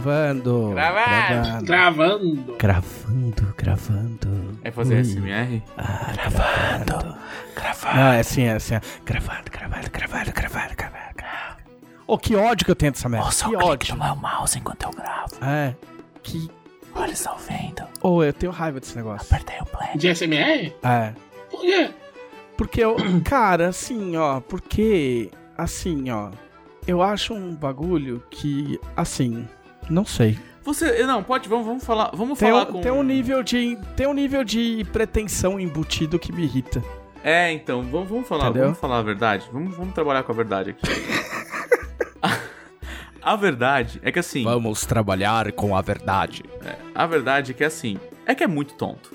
Gravando. Gravando. Gravando. Gravando, gravando. É fazer Ui. SMR? Ah, gravando. Gravando. Não, é assim, é assim. Gravando, gravando, gravando, gravando, gravando. gravando. Ô, que ódio que eu tenho dessa merda. que ódio. meu mouse enquanto eu gravo. É. Que. Olha, eles estão vendo. Ô, eu tenho raiva desse negócio. Apertei o play. De SMR? É. Por quê? Porque eu. Cara, assim, ó. Porque. Assim, ó. Eu acho um bagulho que. Assim. Não sei. Você. Não, pode, vamos, vamos falar. Vamos Tem falar um, com. tem um nível de. Tem um nível de pretensão embutido que me irrita. É, então, vamos, vamos falar, Entendeu? vamos falar a verdade. Vamos, vamos trabalhar com a verdade aqui. a, a verdade é que assim. Vamos trabalhar com a verdade. é, a verdade é que assim. É que é muito tonto.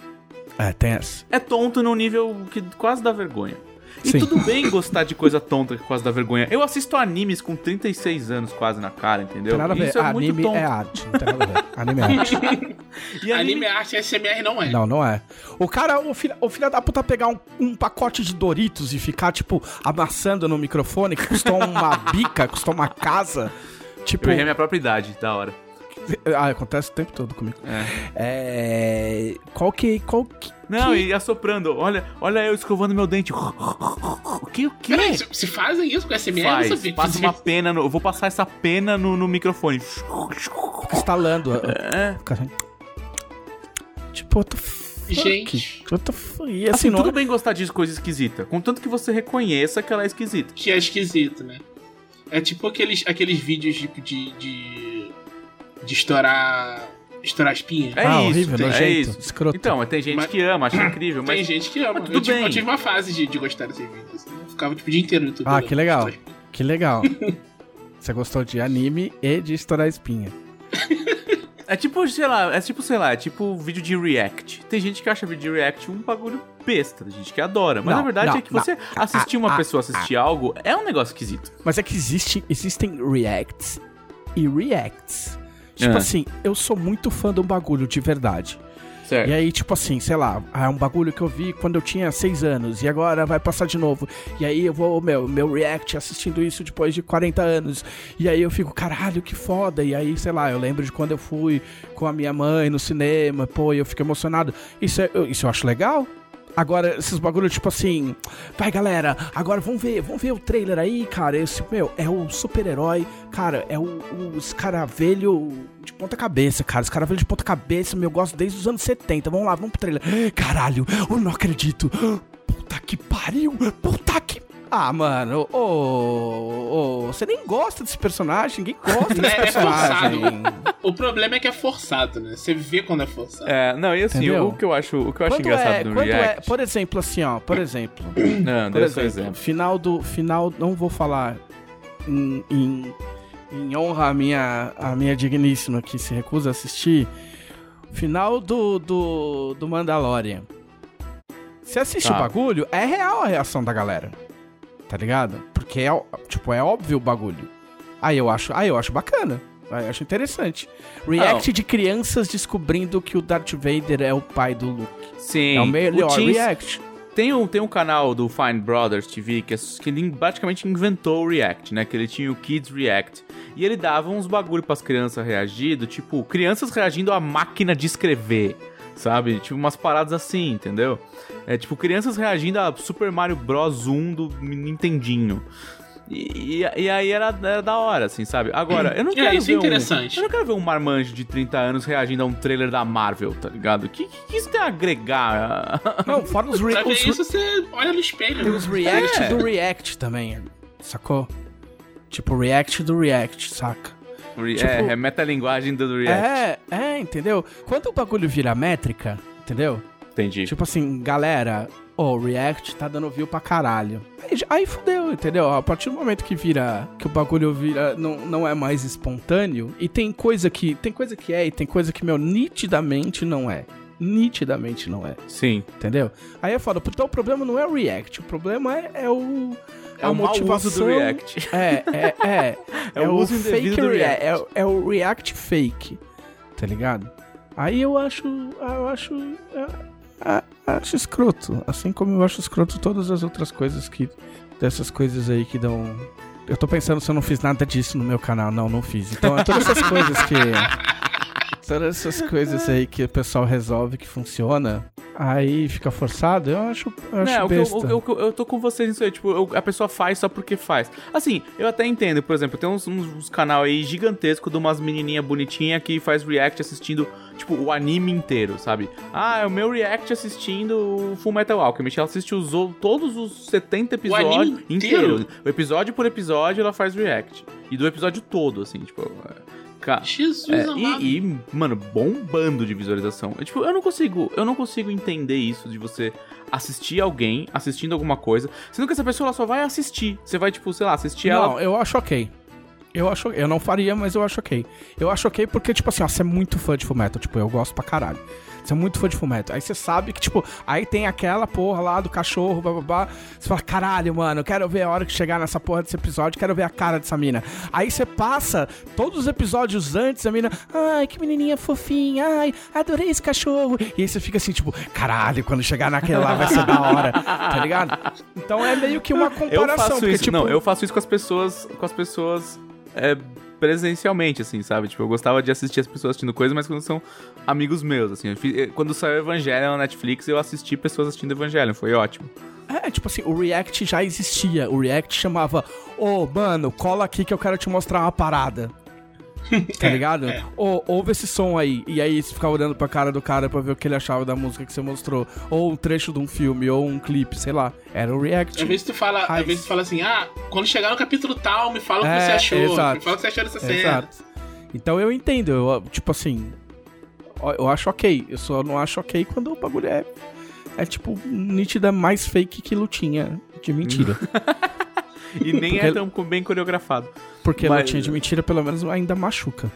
É, tem essa. É tonto num nível que quase dá vergonha. E Sim. tudo bem gostar de coisa tonta que quase dá vergonha. Eu assisto animes com 36 anos quase na cara, entendeu? Tem nada a ver. Isso é muito Anime tonto. é arte. Não tem nada a ver. Anime é arte. E anime... Anime arte SMR não é. Não, não é. O cara, o filho, o filho da puta pegar um, um pacote de Doritos e ficar, tipo, amassando no microfone, que custou uma bica, custou uma casa. Tipo. Eu errei a minha própria idade, da hora. Ah, acontece o tempo todo comigo. É. É. Qual que. Qual que. Não, que- e assoprando. Olha, olha eu escovando meu dente. O que? O que? Peraí, se, se fazem isso com SMR, Faz, sabia. passa uma pena no, Eu vou passar essa pena no, no microfone. Fica instalando. É. Assim. Tipo, what the fuck? Gente. What the fuck? E Assim, assim, tudo é- bem gostar de coisa esquisita. Contanto que você reconheça que ela é esquisita. Que é esquisito, né? É tipo aqueles, aqueles vídeos de, de, de, de estourar, estourar espinha. É ah, isso, horrível, tem- é nojento, isso. escroto. Então, mas tem gente Mas- que ama, acha incrível, mas. Tem gente que ama. mas tudo eu, tive, bem. eu tive uma fase de, de gostar desses vídeos. assim. Eu ficava tipo, o dia inteiro no YouTube. Ah, que legal. Que legal. Você gostou de anime e de estourar espinha. É tipo, sei lá, é tipo, sei lá, é tipo vídeo de react. Tem gente que acha vídeo de react um bagulho besta, tem gente que adora. Mas Não, a verdade não, é que não. você assistir uma Ah, pessoa ah, assistir algo é um negócio esquisito. Mas é que existe, existem reacts e reacts. Tipo É. assim, eu sou muito fã de um bagulho de verdade. Certo. E aí, tipo assim, sei lá, é um bagulho que eu vi quando eu tinha seis anos e agora vai passar de novo. E aí eu vou, meu, meu react assistindo isso depois de 40 anos. E aí eu fico, caralho, que foda. E aí, sei lá, eu lembro de quando eu fui com a minha mãe no cinema, pô, e eu fico emocionado. Isso, é- isso eu acho legal. Agora, esses bagulhos, tipo assim, vai galera, agora vamos ver, vamos ver o trailer aí, cara. Esse, meu, é o super-herói, cara, é o, o escaravelho de ponta cabeça, cara. Escaravelho de ponta cabeça, meu, eu gosto desde os anos 70. Vamos lá, vamos pro trailer. Caralho, eu não acredito. Puta que pariu, puta que. Ah, mano, ô, ô, você nem gosta desse personagem, ninguém gosta desse É, é personagem. O problema é que é forçado, né? Você vê quando é forçado. É, não, e assim, Entendeu? o que eu acho, o que eu acho engraçado é, no é, react. por exemplo, assim, ó, por exemplo, Não, Por exemplo, exemplo. final do. Final. Não vou falar em, em, em honra à minha, à minha digníssima que se recusa a assistir. Final do, do, do Mandalorian. Se assiste Tá. o bagulho, é real a reação da galera. Tá ligado? Porque é, tipo, é óbvio o bagulho. Aí eu acho, aí eu acho bacana. Aí eu acho interessante. React de crianças descobrindo que o Darth Vader é o pai do Luke. Sim. é o melhor Teens- react. Tem um, tem um canal do Fine Brothers TV que, é- que ele praticamente inventou o React, né? Que ele tinha o Kids React. E ele dava uns bagulho pras crianças reagir, do tipo, crianças reagindo à máquina de escrever, sabe? Tipo, umas paradas assim, entendeu? É tipo, crianças reagindo a Super Mario Bros. 1 do Nintendinho. E, e- e aí era, era da hora, assim, sabe? Agora, eu não É, quero é ver um, interessante. eu não quero ver um marmanjo de 30 anos reagindo a um trailer da Marvel, tá ligado? O que, que, que isso tem a agregar? Não, fora os, re Pra ver os, isso, você olha no espelho. Tem né? os react É. do react também, sacou? Tipo, react do react, saca? Re- Tipo- é, é metalinguagem do React. É, é, entendeu? Quando o bagulho vira métrica, entendeu? Entendi. Tipo assim, galera, o react tá dando view pra caralho. Aí, aí fudeu, entendeu? A partir do momento que vira, que o bagulho vira, não, não é mais espontâneo, e tem coisa que, tem coisa que é e tem coisa que, meu, nitidamente não é. Nitidamente não é, Sim. entendeu? Aí é foda. Então o problema não é o react, o problema é, é o... É o uso motivação do React. É, é, é. É o uso indevido do rea- React. É, é o React fake. Tá ligado? Aí eu acho. Eu acho. é, é, acho escroto. Assim como eu acho escroto todas as outras coisas que. Dessas coisas aí que dão. Eu tô pensando se eu não fiz nada disso no meu canal. Não, não fiz. Então, é todas essas coisas que. Todas essas coisas aí que o pessoal resolve que funciona, aí fica forçado, eu acho, eu acho Não, o que eu, besta. o que eu, eu tô com vocês nisso aí, tipo, eu- a pessoa faz só porque faz. Assim, eu até entendo, por exemplo, tem uns, uns, uns canal aí gigantesco de umas menininha bonitinha que faz react assistindo, tipo, o anime inteiro, sabe? Ah, é o meu react assistindo o Full Metal Alchemist. Ela assiste os, todos os 70 O anime episódios inteiro? inteiro. O episódio por episódio ela faz react. E do episódio todo, assim, tipo... é, ca- Jesus é, e, e, mano, bombando de visualização. Eu, tipo, eu não consigo, eu não consigo entender isso de você assistir alguém assistindo alguma coisa, sendo que essa pessoa ela só vai assistir. Você vai, tipo, sei lá, assistir Não, ela. eu acho ok. Eu acho, eu não faria, mas eu acho ok. Eu acho ok porque, tipo assim, ó, você é muito fã de Fullmetal, tipo, eu gosto pra caralho. Você é muito fã de Fullmetal. Aí você sabe que, tipo, aí tem aquela porra lá do cachorro, bababá. Você fala, caralho, mano, eu quero ver a hora que chegar nessa porra desse episódio, quero ver a cara dessa mina. Aí você passa todos os episódios antes, a mina, ai, que menininha fofinha, ai, adorei esse cachorro. E aí você fica assim, tipo, caralho, quando chegar naquele lá vai ser da hora, tá ligado? Então é meio que uma comparação. Eu faço porque, isso, tipo, não, eu faço isso com as pessoas, com as pessoas é, presencialmente, assim, sabe? Tipo, eu gostava de assistir as pessoas assistindo coisas, mas quando são amigos meus, assim. Fiz- quando saiu Evangelho na Netflix, eu assisti pessoas assistindo Evangelho, foi ótimo. É, tipo assim, o React já existia. O React chamava, ô, mano, cola aqui que eu quero te mostrar uma parada. Tá ligado? Ô, ouve esse som aí. E aí você ficava olhando pra cara do cara pra ver o que ele achava da música que você mostrou. Ou um trecho de um filme, ou um clipe, sei lá. Era o React. Às vezes tu fala, às vezes tu fala assim, ah, quando chegar no capítulo tal, me fala o que É, você achou. exato. Me fala o que você achou dessa cena. Exato. Então eu entendo, eu, tipo assim, eu acho ok. Eu só não acho ok quando o bagulho é, é tipo, nítida mais fake que lutinha de mentira. E nem Porque- é tão bem coreografado. Porque Mas- lutinha de mentira, pelo menos, ainda machuca.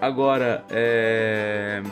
Agora, é.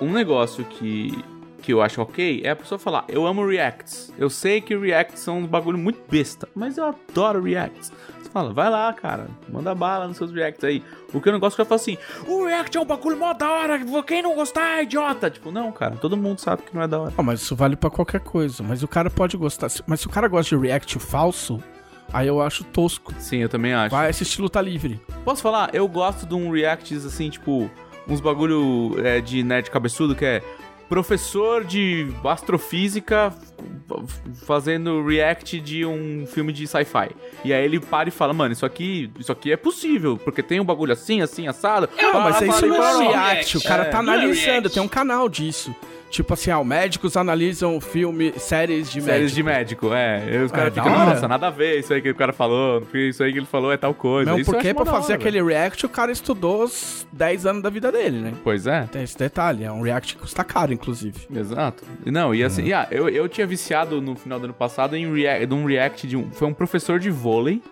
Um negócio que, que eu acho ok é a pessoa falar: Eu amo reacts. Eu sei que reacts são um bagulho muito besta, mas eu adoro reacts. Você fala, vai lá, cara, manda bala nos seus reacts aí. O que eu não gosto é que eu falo assim: O react é um bagulho mó da hora, quem não gostar é idiota. Tipo, não, cara, todo mundo sabe que não é da hora. Ah, mas isso vale pra qualquer coisa. Mas o cara pode gostar. Mas se o cara gosta de react falso, aí eu acho tosco. Sim, eu também acho. Vai assistir luta livre. Posso falar? Eu gosto de um reacts assim, tipo, uns bagulho é, de nerd cabeçudo que é professor de astrofísica fazendo react de um filme de sci-fi. E aí ele para e fala, mano, isso aqui, isso aqui é possível, porque tem um bagulho assim, assim, assado. Mas pá, isso não é react. O cara É. tá é analisando. react. Tem um canal disso. Tipo assim, ah, médicos analisam filme, séries de Séries médico. de médico, é. E os caras da ficam, nossa, nada a ver isso aí que o cara falou, isso aí que ele falou é tal coisa. Não, isso porque pra fazer hora, aquele react, o cara estudou os 10 anos da vida dele, né? Pois é. Tem esse detalhe. É um react que custa caro, inclusive. Exato. Não, e assim, yeah, eu, eu tinha viciado no final do ano passado em react, um react de um. Foi um professor de vôlei.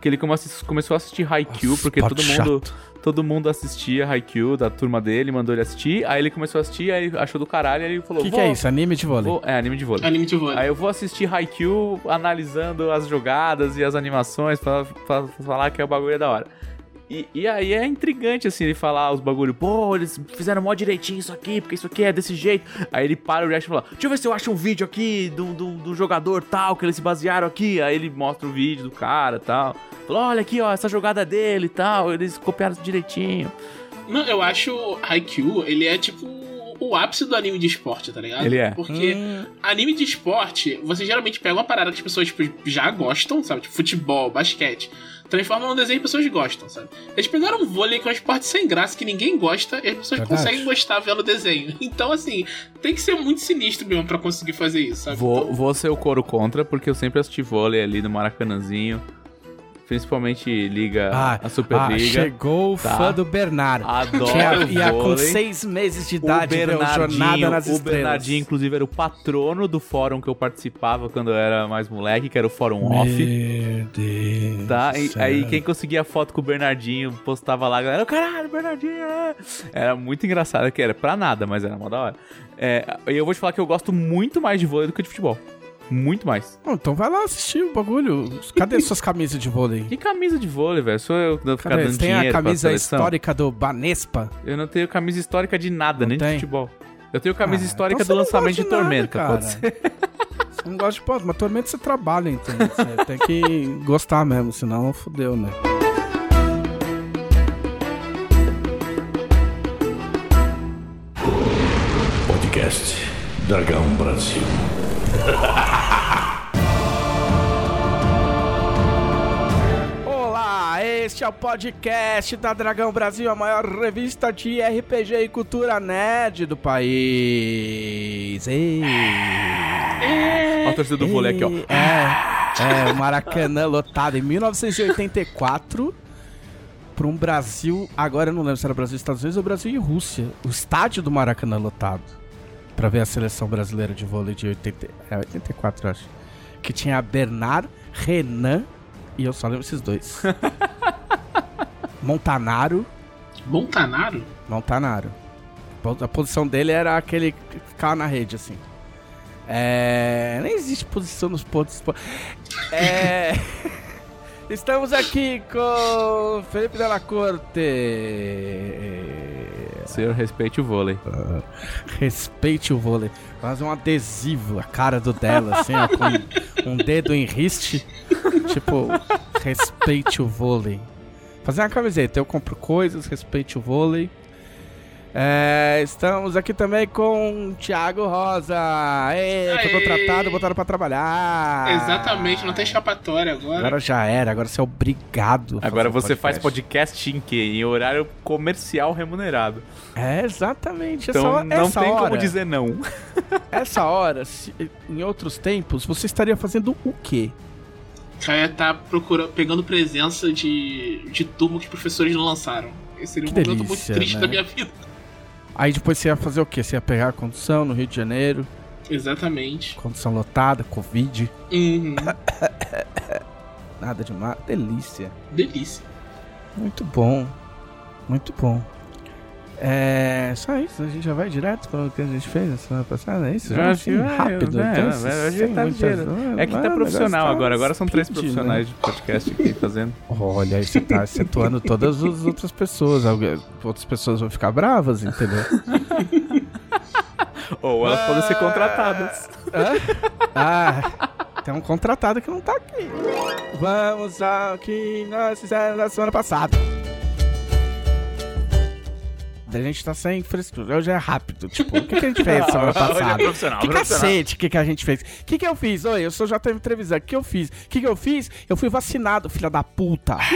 Que ele começou a assistir Haikyuu, porque todo mundo, chato. Todo mundo assistia Haikyuu da turma dele, mandou ele assistir. Aí ele começou a assistir, aí achou do caralho, aí ele O falou: que, que "Vou- é isso? Anime de vôlei? vou-" É, anime de vôlei. Anime de vôlei. Aí eu vou assistir Haikyuu analisando as jogadas e as animações pra, pra falar que é o bagulho é da hora. E, e aí é intrigante, assim, ele falar os bagulho, pô, eles fizeram mó direitinho isso aqui, porque isso aqui é desse jeito. Aí ele para o react e fala, deixa eu ver se eu acho um vídeo aqui do, do, do jogador tal, que eles se basearam aqui. Aí ele mostra o vídeo do cara tal. Fala, olha aqui, ó, essa jogada dele e tal, eles copiaram direitinho. Não, eu acho o Haikyuu, ele é tipo o ápice do anime de esporte, tá ligado? Ele é. Porque Hum, anime de esporte, você geralmente pega uma parada que as pessoas tipo, já gostam, sabe? Tipo futebol, basquete. Transforma num desenho que as pessoas gostam, sabe? Eles pegaram um vôlei que é um esporte sem graça, que ninguém gosta, e as pessoas Verdade. conseguem gostar vendo o desenho. Então, assim, tem que ser muito sinistro mesmo pra conseguir fazer isso, sabe? Vou, Então, vou ser o coro contra, porque eu sempre assisti vôlei ali no Maracanãzinho. Principalmente Liga, Ah, a ah, Superliga. chegou o Tá. fã do Bernardo. Adoro ia com seis meses de O idade o Jornada Bernardinho, nas o Estrelas. Bernardinho, inclusive, era o patrono do fórum que eu participava quando eu era mais moleque, que era o Fórum Off. Meu Deus Tá? E- aí quem conseguia foto com o Bernardinho postava lá, galera, caralho, Bernardinho! é." Era muito engraçado, que era pra nada, mas era mó da hora. É, e eu vou te falar que eu gosto muito mais de vôlei do que de futebol. Muito mais. Bom, então vai lá assistir o bagulho. Cadê suas camisas de vôlei? Que camisa de vôlei, velho? Sou eu que ficar Cadê? dando Você tem a camisa histórica do Banespa? Eu não tenho camisa histórica de nada, Não nem tem? de futebol. Eu tenho camisa Ah, histórica então do não lançamento de gosta de nada, Tormenta, cara. pode ser. Você Não gosto de pós, mas tormento você trabalha, então. Você tem que gostar mesmo, senão fodeu, né? Podcast Dragão Brasil. este é o podcast da Dragão Brasil, a maior revista de RPG e cultura nerd do país. Ei. Olha a torcida do vôlei aqui, ó. É, é, o Maracanã lotado em 1984 para um Brasil. Agora eu não lembro se era Brasil e Estados Unidos ou Brasil e Rússia. O estádio do Maracanã lotado. Pra ver a seleção brasileira de vôlei de 80, é, 84, eu acho. Que tinha Bernard, Renan e eu só lembro esses dois. Montanaro. Montanaro? Montanaro. A posição dele era aquele que ficava na rede, assim. É. Nem existe posição nos pontos. É. Estamos aqui com Felipe Della Corte. Senhor, respeite o vôlei. Respeite o vôlei. Fazer um adesivo, a cara do dela, assim, ó, com um dedo em riste. Tipo, respeite o vôlei. Fazer uma camiseta, eu compro coisas, respeite o vôlei. É, estamos aqui também com o Thiago Rosa. Ei, foi Aê! contratado, botaram pra trabalhar. Exatamente, não tem escapatória agora. Agora já era, agora você é obrigado. a Agora fazer você faz podcast. podcast em quê? Em horário comercial remunerado. É, exatamente. Essa Então hora, não essa tem hora, como dizer não. Essa hora, se- em outros tempos, você estaria fazendo o quê? Caia tá procurando, pegando presença de, de turma que os professores não lançaram. Esse seria um Que momento delícia, muito triste né? da minha vida. Aí depois você ia fazer o quê? Você ia pegar a condução no Rio de Janeiro, Exatamente. condução lotada, Covid, Uhum. nada demais. Delícia. Delícia. Muito bom. Muito bom. É. Só isso, a gente já vai direto para o que a gente fez na semana passada, é isso? Já assim, vai, rápido. é, então, é, sem hoje tá muitas-. É que tá profissional tá agora. Agora são três speed, né? profissionais de podcast aqui fazendo. Olha, você tá acentuando todas as outras pessoas. Outras pessoas vão ficar bravas, entendeu? Ou elas podem ser contratadas. Ah, tem um contratado que não tá aqui. Vamos ao que nós fizemos na semana passada. A gente tá sem frescura. Hoje é rápido. Tipo, o que, que a gente fez semana é passada? profissional, Que cacete, o que, que a gente fez? O que, que eu fiz? Oi, eu sou JM Trevisan. O que eu fiz? O que, que eu fiz? Eu fui vacinado, filha da puta.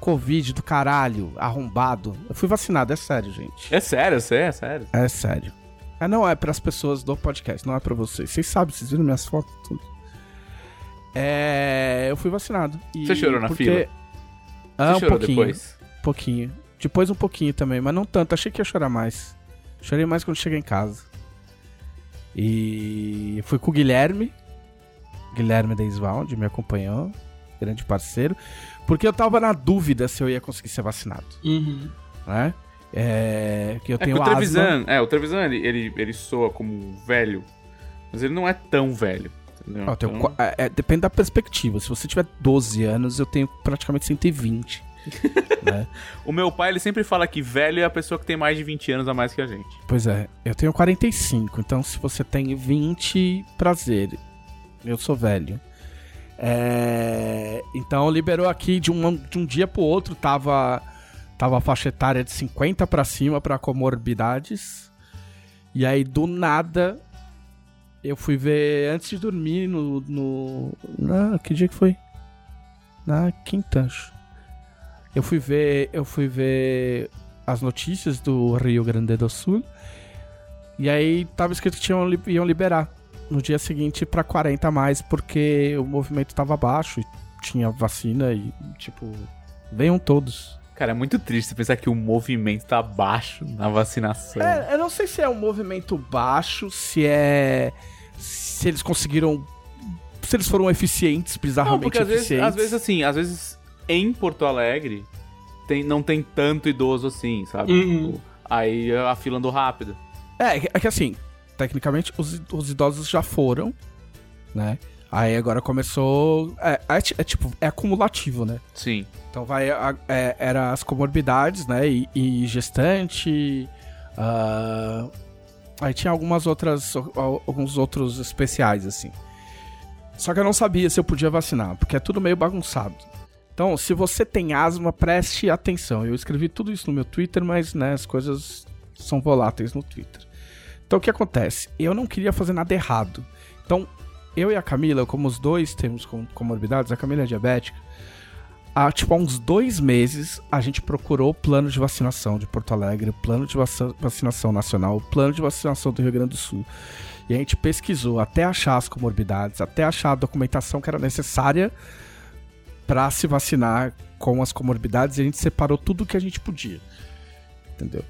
Covid do caralho, arrombado. Eu fui vacinado, é sério, gente. É sério, eu sei, é sério. É sério. Ah, não é pras pessoas do podcast, não é pra vocês. Vocês sabem, vocês viram minhas fotos, tudo. É. Eu fui vacinado. Você chorou na porque... fila? Ah, Você um chorou pouquinho. depois? Pouquinho. Depois um pouquinho também, mas não tanto. Achei que ia chorar mais. Chorei mais quando cheguei em casa. E fui com o Guilherme. Guilherme Deiswald me acompanhou. Grande parceiro. Porque eu tava na dúvida se eu ia conseguir ser vacinado, Uhum. né? É. Que eu É que tenho o asma. Trevisan, é, o Trevisan, ele, ele, ele soa como um velho, mas ele não é tão velho. Entendeu? Ó, eu tenho Então- é, é, depende da perspectiva. Se você tiver 12 anos, eu tenho praticamente 120. né? O meu pai, ele sempre fala que velho é a pessoa que tem mais de 20 anos a mais que a gente. Pois é, eu tenho 45, então se você tem 20, prazer. Eu sou velho. É, então liberou aqui de um, de um dia pro outro, tava, tava a faixa etária de 50 pra cima pra comorbidades. E aí do nada eu fui ver antes de dormir no. no na, que dia que foi? Na quinta, acho. Eu fui ver. Eu fui ver as notícias do Rio Grande do Sul. E aí tava escrito que tinham, iam liberar no dia seguinte pra 40 a mais, porque o movimento tava baixo e tinha vacina e, tipo, venham todos. Cara, é muito triste pensar que o movimento tá baixo na vacinação. É, eu não sei se é um movimento baixo, se é. Se eles conseguiram. Se eles foram eficientes, não, bizarramente porque às vezes, eficientes. às vezes, assim, às vezes em Porto Alegre tem, não tem tanto idoso assim, sabe? Uhum. Tipo, aí a fila andou rápido. É, é que assim, tecnicamente os, os idosos já foram, né? Aí agora começou. É, é é tipo, é acumulativo, né? Sim. Então vai. a- é, era as comorbidades, né? E, e gestante. ah, Aí tinha algumas outras, alguns outros especiais, assim. Só que eu não sabia se eu podia vacinar, porque é tudo meio bagunçado. Então, se você tem asma, preste atenção. Eu escrevi tudo isso no meu Twitter, mas né, as coisas são voláteis no Twitter. Então, o que acontece? Eu não queria fazer nada errado. Então, eu e a Camila, como os dois temos comorbidades, a Camila é diabética, há tipo uns dois meses a gente procurou o plano de vacinação de Porto Alegre, o plano de vacinação nacional, o plano de vacinação do Rio Grande do Sul. E a gente pesquisou até achar as comorbidades, até achar a documentação que era necessária para se vacinar com as comorbidades e a gente separou tudo que a gente podia. Entendeu?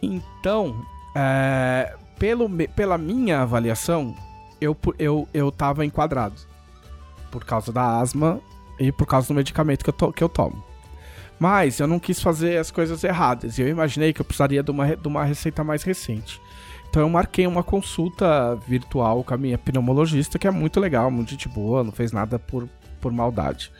Então, é, pelo, pela minha avaliação, eu, eu, eu tava enquadrado. Por causa da asma e por causa do medicamento que eu, to, que eu tomo. Mas eu não quis fazer as coisas erradas. E eu imaginei que eu precisaria de uma, de uma receita mais recente. Então eu marquei uma consulta virtual com a minha pneumologista, que é muito legal, muito gente boa, não fez nada por, por maldade.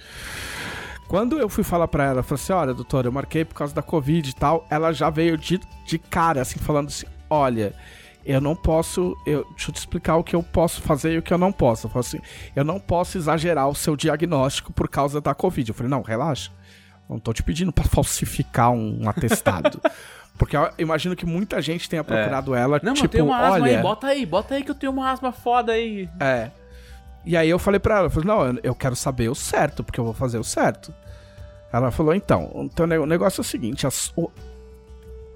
Quando eu fui falar pra ela, eu falei assim: olha, doutora, eu marquei por causa da Covid e tal, ela já veio de, de cara, assim, falando assim: olha, eu não posso. Eu, deixa eu te explicar o que eu posso fazer e o que eu não posso. Eu, assim, eu não posso exagerar o seu diagnóstico por causa da Covid. Eu falei, não, relaxa. Não tô te pedindo para falsificar um atestado. Porque eu imagino que muita gente tenha procurado é. ela, não, tipo, tem uma asma olha... aí, bota aí, bota aí que eu tenho uma asma foda aí. É. E aí eu falei pra ela, eu falei, não, eu quero saber o certo, porque eu vou fazer o certo. Ela falou, então, então o negócio é o seguinte, as, o,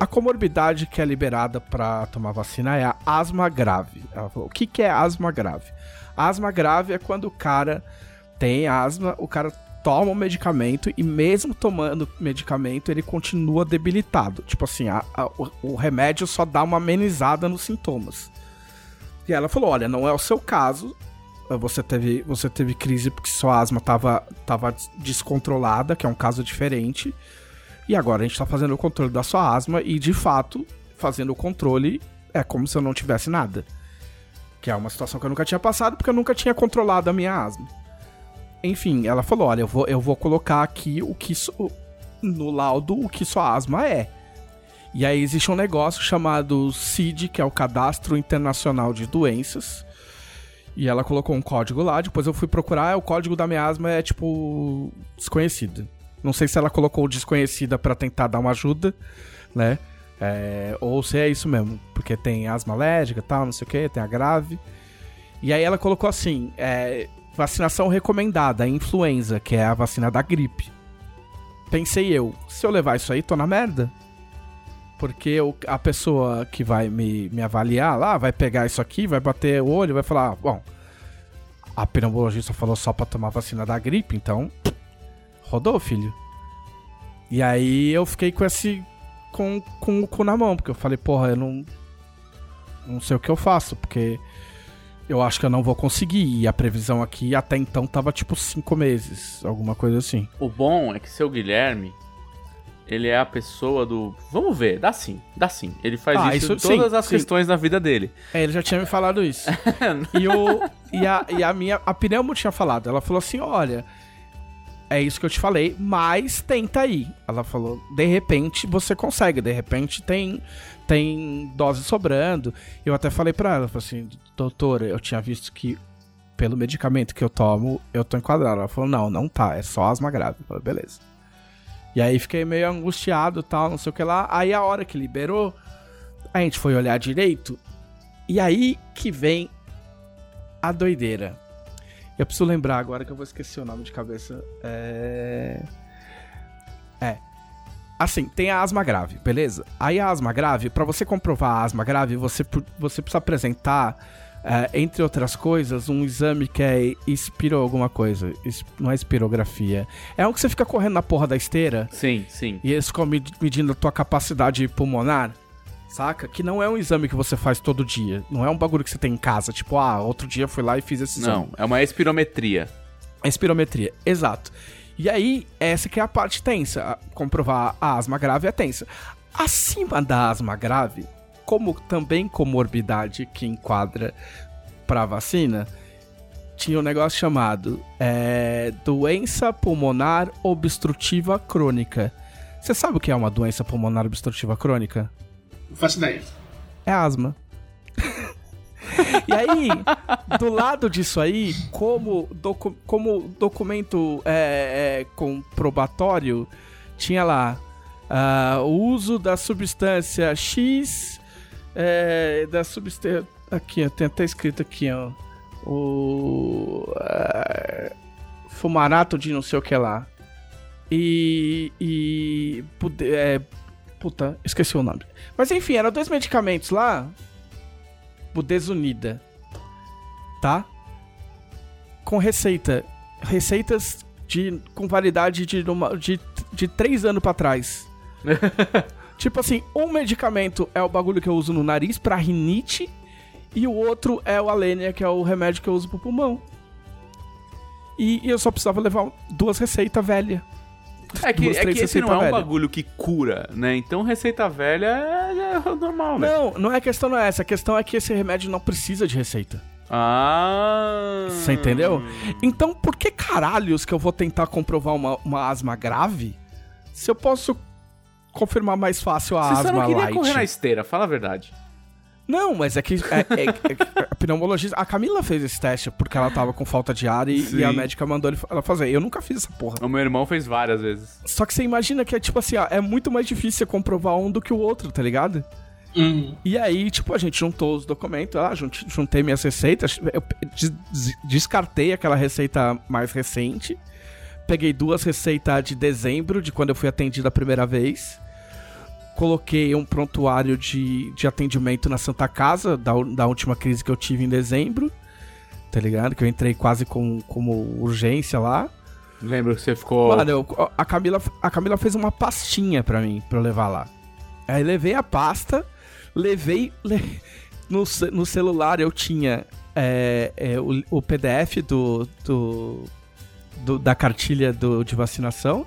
a comorbidade que é liberada para tomar vacina é a asma grave. Ela falou, o que, que é asma grave? Asma grave é quando o cara tem asma, o cara toma o medicamento e mesmo tomando medicamento ele continua debilitado. Tipo assim, a, a, o, o, remédio só dá uma amenizada nos sintomas. E ela falou: olha, não é o seu caso. Você teve, você teve crise porque sua asma estava tava descontrolada, que é um caso diferente. E agora a gente está fazendo o controle da sua asma e, de fato, fazendo o controle é como se eu não tivesse nada. Que é uma situação que eu nunca tinha passado porque eu nunca tinha controlado a minha asma. Enfim, ela falou: olha, eu vou, eu vou colocar aqui o que so, no laudo o que sua asma é. E aí existe um negócio chamado CID, que é o Cadastro Internacional de Doenças. E ela colocou um código lá, depois eu fui procurar, o código da minha asma é tipo desconhecido. Não sei se ela colocou desconhecida para tentar dar uma ajuda, né? É, ou se é isso mesmo, porque tem asma alérgica e tal, não sei o que, tem a grave. E aí ela colocou assim: é, Vacinação recomendada, influenza, que é a vacina da gripe. Pensei eu, se eu levar isso aí, tô na merda. Porque a pessoa que vai me, me avaliar lá vai pegar isso aqui, vai bater o olho, vai falar: bom, a pneumologista falou só pra tomar vacina da gripe, então. Rodou, filho. E aí eu fiquei com esse. com, com o cu na mão, porque eu falei: porra, eu não. Não sei o que eu faço, porque eu acho que eu não vou conseguir. E a previsão aqui até então tava tipo cinco meses, alguma coisa assim. O bom é que seu Guilherme, ele é a pessoa do. Vamos ver, dá sim, dá sim. Ele faz ah, isso, isso em todas sim, as sim. questões da vida dele. É, ele já tinha me falado isso. e, o, e, a, e a minha. A Pneumo tinha falado. Ela falou assim: olha. É isso que eu te falei, mas tenta aí. Ela falou, de repente você consegue, de repente tem tem dose sobrando. Eu até falei para ela, assim, doutora, eu tinha visto que pelo medicamento que eu tomo, eu tô enquadrado. Ela falou, não, não tá, é só asma grave. Eu falei, beleza. E aí fiquei meio angustiado tal, não sei o que lá. Aí a hora que liberou, a gente foi olhar direito. E aí que vem a doideira. Eu preciso lembrar agora que eu vou esquecer o nome de cabeça. É. É. Assim, tem a asma grave, beleza? Aí a asma grave, para você comprovar a asma grave, você, você precisa apresentar, é, entre outras coisas, um exame que é espiro alguma coisa. Não é espirografia. É um que você fica correndo na porra da esteira. Sim, sim. E eles ficam medindo a tua capacidade pulmonar. Saca? Que não é um exame que você faz todo dia. Não é um bagulho que você tem em casa. Tipo, ah, outro dia eu fui lá e fiz esse exame. Não, é uma espirometria. Espirometria, exato. E aí, essa que é a parte tensa. Comprovar a asma grave é tensa. Acima da asma grave, como também comorbidade que enquadra para vacina, tinha um negócio chamado é, doença pulmonar obstrutiva crônica. Você sabe o que é uma doença pulmonar obstrutiva crônica? Não faço ideia. É asma. E aí, do lado disso aí, como, docu como documento é, é, comprobatório, tinha lá ah, o uso da substância X, é, da substância. Aqui, ó, tem até escrito aqui, ó. O. ah, fumarato de não sei o que lá. E. E. pude- é, puta, esqueci o nome. Mas enfim, eram dois medicamentos lá. Budesunida. Tá? Com receita. Receitas de, com validade de, de, de três anos pra trás. tipo assim, um medicamento é o bagulho que eu uso no nariz pra rinite. E o outro é o Alenia, que é o remédio que eu uso pro pulmão. E, e eu só precisava levar duas receitas velhas. É que, Duas, é que esse não é um velha. bagulho que cura, né? Então receita velha é, é normal, velho. Não, não é a questão não é essa. A questão é que esse remédio não precisa de receita. Ah. Você entendeu? Então, por que caralhos que eu vou tentar comprovar uma, uma asma grave se eu posso confirmar mais fácil a Você só asma não queria light? correr na esteira, fala a verdade. Não, mas é que é, é- é- a pneumologista. A Camila fez esse teste porque ela tava com falta de ar e, e a médica mandou ele- ela fazer. Eu nunca fiz essa porra. O meu irmão fez várias vezes. Só que você imagina que é tipo assim, ó, é muito mais difícil você comprovar um do que o outro, tá ligado? Uhum. E aí, tipo, a gente juntou os documentos, ah, junt- juntei minhas receitas, eu des- descartei aquela receita mais recente, peguei duas receitas de dezembro, de quando eu fui atendido a primeira vez, coloquei um prontuário de, de atendimento na Santa Casa, da, da última crise que eu tive em dezembro, tá ligado? Que eu entrei quase com, como urgência lá. Lembro que você ficou. Mano, eu- a, Camila, a Camila fez uma pastinha pra mim, pra eu levar lá. Aí levei a pasta, levei. le- no, no celular eu tinha é, é, o, o PDF do, do, do- da cartilha do, de vacinação.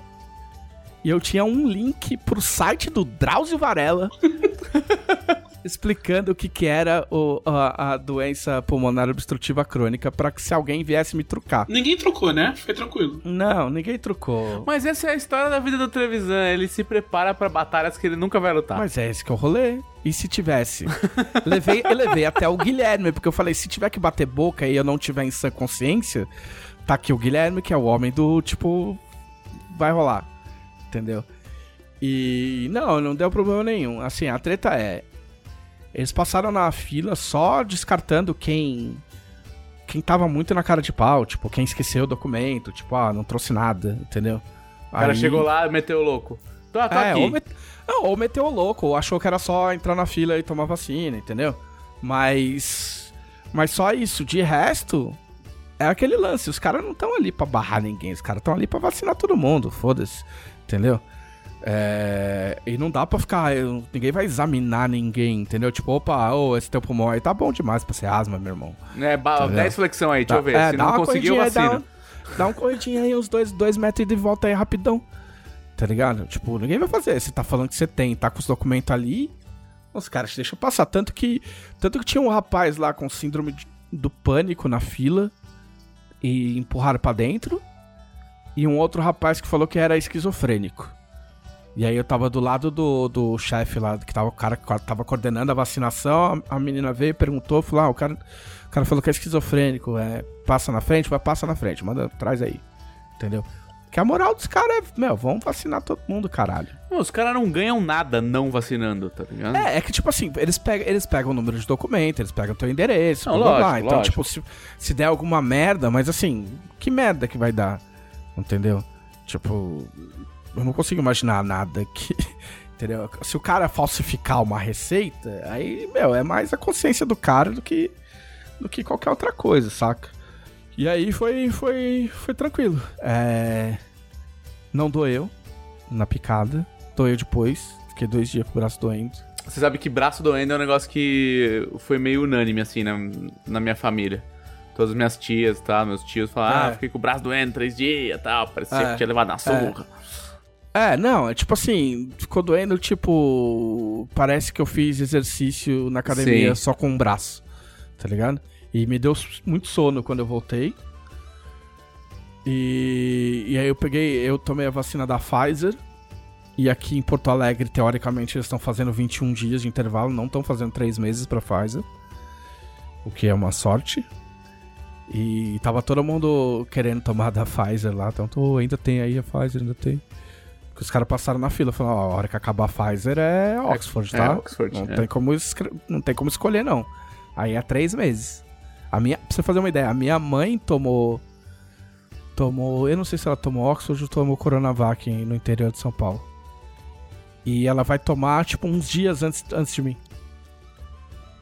E eu tinha um link pro site do Drauzio Varela. explicando o que, que era o- a, a doença pulmonar obstrutiva crônica, pra que se alguém viesse me trucar. Ninguém trocou, né? Foi tranquilo. Não, ninguém trucou. Mas essa é a história da vida do Trevisan. Ele se prepara pra batalhas que ele nunca vai lutar. Mas é esse que é o rolê. E se tivesse? levei, eu levei até o Guilherme, porque eu falei, se tiver que bater boca e eu não tiver em sã consciência, tá aqui o Guilherme, que é o homem do tipo. Vai rolar. Entendeu? E não, não deu problema nenhum. Assim, a treta é. Eles passaram na fila só descartando quem. Quem tava muito na cara de pau, tipo, quem esqueceu o documento, tipo, ah, não trouxe nada, entendeu? o cara Aí- chegou lá e meteu o louco. Tô, tô é, aqui. ou, met... não, ou meteu o louco, ou achou que era só entrar na fila e tomar vacina, entendeu? Mas. Mas só isso. De resto, é aquele lance. Os caras não estão ali pra barrar ninguém. Os caras estão ali pra vacinar todo mundo. Foda-se. Entendeu? É, E não dá pra ficar. Ninguém vai examinar ninguém, entendeu? Tipo, opa, ô, esse teu pulmão aí tá bom demais pra ser asma, meu irmão. É, ba- Tá 10 flexão aí, deixa eu ver. É, Se não conseguiu, aí, dá vacina. um- Dá um corridinho aí, uns dois, dois metros de volta aí rapidão. Tá ligado? Tipo, ninguém vai fazer. Você tá falando que você tem, tá com os documentos ali. Os caras te deixam passar. Tanto que, tanto que tinha um rapaz lá com síndrome do pânico na fila e empurraram pra dentro. E um outro rapaz que falou que era esquizofrênico. E aí eu tava do lado do, do chefe lá, que tava o cara que tava coordenando a vacinação. A, a menina veio e perguntou, falou: ah, o cara, o cara falou que é esquizofrênico, é, passa na frente, vai, passa na frente, manda, traz aí. Entendeu? Que a moral dos caras é, meu, vamos vacinar todo mundo, caralho. Não, os caras não ganham nada não vacinando, tá ligado? É, é que tipo assim, eles pegam, eles pegam o número de documento, eles pegam o teu endereço, Não, blá, blá, blá. lógico, Então, lógico. tipo, se, se der alguma merda, mas assim, que merda que vai dar? Entendeu? Tipo, eu não consigo imaginar nada que. Entendeu? Se o cara falsificar uma receita, aí, meu, é mais a consciência do cara do que do que qualquer outra coisa, saca? E aí foi foi foi tranquilo. É não doeu na picada, doeu depois, fiquei dois dias com o braço doendo. Você sabe que braço doendo é um negócio que foi meio unânime, assim, na, na minha família. Todas as minhas tias, tá? Meus tios falaram, É. ah, fiquei com o braço doendo três dias e tal. Parecia É. que tinha levado na surra. É, não, é tipo assim, ficou doendo, tipo. Parece que eu fiz exercício na academia Sim. só com um braço, tá ligado? E me deu muito sono quando eu voltei. E, e aí eu peguei, eu tomei a vacina da Pfizer. E aqui em Porto Alegre, teoricamente, eles estão fazendo 21 dias de intervalo, não estão fazendo 3 meses pra Pfizer. o que é uma sorte. E tava todo mundo querendo tomar da Pfizer lá, então ainda tem aí a Pfizer, ainda tem. Porque os caras passaram na fila, falaram, ó, a hora que acabar a Pfizer é Oxford, é tá? Oxford, não, é. tem como não tem como escolher, não. Aí é três meses. A minha, pra você fazer uma ideia, a minha mãe tomou. Tomou. Eu não sei se ela tomou Oxford ou tomou Coronavac no interior de São Paulo. E ela vai tomar, tipo, uns dias antes, antes de mim.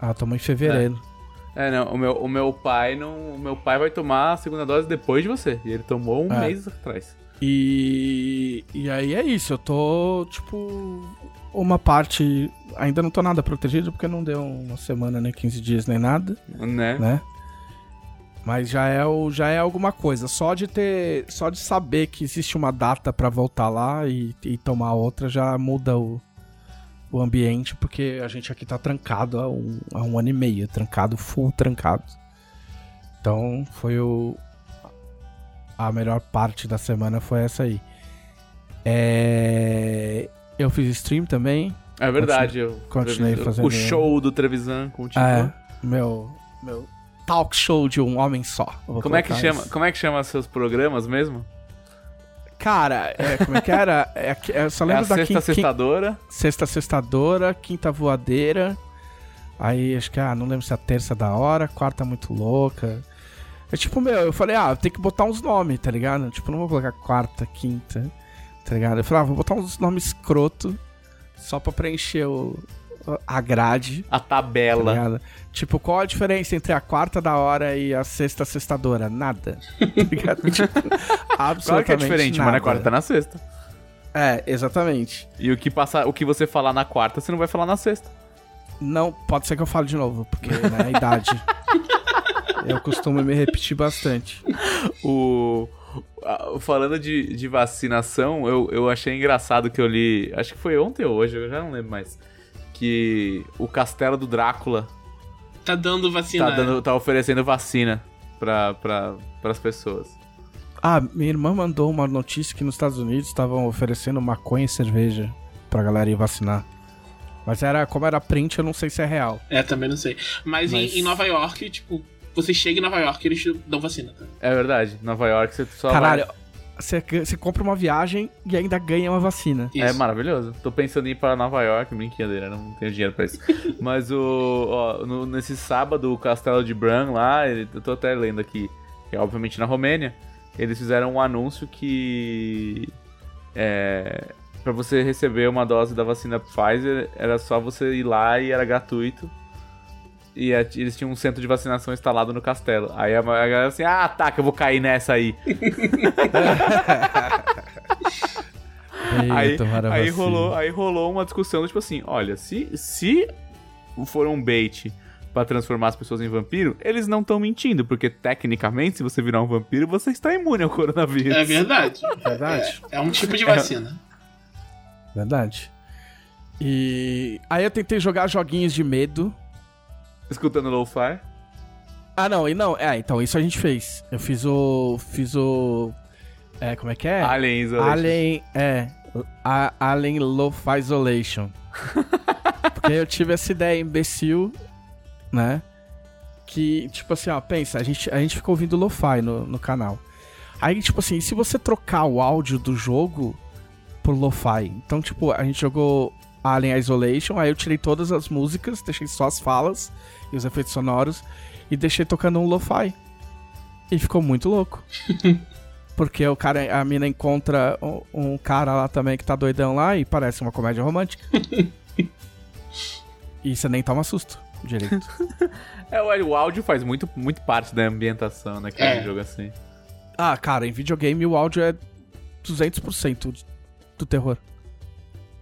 Ela tomou em fevereiro. É, não, o meu, o meu pai não. O meu pai vai tomar a segunda dose depois de você. E ele tomou um É. mês atrás. E, e aí é isso, eu tô, tipo, uma parte. Ainda não tô nada protegido porque não deu uma semana, nem 15 dias, nem nada, Né? né? Mas já é, o, já é alguma coisa. Só de ter. Só de saber que existe uma data pra voltar lá e, e tomar outra já muda o, o ambiente, porque a gente aqui tá trancado há um, há um ano e meio, trancado, full trancado. Então foi o. A melhor parte da semana foi essa aí. É, Eu fiz stream também. É verdade. eu- continuei fazendo- O show do Trevisan continua. É, meu, meu talk show de um homem só. Como é que chama? isso. Como é que chama seus programas mesmo? Cara, é, como é que era? É, que- eu só É lembro a da sexta quin- quin- sextadora. sexta sextadora, quinta voadeira. Aí acho que, ah, não lembro se é a terça da hora, quarta muito louca. É tipo, meu, eu falei, ah, tem que botar uns nomes, tá ligado? Tipo, não vou colocar quarta, quinta, tá ligado? Eu falei, ah, vou botar uns nomes escroto só pra preencher o, a grade. A Tá tabela. ligado? Tipo, qual a diferença entre a quarta da hora e a sexta sextadora? Nada. Tá? Tipo, absolutamente claro que é diferente, nada. mas na quarta tá na sexta. É, exatamente. E o que, passa, o que você falar na quarta, você não vai falar na sexta. Não, pode ser que eu fale de novo, porque né, a idade. eu costumo me repetir bastante. O. Falando de, de vacinação, eu, eu achei engraçado que eu li. Acho que foi ontem ou hoje, eu já não lembro mais. Que o castelo do Drácula Tá dando vacina. tá, dando, tá oferecendo vacina pra, pra, pras pessoas. Ah, minha irmã mandou uma notícia que nos Estados Unidos estavam oferecendo maconha e cerveja pra galera ir vacinar. Mas era, como era print, eu não sei se é real. É, também não sei. Mas, em- Mas- Em, Nova York, tipo, você chega em Nova York e eles dão vacina. Tá? É verdade, Nova York você só Caralho, vai... você, você compra uma viagem e ainda ganha uma vacina. É Isso. maravilhoso. Tô pensando em ir para Nova York, brincadeira, não tenho dinheiro pra isso. Mas o. Ó, no- nesse sábado, o Castelo de Bran lá, ele- eu tô até lendo aqui, que é obviamente na Romênia, eles fizeram um anúncio que. É. Pra você receber uma dose da vacina Pfizer, era só você ir lá e era gratuito. E é- eles tinham um centro de vacinação instalado no castelo. Aí a, a galera assim, ah tá, que eu vou cair nessa aí. Aí, Eita, aí, rolou, aí rolou uma discussão do tipo assim: olha, se, se for um bait pra transformar as pessoas em vampiro, eles não estão mentindo, porque tecnicamente, se você virar um vampiro, você está imune ao coronavírus. É verdade. Verdade. É um tipo de vacina. Verdade. E aí eu tentei jogar joguinhos de medo. Escutando lo-fi. Ah, não, e não, é, então isso a gente fez. Eu fiz o fiz o é, como é que é? Alien Isolation. Alien, é, a, Alien Lo-Fi Isolation. Porque eu tive essa ideia imbecil, né? Que, tipo assim, ó, pensa, a gente, a gente ficou ouvindo Lo-Fi no, no canal. Aí, tipo assim, se você trocar o áudio do jogo por Lo-Fi? Então, tipo, a gente jogou Alien Isolation, aí eu tirei todas as músicas, deixei só as falas e os efeitos sonoros e deixei tocando um Lo-Fi. E ficou muito louco. Porque o cara, a mina encontra um, um cara lá também que tá doidão lá e parece uma comédia romântica. e você nem toma susto direito. É, o o áudio faz muito, muito parte da ambientação naquele É. jogo assim. ah, cara, em videogame o áudio é 200% de- do terror.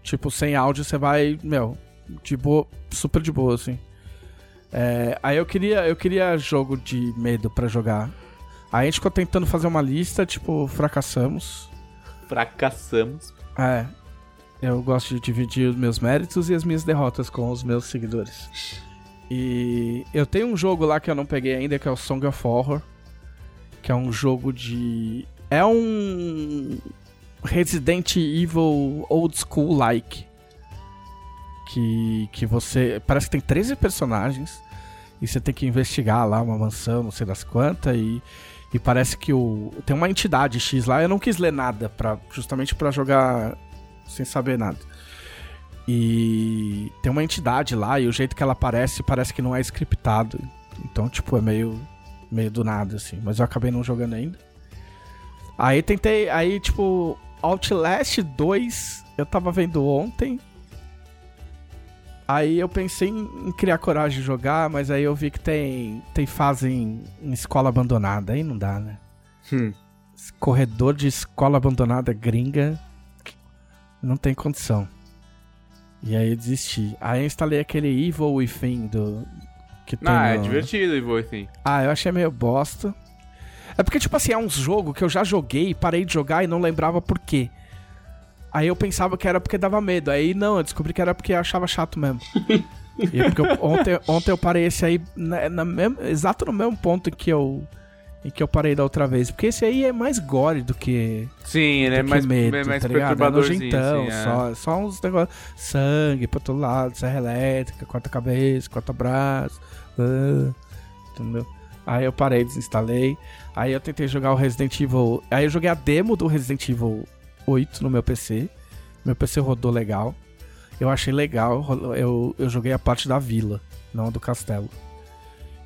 Tipo, sem áudio você vai, meu, de boa, super de boa, assim. É, aí eu queria, eu queria jogo de medo pra jogar. Aí a gente ficou tentando fazer uma lista, tipo, fracassamos. Fracassamos. É. Eu gosto de dividir os meus méritos e as minhas derrotas com os meus seguidores. E eu tenho um jogo lá que eu não peguei ainda, que é o Song of Horror. Que é um jogo de. É um. Resident Evil Old School like. Que, que você. Parece que tem 13 personagens. E você tem que investigar lá uma mansão, não sei das quantas, e, e parece que o. Tem uma entidade X lá, eu não quis ler nada, pra, justamente pra jogar sem saber nada. E tem uma entidade lá, e o jeito que ela aparece parece que não é scriptado. Então, tipo, é meio, meio do nada, assim. Mas eu acabei não jogando ainda. Aí tentei. Aí, tipo, Outlast 2 eu tava vendo ontem. Aí eu pensei em, em criar coragem de jogar, mas aí eu vi que tem, tem fase em, em escola abandonada. Aí não dá, né? Hum. Corredor de escola abandonada gringa. Não tem condição. E aí eu desisti. Aí eu instalei aquele Evil Within do. Que tem Ah, é no- divertido, Ivo, assim. Ah, eu achei meio bosta. É porque, tipo assim, é uns jogos que eu já joguei, parei de jogar e não lembrava por quê. Aí eu pensava que era porque dava medo. Aí não, eu descobri que era porque eu achava chato mesmo. e é porque eu- ontem, ontem eu parei esse aí na, na mesmo- exato no mesmo ponto em que eu que eu parei da outra vez. Porque esse aí é mais gore do que, Sim, ele é mais, medo, é mais tá ligado? É nojentão, assim, é. só, só uns negócios. Sangue pro outro lado, serra elétrica, corta a cabeça, corta braço. ah, entendeu? Aí eu parei, desinstalei. Aí eu tentei jogar o Resident Evil. Aí eu joguei a demo do Resident Evil 8 no meu PC. Meu PC rodou legal. Eu achei legal. Eu, eu joguei a parte da vila, não a do castelo.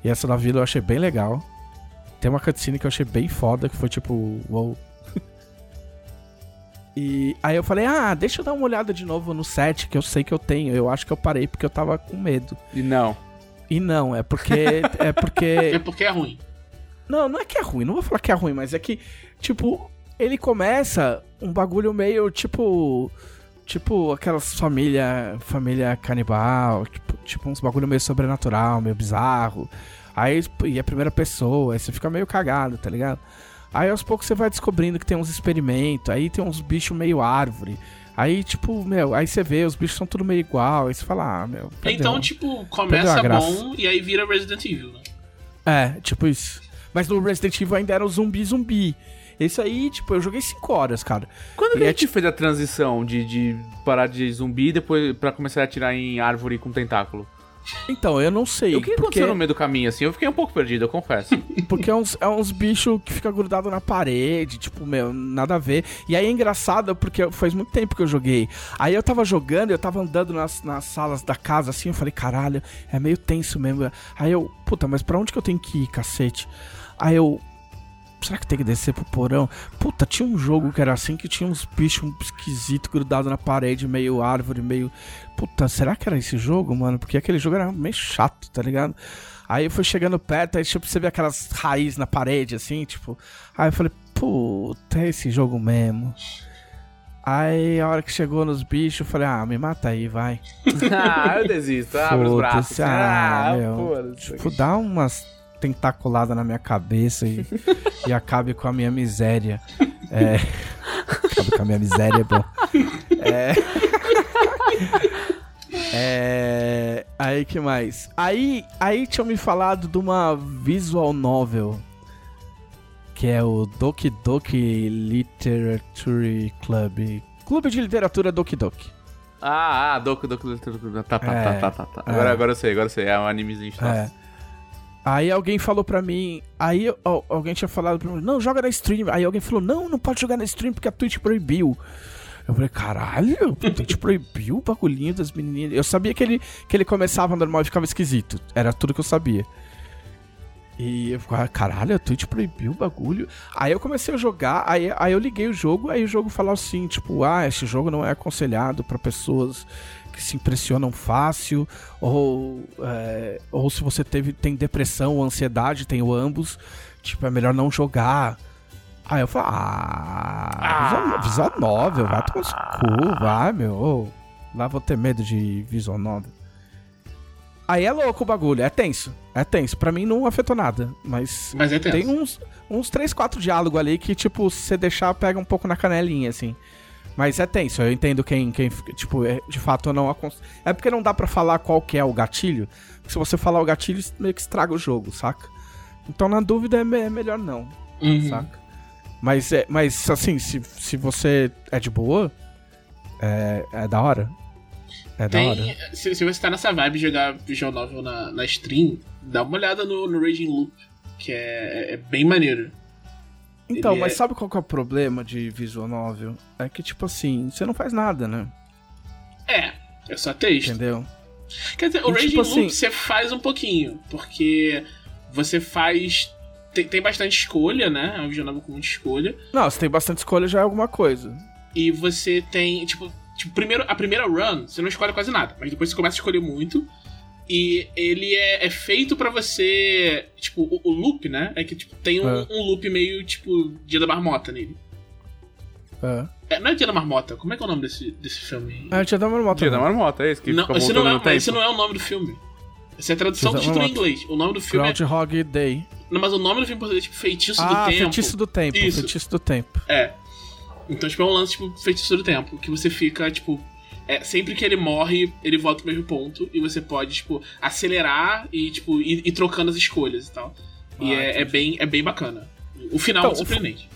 E essa da vila eu achei bem legal. Tem uma cutscene que eu achei bem foda, que foi tipo, uou. E aí eu falei, ah, deixa eu dar uma olhada de novo no set, que eu sei que eu tenho. Eu acho que eu parei porque eu tava com medo. E não. E não, é porque. é porque. É porque é ruim. Não, não é que é ruim, não vou falar que é ruim, mas é que, tipo, ele começa um bagulho meio tipo. Tipo, aquelas família, família canibal, tipo, tipo uns bagulho meio sobrenatural, meio bizarro. Aí, e é a primeira pessoa, aí você fica meio cagado, tá ligado? Aí aos poucos você vai descobrindo que tem uns experimentos, aí tem uns bichos meio árvore. Aí, tipo, meu, aí você vê, os bichos são tudo meio igual, aí você fala, ah, meu. Então, tipo, começa bom e aí vira Resident Evil, né? É, tipo isso. Mas no Resident Evil ainda era o zumbi zumbi. Esse aí, tipo, eu joguei 5 horas, cara. Quando que E a é gente fez a transição de, de parar de zumbi e depois pra começar a atirar em árvore com tentáculo? Então, eu não sei. o que porque, aconteceu no meio do caminho, assim? Eu fiquei um pouco perdido, eu confesso. porque é uns, é uns bichos que fica grudado na parede, tipo, meu, nada a ver. E aí é engraçado porque faz muito tempo que eu joguei. Aí eu tava jogando, eu tava andando nas, nas salas da casa assim, eu falei, caralho, é meio tenso mesmo. Aí eu, puta, mas pra onde que eu tenho que ir, cacete? Aí eu. Será que tem que descer pro porão? Puta, tinha um jogo que era assim que tinha uns bichos esquisitos grudados na parede, meio árvore, meio. Puta, será que era esse jogo, mano? Porque aquele jogo era meio chato, tá ligado? Aí eu fui chegando perto, aí tipo, você vê aquelas raízes na parede, assim, tipo. Aí eu falei, puta, é esse jogo mesmo. Aí a hora que chegou nos bichos, eu falei, ah, me mata aí, vai. ah, eu desisto. Abre os braços. Ah, ah, meu. foda-se. Tipo, dá umas tentaculadas na minha cabeça e, e acabe com a minha miséria. É. acabe com a minha miséria, bom. É. É. Aí que mais? Aí, aí tinham me falado de uma visual novel. Que é o Doki Doki Literature Club. Clube de Literatura Doki Doki. Ah, ah, Doku, Doku, Doku. Tá, tá, É, tá, tá, tá, tá. é. Agora, agora eu sei, agora eu sei. É um animezinho de É. Aí alguém falou pra mim. Aí ó, alguém tinha falado pra mim, não, joga na stream. Aí alguém falou, não, não pode jogar na stream porque a Twitch proibiu. Eu falei, caralho, a Twitch proibiu o bagulhinho das menininhas. Eu sabia que ele, que ele começava normal e ficava esquisito. Era tudo que eu sabia. E eu ficava, caralho, a Twitch proibiu o bagulho. Aí eu comecei a jogar, aí, aí eu liguei o jogo, aí o jogo falou assim, tipo, ah, esse jogo não é aconselhado pra pessoas que se impressionam fácil, ou, é, ou se você teve, tem depressão ou ansiedade, tem o ambos, tipo, é melhor não jogar. Aí eu falei, ah, visual, visual novel, vai tomar cu, vai, meu. lá vou ter medo de visual novel. Aí é louco o bagulho, é tenso, é tenso. Pra mim não afetou nada, mas Mas é tem uns, uns 3, 4 diálogos ali que, tipo, se você deixar, pega um pouco na canelinha, assim. Mas é tenso, eu entendo quem, quem tipo, é, de fato não aconselho. É porque não dá pra falar qual que é o gatilho, porque se você falar o gatilho, meio que estraga o jogo, saca? Então, na dúvida, é, me- é melhor não, Uhum. saca? Mas, é, mas assim, se, se você é de boa, é, é da hora. É da hora. Tem, se, se você tá nessa vibe de jogar visual novel na, na stream, dá uma olhada no, no Raging Loop, que é, é bem maneiro. Então, Ele mas é- sabe qual que é o problema de visual novel? É que, tipo assim, você não faz nada, né? É, é só texto. Entendeu? Quer dizer, o E, Raging tipo Loop assim- você faz um pouquinho, porque você faz. Tem, tem bastante escolha, né? É um visual novel com muita escolha. Não, você tem bastante escolha já é alguma coisa. E você tem, tipo, tipo primeiro, a primeira run, você não escolhe quase nada, mas depois você começa a escolher muito. E ele é, é feito pra você. Tipo, o, o loop, né? É que tipo, tem um, É. um loop meio tipo Dia da Marmota nele. É. É, não é Dia da Marmota, como é que é o nome desse, desse filme? Ah, tinha dado uma moto. Dia da marmota, é esse que não, fica esse, não é, tempo. esse não é o nome do filme. Essa é a tradução do Dia da título em Marmota. inglês. O nome do filme é. Groundhog Day. Não, mas o nome do filme em português é tipo Feitiço Ah, do Tempo. Feitiço do Tempo. Isso. Feitiço do Tempo. É. Então, tipo, é um lance, tipo, feitiço do tempo. Que você fica, tipo. É, sempre que ele morre, ele volta pro mesmo ponto. E você pode, tipo, acelerar e, tipo, ir, ir trocando as escolhas e tal. e Ah, é, é entendi. bem, é bem bacana. O final Então, é surpreendente.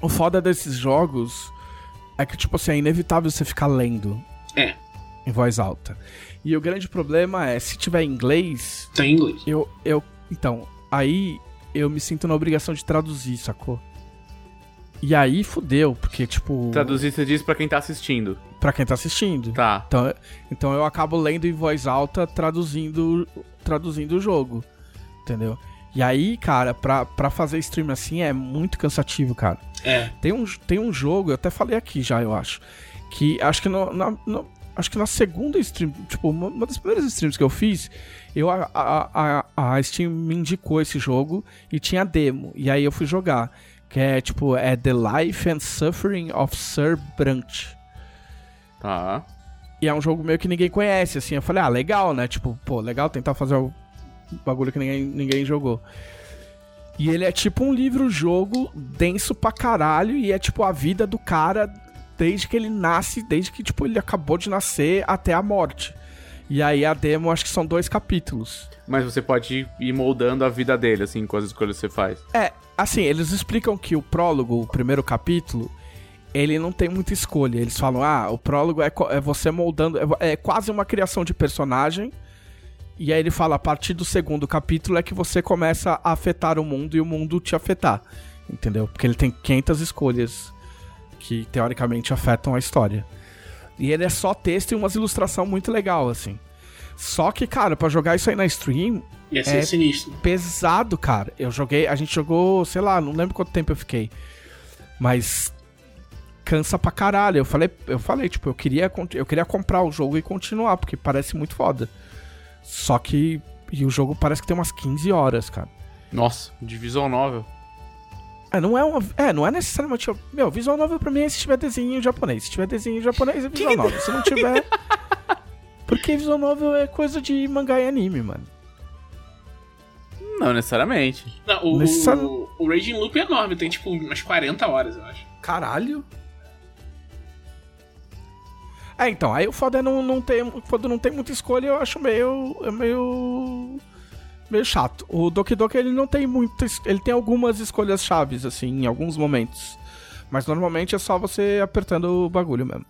O foda desses jogos é que, tipo assim, é inevitável você ficar lendo É, em voz alta. E o grande problema é, se tiver em inglês, tem em inglês. eu. eu então, aí eu me sinto na obrigação de traduzir, sacou? E aí fudeu, porque, tipo. Traduzir, você diz pra quem tá assistindo. Pra quem tá assistindo. Tá. Então, então eu acabo lendo em voz alta, traduzindo, traduzindo o jogo. Entendeu? E aí, cara, pra, pra fazer stream assim é muito cansativo, cara. É. Tem um, tem um jogo, eu até falei aqui já, eu acho. Que acho que no- na, no- acho que na segunda stream, tipo, uma, uma das primeiras streams que eu fiz, eu, a, a, a, a Steam me indicou esse jogo e tinha demo. E aí eu fui jogar. Que é tipo, é The Life and Suffering of Sir Brant. Tá. E é um jogo meio que ninguém conhece, assim. Eu falei, ah, legal, né? Tipo, pô, legal tentar fazer o bagulho que ninguém, ninguém jogou. E ele é tipo um livro-jogo denso pra caralho e é tipo a vida do cara desde que ele nasce, desde que, tipo, ele acabou de nascer até a morte. E aí a demo, acho que são dois capítulos. Mas você pode ir moldando a vida dele, assim, com as escolhas que você faz. É, assim, eles explicam que o prólogo, o primeiro capítulo, ele não tem muita escolha. Eles falam, ah, o prólogo é, é você moldando, é, é quase uma criação de personagem. E aí ele fala, a partir do segundo capítulo é que você começa a afetar o mundo e o mundo te afetar. Entendeu? Porque ele tem 500 escolhas que teoricamente afetam a história. E ele é só texto e umas ilustração muito legal, assim. Só que, cara, pra jogar isso aí na stream, Ia ser É. sinistro. pesado, cara. Eu joguei, a gente jogou, sei lá, não lembro quanto tempo eu fiquei. Mas cansa pra caralho. Eu falei, eu falei, tipo, eu queria, eu queria comprar o jogo e continuar, porque parece muito foda. Só que e o jogo parece que tem umas 15 horas, cara. Nossa, de visual novel. É, não é uma, é, não é necessariamente, meu, visual novel pra mim é se tiver desenho japonês. Se tiver desenho japonês é visual novel. Se não tiver Porque visual novel é coisa de mangá e anime, mano. Não necessariamente. Não, o, Nessa- o, o Raging Loop é enorme, tem tipo umas 40 horas, eu acho. Caralho. É, então, aí o foda é não, não ter. Quando não tem muita escolha, eu acho meio. É meio. Meio chato. O Doki Doki ele não tem muitas. Ele tem algumas escolhas chaves, assim, em alguns momentos. Mas normalmente é só você apertando o bagulho mesmo.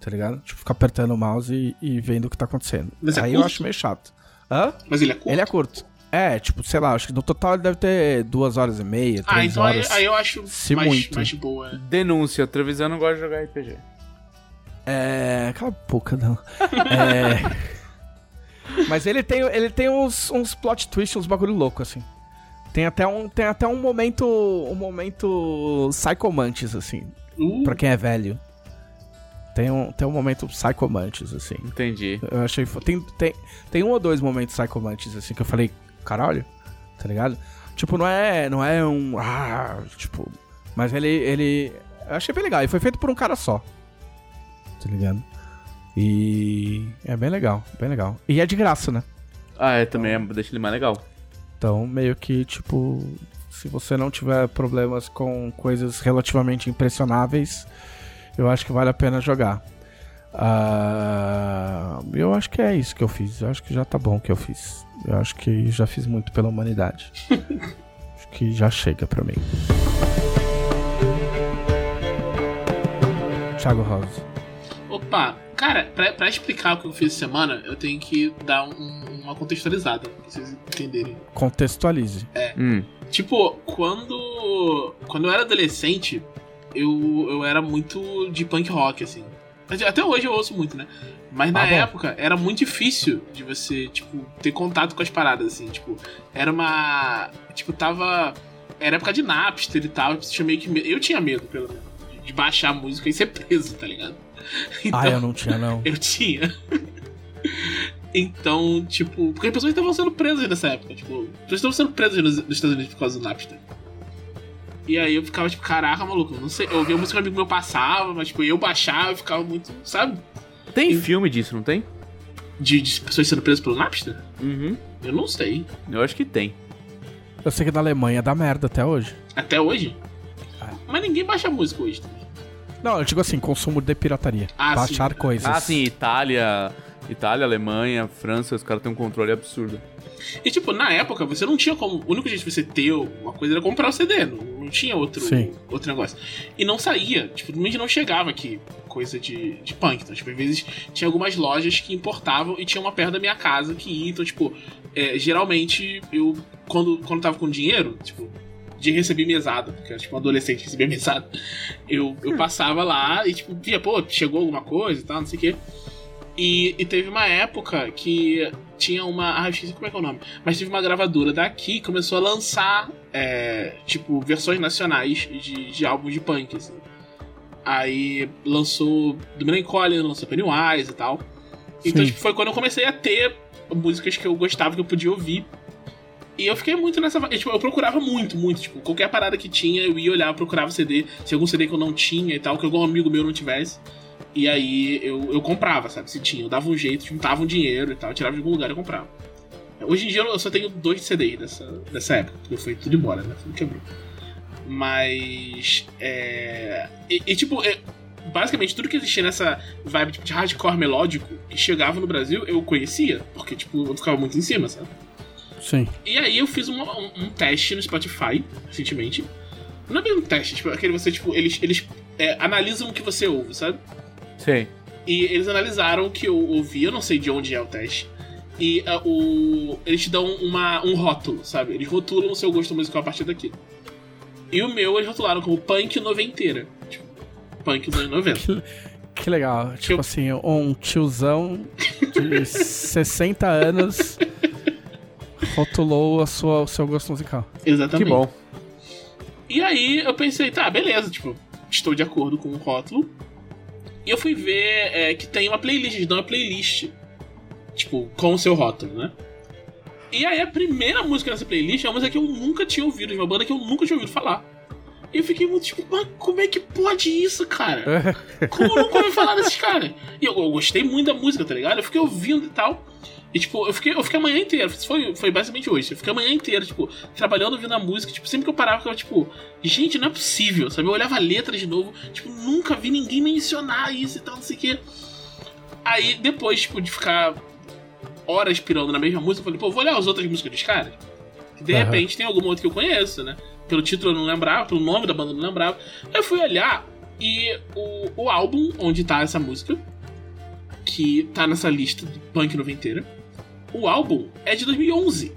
Tá ligado? Tipo, ficar apertando o mouse e, e vendo o que tá acontecendo. Mas é aí eu curto? acho meio chato. Hã? Mas ele é curto. Ele é curto. É, tipo, sei lá, acho que no total ele deve ter duas horas e meia, três ah, então aí, horas. aí eu acho Se mais, muito. mais boa. Denúncia, Trevisan não gosta de jogar RPG. É. Cala a boca, não. É. Mas ele tem, ele tem uns, uns plot twists, uns bagulho louco, assim. Tem até um, tem até um momento. Um momento. Psychomantis, assim. Uh, Pra quem é velho. Tem um, tem um momento Psychomantis, assim. Entendi. Eu achei. Tem, tem, tem um ou dois momentos Psychomantis, assim, que eu falei, caralho, tá ligado? Tipo, não é. Não é um. Ah, tipo. Mas ele. ele eu achei bem legal. E foi feito por um cara só. Tá ligado? E. É bem legal, bem legal. E é de graça, né? Ah, é, também é, deixa ele mais legal. Então, meio que, tipo. Se você não tiver problemas com coisas relativamente impressionáveis, eu acho que vale a pena jogar. Ah, eu acho que é isso que eu fiz. Eu acho que já tá bom o que eu fiz. Eu acho que já fiz muito pela humanidade. acho que já chega pra mim. Thiago Rosa. Opa, Cara, pra, pra explicar o que eu fiz essa semana, eu tenho que dar um- uma contextualizada, pra vocês entenderem. Contextualize. Hum. Tipo, quando. Quando eu era adolescente, eu, eu era muito de punk rock, assim. Até- hoje eu ouço muito, né? Mas na Ah, época era muito difícil de você, tipo, ter contato com as paradas, assim. Tipo, era uma. Tipo, tava. Era época de Napster e tal. Tinha meio que. Eu tinha medo, pelo menos. de- De baixar a música e ser preso, tá ligado? Então, Ah, eu não tinha, não. eu tinha. Então, tipo, porque as pessoas estavam sendo presas nessa época, tipo, as pessoas estavam sendo presas nos, nos Estados Unidos por causa do Napster. E aí eu ficava, tipo, caraca, maluco, eu não sei, eu ouvia a música que um amigo meu passava, mas, tipo, eu baixava e ficava muito, sabe? Tem Eu- filme disso, não tem? De, de pessoas sendo presas pelo Napster? Uhum. Eu não sei. Eu acho que tem. Eu sei que na Alemanha dá merda até hoje. Até hoje. Ah. Mas ninguém baixa música hoje também. Não, eu digo assim, consumo de pirataria. Ah, Baixar sim. coisas. Ah, sim, Itália. Itália, Alemanha, França, os caras têm um controle absurdo. E, tipo, na época, você não tinha como. O único jeito de você ter uma coisa era comprar o CD. Não, não tinha outro, Sim. outro negócio. E não saía. Tipo, normalmente não chegava aqui coisa de, de punk. Então, tipo, às vezes tinha algumas lojas que importavam e tinha uma perto da minha casa que ia. Então, tipo, é, geralmente eu, quando, quando tava com dinheiro, tipo, de receber mesada, porque eu era tipo um adolescente que recebia mesada, eu, eu passava lá e, tipo, via, pô, chegou alguma coisa e tal, não sei o quê. E, e teve uma época que tinha uma. Ah, eu esqueci como é que é o nome. Mas teve uma gravadora daqui que começou a lançar, é, tipo, versões nacionais de, de álbuns de punk, assim. Aí lançou do Melancholy, lançou Pennywise e tal. Então, tipo, foi quando eu comecei a ter músicas que eu gostava, que eu podia ouvir. E eu fiquei muito nessa. Tipo, eu procurava muito, muito. Tipo, qualquer parada que tinha, eu ia olhar, procurava CD. Se algum CD que eu não tinha e tal, que algum amigo meu não tivesse. E aí eu, eu comprava, sabe? Se tinha. Eu dava um jeito, juntava um dinheiro e tal, tirava de algum lugar e comprava. Hoje em dia eu só tenho dois CDs dessa, dessa época, porque foi tudo embora, né? Tudo quebrou. Mas. É. E, e, tipo, é, basicamente tudo que existia nessa vibe tipo, de hardcore melódico que chegava no Brasil, eu conhecia, porque, tipo, eu ficava muito em cima, sabe? Sim. E aí eu fiz uma- um, um teste no Spotify, recentemente. Não é bem um teste, tipo, aquele você, tipo, eles, eles é, analisam o que você ouve, sabe? Sei. E eles analisaram o que eu ouvi, eu não sei de onde é o teste. E ah, o, eles te dão uma, um rótulo, sabe? Eles rotulam o seu gosto musical a partir daquilo. E o meu eles rotularam como punk noventeira. Tipo, punk dos anos 90. Que legal. Tipo Eu- assim, um tiozão de 60 anos rotulou a sua, o seu gosto musical. Que Exatamente. bom. E aí eu pensei, tá, beleza, tipo, estou de acordo com o rótulo. E eu fui ver é, que tem uma playlist, eles dão uma playlist. Tipo, com o seu rótulo, né? E aí a primeira música dessa playlist é uma música que eu nunca tinha ouvido, de uma banda que eu nunca tinha ouvido falar. E eu fiquei muito tipo, mas como é que pode isso, cara? Como eu nunca ouvi falar desses caras? E eu, eu gostei muito da música, tá ligado? Eu fiquei ouvindo e tal. E, tipo, eu fiquei, eu fiquei a manhã inteira. Foi, foi basicamente hoje. Eu fiquei a manhã inteira, tipo, trabalhando, ouvindo a música. Tipo, sempre que eu parava, eu ficava, tipo, gente, não é possível, sabe? Eu olhava a letra de novo. Tipo, nunca vi ninguém mencionar isso e tal, não sei o quê. Aí, depois, tipo, de ficar horas pirando na mesma música, eu falei, pô, vou olhar as outras músicas dos caras. De Aham. repente tem alguma outra que eu conheço, né? Pelo título eu não lembrava, pelo nome da banda eu não lembrava. Aí eu fui olhar e o, o álbum onde tá essa música, que tá nessa lista do punk noventeira, o álbum é de 2011.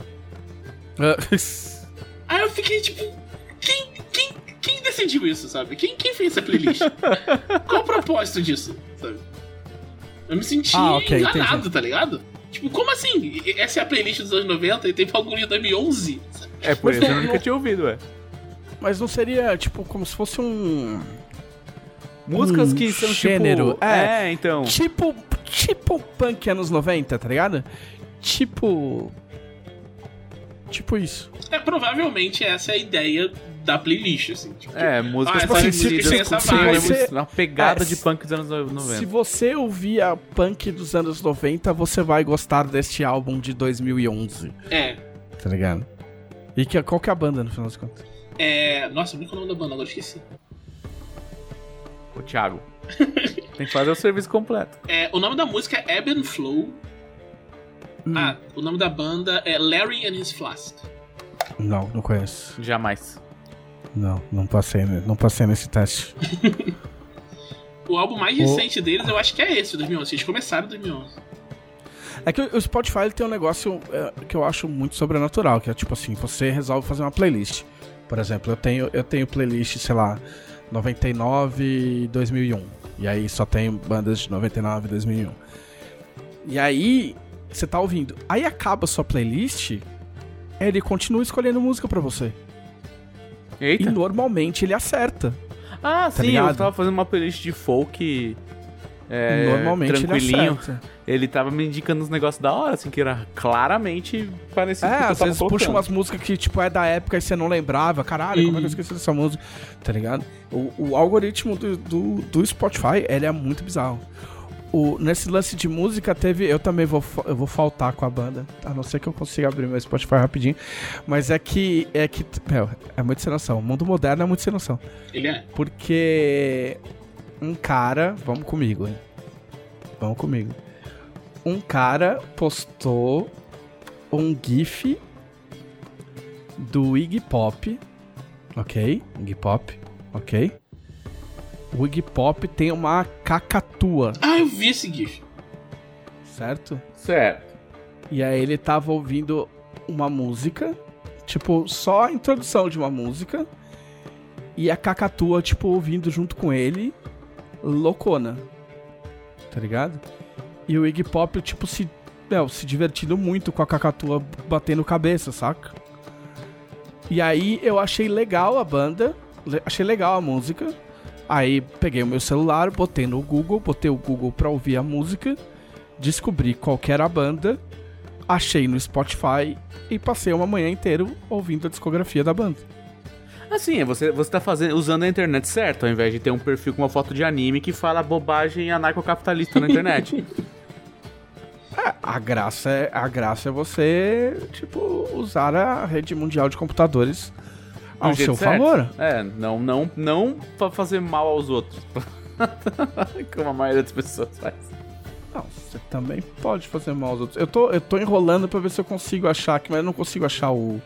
Aí eu fiquei tipo, quem, quem, quem decidiu isso, sabe? Quem, quem fez essa playlist? Qual o propósito disso, sabe? Eu me senti Ah, ok, enganado, entendi. tá ligado? Tipo, como assim? Essa é a playlist dos anos 90 e tem bagulho de 2011? É por isso que eu nunca tinha ouvido, ué. Mas não seria, tipo, como se fosse um. Músicas Um que são gênero, tipo... é. É, então. Tipo. Tipo punk anos 90, tá ligado? Tipo. Tipo isso. É, provavelmente essa é a ideia da playlist, assim. Tipo, É, músicas Ah, essas parecidas músicas têm essa vibe. você... uma pegada É, de se- punk dos anos 90. Se você ouvia punk dos anos 90, você vai gostar deste álbum de 2011, É. tá ligado? E que, qual que é a banda, no final das contas? É. Nossa, como é é o nome da banda? Agora eu esqueci. Ô, Thiago. Tem que fazer o serviço completo. É, o nome da música é Ebb and Flow. Hum, Ah, o nome da banda é Larry and His Flask. Não, não conheço. Jamais. Não, não passei, não passei nesse teste. O álbum mais O- recente deles, eu acho que é esse, 2011. Eles começaram em 2011. É que o Spotify ele tem um negócio é, que eu acho muito sobrenatural, que é tipo assim, você resolve fazer uma playlist. Por exemplo, eu tenho, eu tenho playlist, sei lá, 99 e 2001. E aí só tem bandas de 99 e 2001. E aí, você tá ouvindo. Aí acaba a sua playlist, ele continua escolhendo música pra você. E Eita. normalmente ele acerta. Ah, sim, eu ligado? tava fazendo uma playlist de folk. É, normalmente ele tranquilinho. acerta. Ele tava me indicando uns negócios da hora, assim, que era claramente parecido É, com o que eu às vezes puxa colocando. umas músicas que, tipo, é da época e você não lembrava. Caralho, como é que eu esqueci dessa música? Tá ligado? O, o algoritmo do, do, do Spotify, ele é muito bizarro. O, nesse lance de música teve. Eu também vou, eu vou faltar com a banda. A não ser que eu consiga abrir meu Spotify rapidinho. Mas é que. É que. Meu, é muito sem noção. O mundo moderno é muito sem noção. Ele é. Porque um cara, vamos comigo, hein? Vamos comigo. Um cara postou um GIF do Iggy Pop, ok? Iggy Pop, ok? O Iggy Pop tem uma cacatua, Ah, eu vi esse GIF. certo? Certo. E aí ele tava ouvindo uma música, tipo, só a introdução de uma música. E a Cacatua, tipo, ouvindo junto com ele, loucona. Tá ligado? E o Iggy Pop, tipo, se, meu, se divertindo muito com a Cacatua batendo cabeça, saca? E aí eu achei legal a banda, achei legal a música. Aí peguei o meu celular, botei no Google, botei o Google pra ouvir a música, descobri qual que era a banda, achei no Spotify e passei uma manhã inteira ouvindo a discografia da banda. Assim, é você, você tá fazendo, usando a internet certo, ao invés de ter um perfil com uma foto de anime que fala bobagem anarcocapitalista na internet. A graça é, a graça é você, tipo, usar a rede mundial de computadores ao seu certo. favor. É, não, não, não pra fazer mal aos outros. Como a maioria das pessoas faz. Não, você também pode fazer mal aos outros. Eu tô, eu tô enrolando pra ver se eu consigo achar aqui, mas eu não consigo achar o,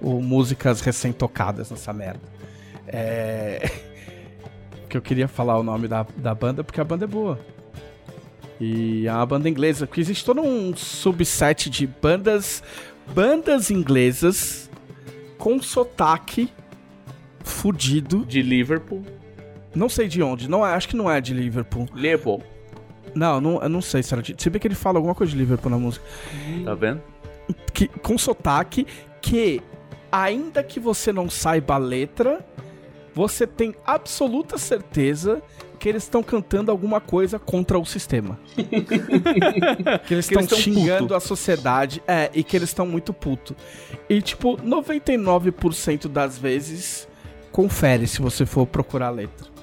o músicas recém-tocadas nessa merda. É. que eu queria falar o nome da, da banda porque a banda é boa. E é uma banda inglesa, porque existe todo um subset de bandas bandas inglesas com sotaque fudido. De Liverpool. Não sei de onde, não é, acho que não é de Liverpool. Liverpool. Não, não, eu não sei se era de. Se bem que ele fala alguma coisa de Liverpool na música. Tá vendo? que, com sotaque que, ainda que você não saiba a letra, você tem absoluta certeza que eles estão cantando alguma coisa contra o sistema. que eles estão xingando puto. a sociedade. É, e que eles estão muito puto. E, tipo, 99% das vezes, confere se você for procurar a letra.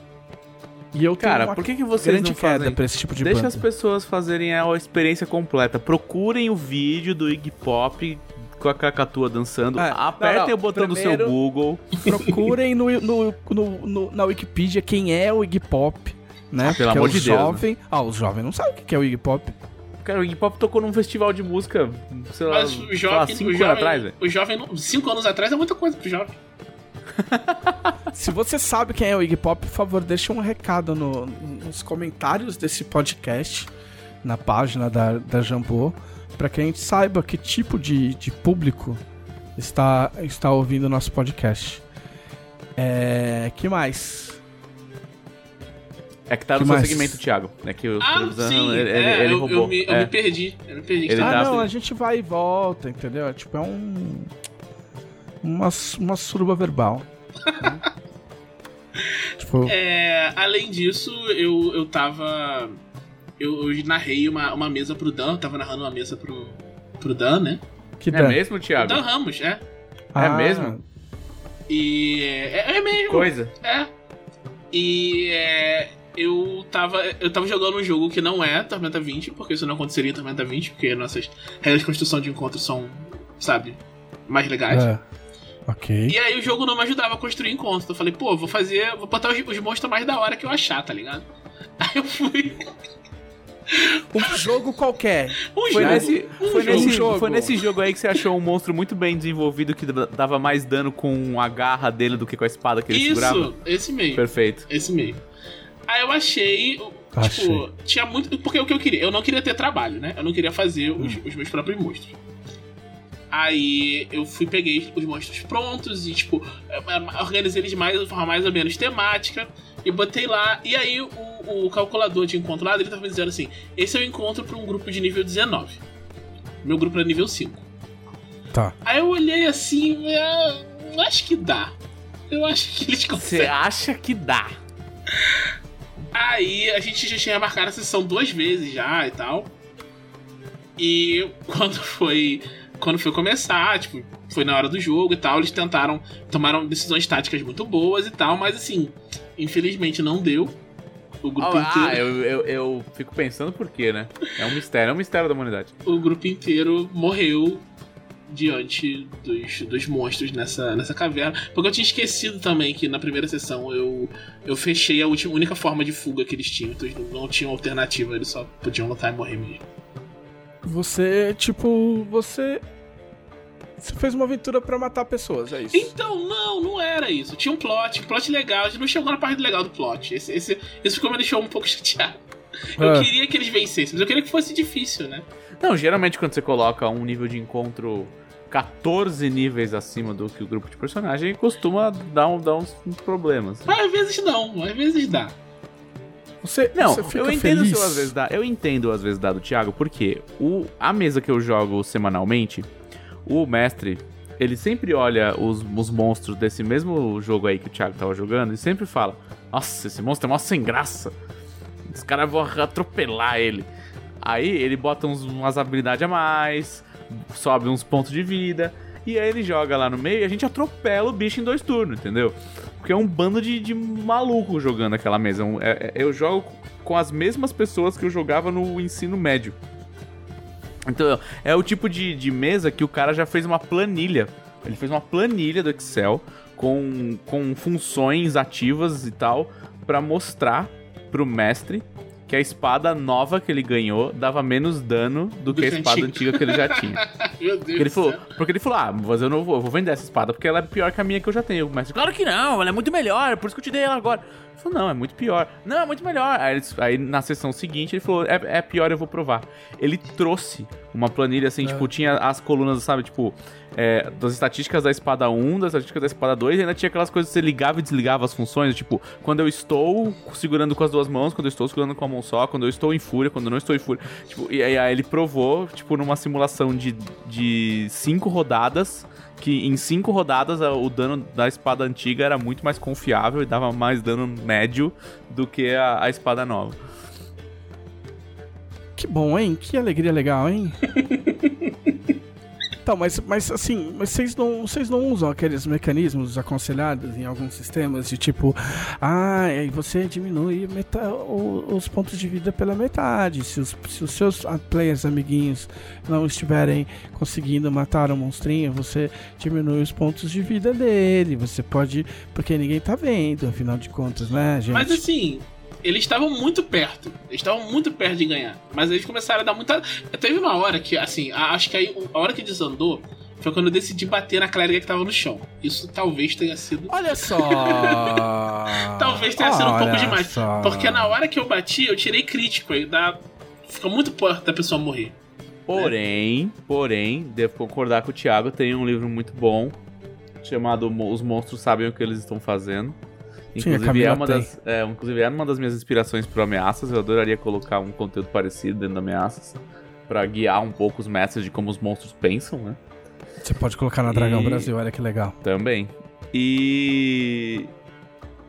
E eu Cara, por que, que vocês não fazem... pra esse tipo de Deixa banda. as pessoas fazerem a experiência completa. Procurem o vídeo do Iggy Pop com a cacatua dançando. É, Apertem não, não, o botão do primeiro- seu Google. Procurem no, no, no- no- na Wikipedia quem é o Iggy Pop, né? Ah, pelo Porque amor de Deus, né? jovem... Ah, os jovens não sabem o que é o Iggy Pop. Cara, o Iggy Pop tocou num festival de música, sei lá, Mas o jovem, cinco o anos jovem, atrás, velho. o jovem, cinco anos atrás é muita coisa pro jovem. Se você sabe quem é o Iggy Pop, por favor, deixa um recado no- nos comentários desse podcast, na página da, da Jambô, pra que a gente saiba que tipo de, de público está, está ouvindo o nosso podcast. É, que mais? É que tá no Que seu mais? segmento, Thiago. É que o Ah, sim. ele, ele- é, ele eu, roubou. eu me, eu É. me perdi. Eu me perdi. Ele ah, tá- não, a gente vai e volta, entendeu? É Tipo, é um. Uma, uma suruba verbal. tipo, É, além disso, eu, eu tava. Eu, eu narrei uma, uma mesa pro Dan, eu tava narrando uma mesa pro, pro Dan, né? que É dano. mesmo, O Thiago? Dan Ramos, é. É mesmo? E. É, é mesmo. Coisa. É. E é, eu tava. Eu tava jogando um jogo que não é Tormenta 20, porque isso não aconteceria em Tormenta 20, porque nossas regras de construção de encontro são, sabe, mais legais. É. Ok. E aí o jogo não me ajudava a construir encontro. Eu falei, pô, vou fazer. Vou botar os, os monstros mais da hora que eu achar, tá ligado? Aí eu fui. Um jogo qualquer. Um Foi, jogo. nesse, um foi, jogo. nesse, jogo. foi nesse jogo aí que você achou um monstro muito bem desenvolvido que da- dava mais dano com a garra dele do que com a espada que ele segurava? Isso, esse meio. Perfeito. Esse meio. Aí eu achei. Achei. Tipo, tinha muito. Porque o que eu queria? Eu não queria ter trabalho, né? Eu não queria fazer os, Hum. os meus próprios monstros. Aí eu fui, peguei os monstros prontos e, tipo, eh, organizei eles mais de forma mais ou menos temática e botei lá. E aí o, o calculador de encontro lá, ele tava me dizendo assim: esse é o encontro pra um grupo de nível 19. Meu grupo era nível 5. Tá. Aí eu olhei assim, é, eu acho que dá. Eu acho que eles Você conseguem. acha que dá? Aí a gente já tinha marcado a sessão duas vezes já e tal. E quando foi. Quando foi começar, tipo, foi na hora do jogo e tal, eles tentaram. Tomaram decisões táticas muito boas e tal, mas assim, infelizmente não deu. O grupo Ah, inteiro. eu, eu, eu fico pensando por quê, né? É um mistério, é um mistério da humanidade. O grupo inteiro morreu diante dos, dos monstros nessa, nessa caverna. Porque eu tinha esquecido também que na primeira sessão eu, eu fechei a última, única forma de fuga que eles tinham. Então eles não, não tinham alternativa, eles só podiam lutar e morrer mesmo. Você, tipo, você. Você fez uma aventura pra matar pessoas, é isso. Então, não, não era isso. Tinha um plot, um plot legal. A gente não chegou na parte legal do plot. Esse, esse, esse ficou me deixou um pouco chateado. Eu Ah. queria que eles vencessem, mas eu queria que fosse difícil, né? Não, geralmente quando você coloca um nível de encontro 14 níveis acima do que o grupo de personagem, costuma dar, um, dar uns, uns problemas. Mas às vezes não, às vezes dá. Você, Não, você fica eu entendo feliz. seu às vezes dá. Eu entendo às vezes dá do Thiago, porque o, a mesa que eu jogo semanalmente, o mestre, ele sempre olha os, os monstros desse mesmo jogo aí que o Thiago tava jogando e sempre fala: Nossa, esse monstro é mó sem graça. Os caras vão atropelar ele. Aí ele bota uns, umas habilidades a mais, sobe uns pontos de vida. E aí ele joga lá no meio e a gente atropela o bicho em dois turnos, entendeu? Porque é um bando de, de maluco jogando aquela mesa. Um- é- é- eu jogo com as mesmas pessoas que eu jogava no ensino médio. Então, é o tipo de, de mesa que o cara já fez uma planilha. Ele fez uma planilha do Excel com, com funções ativas e tal pra mostrar pro mestre que a espada nova que ele ganhou dava menos dano do, Do que a espada antiga. antiga que ele já tinha. Meu Deus Porque ele falou, porque ele falou, ah, mas eu não vou, eu vou vender essa espada porque ela é pior que a minha que eu já tenho. Mas claro que não, ela é muito melhor, por isso que eu te dei ela agora. Ele falou, não, é muito pior. Não, é muito melhor. Aí, aí na sessão seguinte ele falou, é, é pior, eu vou provar. Ele trouxe uma planilha assim, tipo, tinha as colunas, sabe, tipo, é, das estatísticas da espada 1, das estatísticas da espada 2, e ainda tinha aquelas coisas que você ligava e desligava as funções, tipo, quando eu estou segurando com as duas mãos, quando eu estou segurando com a mão só, quando eu estou em fúria, quando eu não estou em fúria. Tipo, e aí, aí ele provou, tipo, numa simulação de, de cinco rodadas, que em cinco rodadas o dano da espada antiga era muito mais confiável e dava mais dano médio do que a, a espada nova. Que bom, hein? Que alegria legal, hein? Então, mas, mas assim, mas vocês não, vocês não usam aqueles mecanismos aconselhados em alguns sistemas de tipo, ah, você diminui os pontos de vida pela metade. Se os, se os seus ah, players amiguinhos não estiverem conseguindo matar o monstrinho, você diminui os pontos de vida dele. Você pode, porque ninguém tá vendo, afinal de contas, né, gente? Mas assim, eles estavam muito perto. Eles estavam muito perto de ganhar. Mas eles começaram a dar muita. Teve uma hora que, assim, a- acho que aí a hora que desandou foi quando eu decidi bater na clériga que tava no chão. Isso talvez tenha sido. Olha só! Talvez tenha sido um pouco Olha demais. só. Porque na hora que eu bati, eu tirei crítico. Aí dá. Fica muito perto da pessoa morrer. Porém, porém, devo concordar com o Thiago, tem um livro muito bom chamado Os Monstros Sabem o que Eles Estão Fazendo. Sim, a Inclusive, Camila é uma tem. das, é, inclusive é uma das minhas inspirações para ameaças. Eu adoraria colocar um conteúdo parecido dentro da ameaças Pra guiar um pouco os mestres de como os monstros pensam, né? Você pode colocar na Dragão E- Brasil, olha que legal. Também. E...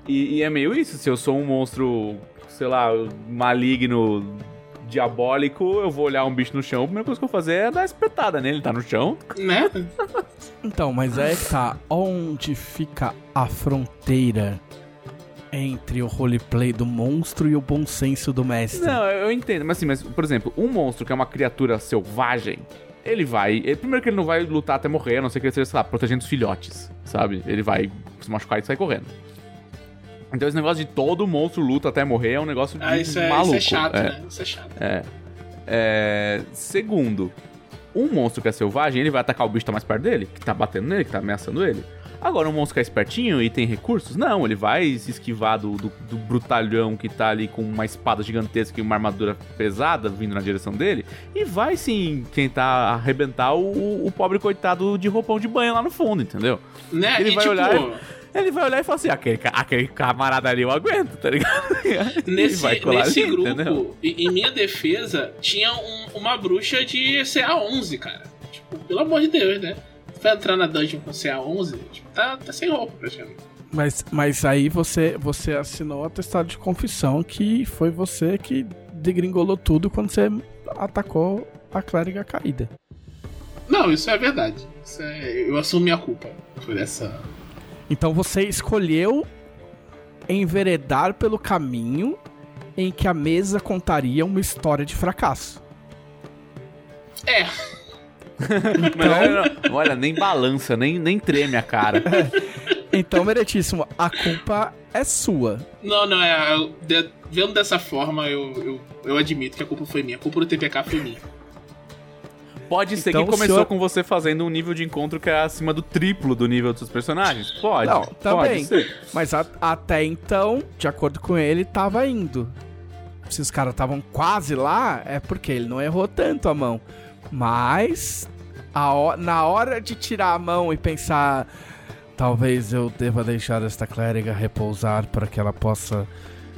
e. e é meio isso. Se eu sou um monstro, sei lá, maligno, diabólico, eu vou olhar um bicho no chão, a primeira coisa que eu vou fazer é dar espetada nele. Tá no chão. Né? Então, mas é que tá onde fica a fronteira entre o roleplay do monstro e o bom senso do mestre. Não, eu entendo. Mas assim, mas, por exemplo, um monstro que é uma criatura selvagem. Ele vai. ele- primeiro que ele não vai lutar até morrer, a não ser que ele esteja, sei lá, protegendo os filhotes, sabe? Ele vai se machucar e sair correndo. Então esse negócio de todo monstro luta até morrer é um negócio de Ah, isso é, maluco. isso é chato, é. né? Isso é chato. É. É, Segundo, um monstro que é selvagem, ele vai atacar o bicho que tá mais perto dele, que tá batendo nele, que tá ameaçando ele. Agora, um monstro que é espertinho e tem recursos? Não, ele vai se esquivar do, do, do brutalhão que tá ali com uma espada gigantesca e uma armadura pesada vindo na direção dele. E vai sim tentar arrebentar o, o pobre coitado de roupão de banho lá no fundo, entendeu? Né? Ele e, vai tipo, olhar- Ele vai olhar e falar assim: aquele, aquele camarada ali eu aguento, tá ligado? Nesse, nesse ali, grupo, entendeu? em, em minha defesa, tinha um- uma bruxa de CA11, cara. Tipo, pelo amor de Deus, né? Vai entrar na dungeon com CA11, tipo, tá, tá sem roupa praticamente. Mas, mas aí você, você assinou o atestado de confissão que foi você que degringolou tudo quando você atacou a clériga caída. Não, isso é verdade. Isso é- eu assumo minha culpa por essa. Então você escolheu enveredar pelo caminho em que a mesa contaria uma história de fracasso. É, Mas olha, nem balança, nem, nem treme a cara. Então, meritíssimo, a culpa é sua. não, não, é. eu- de- vendo dessa forma, eu, eu, eu admito que a culpa foi minha. A culpa do TPK foi minha. Pode ser Então, que começou senhor- com você fazendo um nível de encontro que é acima do triplo do nível dos seus personagens? Pode. Não, pode também. ser. Mas a- até então, de acordo com ele, tava indo. Se os caras estavam quase lá, é porque ele não errou tanto a mão. Mas a na hora de tirar a mão e pensar, talvez eu deva deixar esta clériga repousar para que ela possa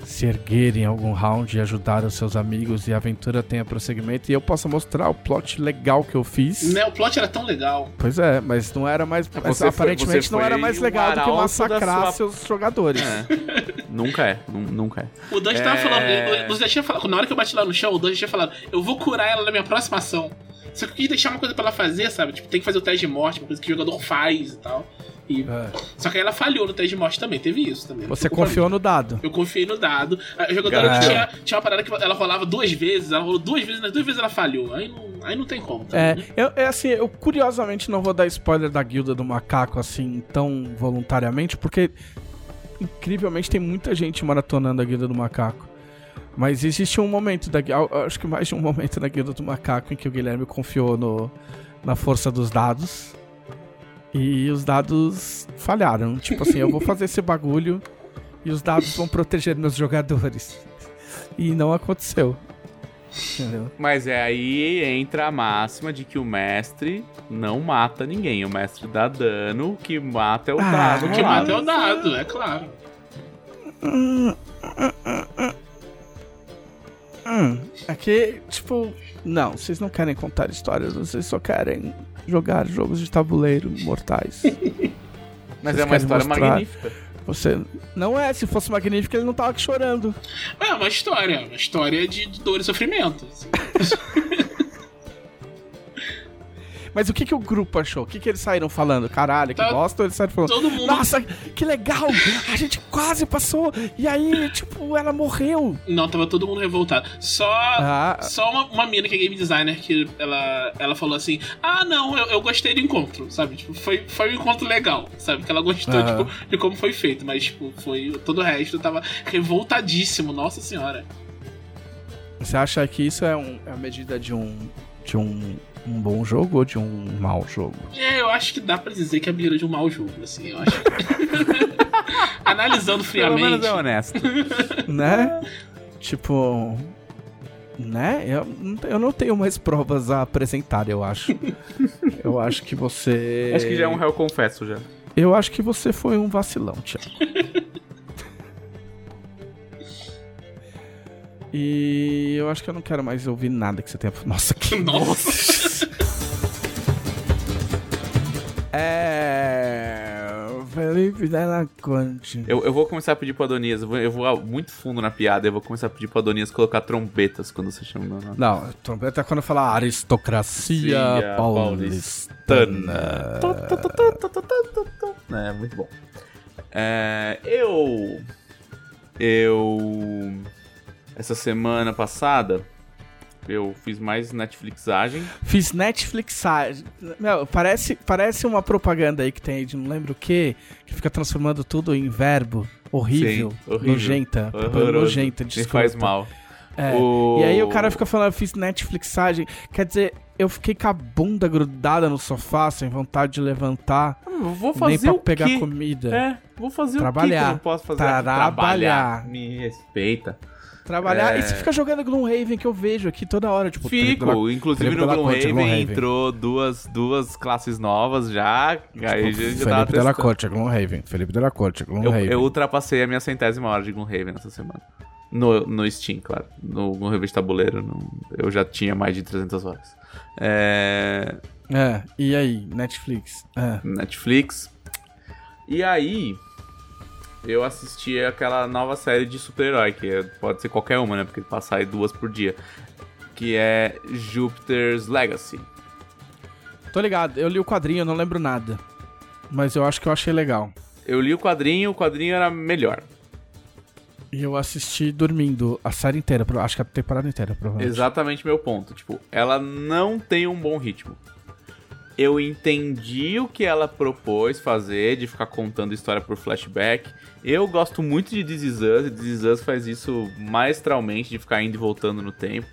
se erguer em algum round e ajudar os seus amigos e a aventura tenha prosseguimento e eu possa mostrar o plot legal que eu fiz. Né, o plot era tão legal. Pois é, mas não era mais. mas Você foi- aparentemente você não era mais legal do que massacrar sua- seus jogadores. É. nunca é, nu- nunca é. O Dante tava É. falando. O Dante tinha falado. Na hora que eu bati lá no chão, o Dante tinha falado: Eu vou curar ela na minha próxima ação. Só que eu quis deixar uma coisa pra ela fazer, sabe? Tipo, tem que fazer o teste de morte, uma coisa que o jogador faz e tal. E... É. Só que aí ela falhou no teste de morte também, teve isso também. Você confiou no dado. Eu confiei no dado. A jogadora tinha, tinha uma parada que ela rolava duas vezes, ela rolou duas vezes, nas duas vezes ela falhou. Aí não, aí não tem como. tá É, eu, é assim, eu curiosamente não vou dar spoiler da guilda do macaco assim tão voluntariamente, porque incrivelmente tem muita gente maratonando a guilda do macaco. Mas existe um momento da acho que mais de um momento da guilda do macaco em que o Guilherme confiou no, na força dos dados. E os dados falharam. Tipo assim, eu vou fazer esse bagulho e os dados vão proteger meus jogadores. E não aconteceu. Entendeu? Mas é aí entra a máxima de que o mestre não mata ninguém. O mestre dá dano, o que mata é o Ah, dado. O que mata é o dado, é claro. Hum, aqui, tipo, não, vocês não querem contar histórias, vocês só querem jogar jogos de tabuleiro mortais. Mas Vocês é uma história mostrar? magnífica. Você não é, se fosse magnífico, ele não tava aqui chorando. É uma história, uma história de, de dor e sofrimento. Mas o que que o grupo achou? O que que eles saíram falando? Caralho, que Tá- bosta, eles saíram falando. Todo mundo. Nossa, que legal! A gente quase passou! E aí, tipo, ela morreu! Não, tava todo mundo revoltado. Só. Ah, Só uma, uma mina que é game designer que ela, ela falou assim: Ah, não, eu, eu gostei do encontro, sabe? Tipo, foi, foi um encontro legal, sabe? Que ela gostou, Aham. tipo, de como foi feito, mas, tipo, foi. Todo o resto tava revoltadíssimo, nossa senhora. você acha que isso é, um- é a medida de um. de um, um bom jogo ou de um mau jogo? É, eu acho que dá pra dizer que é a beira de um mau jogo, assim, eu acho. Analisando Pelo menos friamente. é honesto. né? Tipo. Né? Eu, eu não tenho mais provas a apresentar, eu acho. eu acho que você. Acho que já é um réu confesso já. Eu acho que você foi um vacilão, Thiago. E eu acho que eu não quero mais ouvir nada que você tenha. Nossa, que. Nossa! É. Felipe Della Conte. Eu, eu vou começar a pedir pro Adonias, eu vou, eu vou muito fundo na piada, eu vou começar a pedir pro Adonias colocar trombetas quando você chama. Não, trombeta é quando fala aristocracia Cia paulistana. É, muito bom. É, eu. Eu. Essa semana passada, eu fiz mais Netflixagem. Fiz Netflix. Meu, parece, parece uma propaganda aí que tem aí de não lembro o que, que fica transformando tudo em verbo horrível, Sim, horrível. nojenta, Horroroso. nojenta, desculpa. faz mal. É. O- E aí o cara fica falando, fiz Netflixagem. Quer dizer, eu fiquei com a bunda grudada no sofá, sem vontade de levantar. Eu vou nem fazer pra o pegar comida. É, vou fazer Trabalhar. o quê que eu não posso fazer? aqui? Trabalhar. Me respeita. Trabalhar. É. E você fica jogando Gloomhaven que eu vejo aqui toda hora. Tipo, Felipe Fico, inclusive Felipe no Gloomhaven Gloomhaven. entrou duas, duas classes novas já. aí Tipo, já, já tava Felipe Della. Corte, Gloomhaven. Felipe Della Corte, Eu, Gloomhaven. eu ultrapassei a minha centésima hora de Gloomhaven essa semana. No, no Steam, claro. No Gloomhaven de tabuleiro, não- eu já tinha mais de 300 horas. É, É, e aí, Netflix? É. Netflix. E aí, eu assisti aquela nova série de super-herói, que é- pode ser qualquer uma, né? Porque passa aí duas por dia. Que é Jupiter's Legacy. Tô ligado, eu li o quadrinho, eu não lembro nada. Mas eu acho que eu achei legal. Eu li o quadrinho, o quadrinho era melhor. E eu assisti dormindo a série inteira, acho que a temporada inteira, provavelmente. Exatamente meu ponto. Tipo, ela não tem um bom ritmo. Eu entendi o que ela propôs fazer, de ficar contando história por flashback. Eu gosto muito de This Is Us, e This Is Us faz isso maestralmente, de ficar indo e voltando no tempo.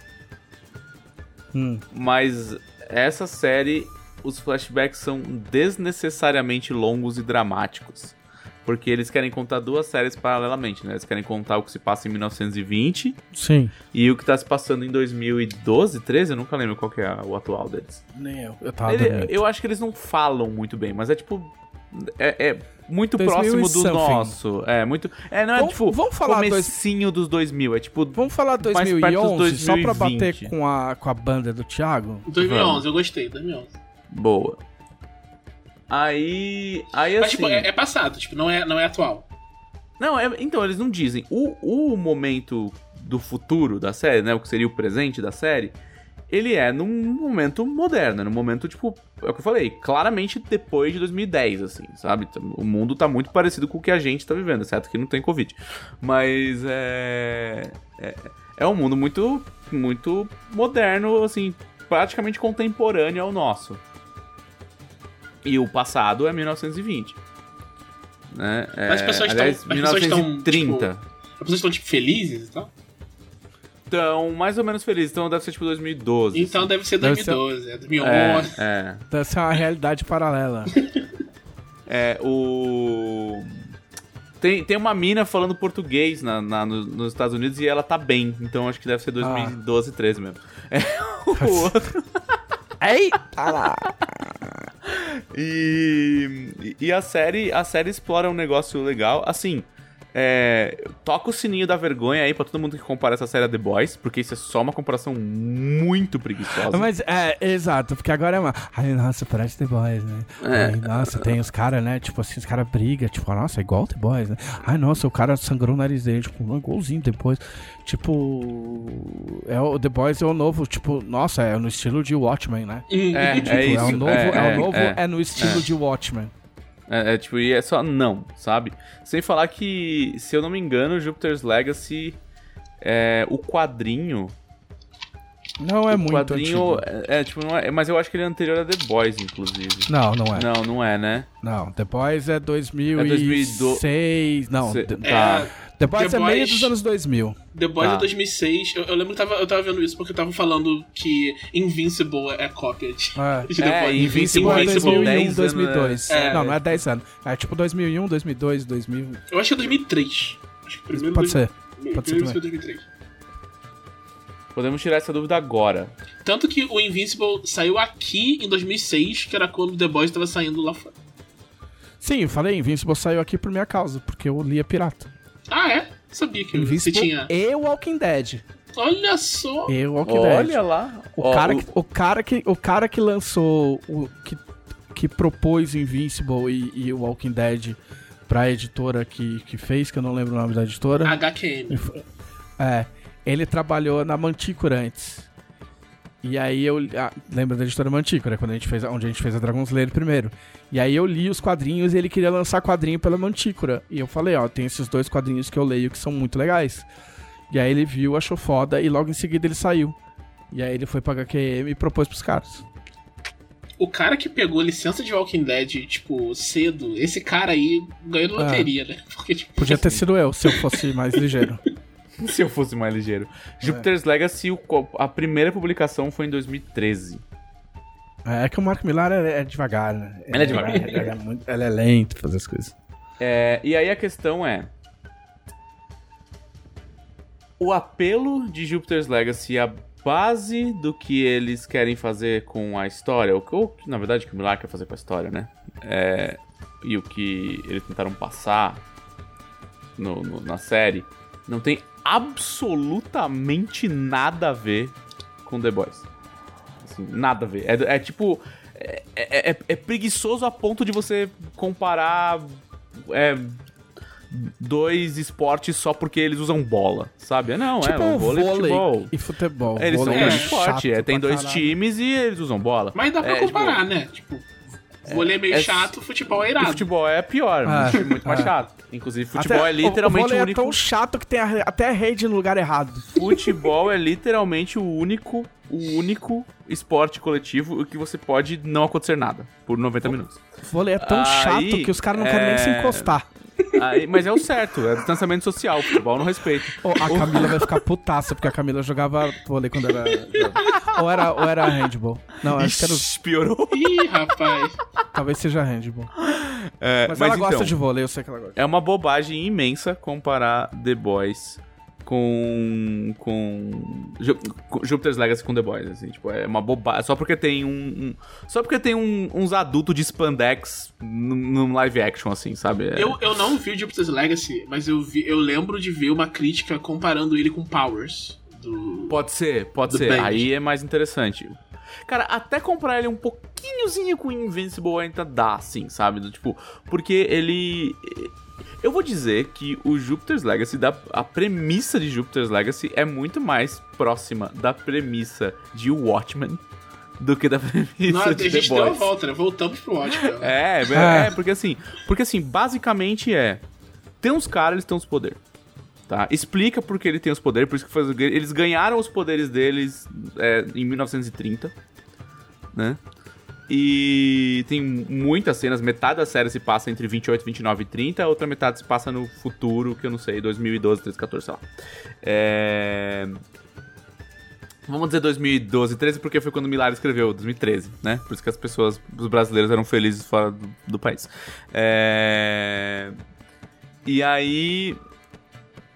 Hum. Mas essa série, os flashbacks são desnecessariamente longos e dramáticos. Porque eles querem contar duas séries paralelamente, né? Eles querem contar o que se passa em 1920 Sim. e o que tá se passando em 2012, 13, eu nunca lembro qual que é o atual deles. Nem eu. Eu tava Ele- eu acho que eles não falam muito bem, mas é tipo. É, é muito 2000 próximo do something. nosso. É, muito. É, não é Vamos- tipo. vamos falar dois- comecinho dos 2000. É tipo. Vamos falar mais perto dos 2011, só pra 2020. bater com a, com a banda do Thiago? 2011, eu gostei, 2011. Boa. Aí. Aí Mas, assim. tipo, é, é passado, tipo, não é, não é atual. Não, é- então, eles não dizem. O, o momento do futuro da série, né? O que seria o presente da série, ele é num momento moderno, é num momento, tipo, é o que eu falei, claramente depois de 2010, assim, sabe? O mundo tá muito parecido com o que a gente tá vivendo, certo que não tem Covid. Mas é. É, é um mundo muito, muito moderno, assim, praticamente contemporâneo ao nosso. E o passado é 1920. Né? Mas as É, pessoas aliás, estão. As pessoas estão. 1930. Tipo, as pessoas estão, tipo, felizes e tal. Então, mais ou menos felizes. Então deve ser tipo 2012. Então assim. deve ser Deve ser- 2012, é 2011. É, é. Deve ser uma realidade paralela. É, o. Tem, tem uma mina falando português na, na- no- nos Estados Unidos e ela tá bem. Então acho que deve ser 2012, 13 mesmo. É, o outro. Eita lá! E, e a série a série explora um negócio legal. Assim, é, toca o sininho da vergonha aí pra todo mundo que compara essa série a The Boys, porque isso é só uma comparação muito preguiçosa. Mas é, exato, porque agora é uma. Ai, nossa, parece The Boys, né? É. Ai, nossa, tem os caras, né? Tipo assim, os caras brigam, tipo, nossa, é igual The Boys, né? Ai, nossa, o cara sangrou o nariz dele, tipo, não, igualzinho The Boys. Tipo. É o The Boys é o novo, tipo, nossa, é no estilo de Watchmen, né? Hum, É, Tipo, é isso. o novo, é, o novo, é. é, no estilo de Watchmen. É, é, tipo, e é só não, sabe? Sem falar que, se eu não me engano, Jupiter's Legacy, é, o quadrinho. Não é o muito quadrinho antigo. é, é, tipo, não é, mas eu acho que ele é anterior a The Boys, inclusive. Não, não é. Não, não é, né? Não, The Boys é 2006. É 2002. Não, Cê- The, tá. The Boys The é meio Boys- dos anos 2000. The Boys Tá. é 2006. Eu, eu lembro que tava, eu tava vendo isso porque eu tava falando que Invincible é cópia de, É. de The É, Boys. Invincible é Invincible 2001, 10 anos, 2002. é. Não, não é 10 anos. É tipo 2001, 2002, 2000. Eu acho que é 2003. Acho que o primeiro Pode ser. dois- pode ser primeiro foi 2003. Podemos tirar essa dúvida agora. Tanto que o Invincible saiu aqui em 2006, que era quando The Boys tava saindo lá fora. Sim, eu falei, Invincible saiu aqui por minha causa, porque eu lia pirata. Ah, é? Sabia que você Invincible tinha. e Walking Dead. Olha só! E Walking Olha Dead. lá. O, Ó, cara o- que, o, cara que, o cara que lançou, o, que, que propôs o Invincible e, e o Walking Dead pra editora que, que fez, que eu não lembro o nome da editora. HQM. É, ele trabalhou na Mantícora antes. E aí eu. Ah, lembra da editora Mantícora, quando a gente fez, onde a gente fez a Dragon Slayer primeiro. E aí eu li os quadrinhos e ele queria lançar quadrinho pela Mantícora. E eu falei, ó, tem esses dois quadrinhos que eu leio que são muito legais. E aí ele viu, achou foda e logo em seguida ele saiu. E aí ele foi pra HQM e propôs pros caras. O cara que pegou licença de Walking Dead, tipo, cedo, esse cara aí ganhou Ah. loteria, né? Porque, tipo, Podia ter sido eu, se eu fosse mais ligeiro. Se eu fosse mais ligeiro. Jupiter's Legacy, o a primeira publicação foi em 2013. É que o Mark Millar é, é devagar, né? Ele é devagar. Ele é, muito, ele é fazer as coisas. É, e aí a questão é. O apelo de Jupiter's Legacy, a base do que eles querem fazer com a história, ou que, ou na verdade o que o Millar quer fazer com a história, né? É, e o que eles tentaram passar no- no- na série, não tem absolutamente nada a ver com The Boys. Assim, nada a ver. É, é tipo. É, é- é- é preguiçoso a ponto de você comparar é, dois esportes só porque eles usam bola, sabe? Não, tipo é um vôlei, e futebol. e futebol. Eles são Vôlei um é esporte, é, tem dois caralho. times e eles usam bola. Mas dá pra É, comparar, tipo, né? Tipo, vôlei é meio é- chato, futebol é O irado. futebol é pior, Ah, muito, muito mais ah. chato. Inclusive, futebol Até- é literalmente o, o único. é tão chato que tem a- até rede no lugar errado. Futebol é literalmente o único, o único esporte coletivo que você pode não acontecer nada por 90 minutos. O vôlei é tão Aí, chato que os caras não querem nem se é- encostar. Aí, mas é o certo, é distanciamento social. O futebol não respeita. Ô, a Camila vai ficar putaça, porque a Camila jogava vôlei quando era. ou era, ou era handball. Não, acho que era. Piorou. Ih, rapaz. Talvez seja handball. É, Mas, ela gosta então, de vôlei, eu sei que ela gosta. É uma bobagem imensa comparar The Boys com. com. Ju- com Jupiter's Legacy com The Boys, assim, tipo, é uma bobagem. Só porque tem um. um- só porque tem um- uns adultos de spandex num live action, assim, sabe? É- Eu, eu não vi o Jupiter's Legacy, mas eu, vi, eu lembro de ver uma crítica comparando ele com Powers. Do... Pode ser, pode ser. Band. Aí é mais interessante. Cara, até comprar ele um pouquinhozinho com Invincible ainda dá, assim, sabe? Do, tipo, porque ele. Eu vou dizer que o Jupiter's Legacy, da, a premissa de Jupiter's Legacy é muito mais próxima da premissa de Watchmen do que da premissa Não, a de gente The deu a Boys. volta, né? Voltamos pro ótimo. É, é, É. é, porque assim, porque assim, basicamente é, tem uns caras, eles têm os poderes. Tá? Explica por que ele tem os poderes, por isso que faz, eles ganharam os poderes deles é, em 1930, né? E tem muitas cenas, metade da série se passa entre 28, 29 e 30, a outra metade se passa no futuro, que eu não sei, 2012, 13, 14, sei lá. É... Vamos dizer 2012, 13, porque foi quando o Millar escreveu, 2013, né? Por isso que as pessoas, os brasileiros eram felizes fora do, do país. É... E aí,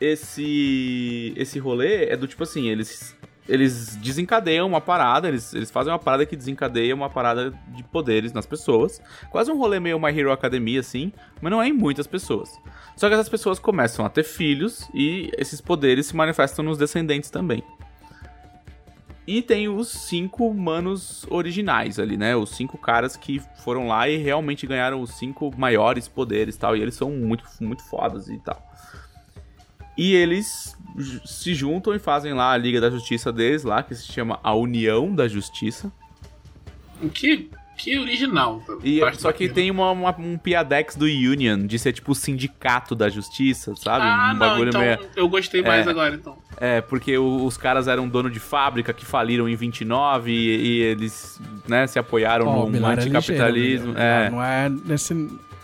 esse esse rolê é do tipo assim, eles eles desencadeiam uma parada, eles, eles fazem uma parada que desencadeia uma parada de poderes nas pessoas. Quase um rolê meio My Hero Academia, assim, mas não é em muitas pessoas. Só que essas pessoas começam a ter filhos e esses poderes se manifestam nos descendentes também. E tem os cinco manos originais ali, né? Os cinco caras que foram lá e realmente ganharam os cinco maiores poderes tal. E eles são muito, muito fodas e tal. E eles se juntam e fazem lá a Liga da Justiça deles lá, que se chama a União da Justiça. Que, que original. E, só que tem uma, uma- um piadex do Union, de ser tipo o sindicato da justiça, sabe? Ah, um não, então meio- eu gostei mais É. agora, então. É, porque o- os caras eram dono de fábrica que faliram em 29 e, e eles, né, se apoiaram no é anticapitalismo. ligeiro, é. Millar Não é nesse.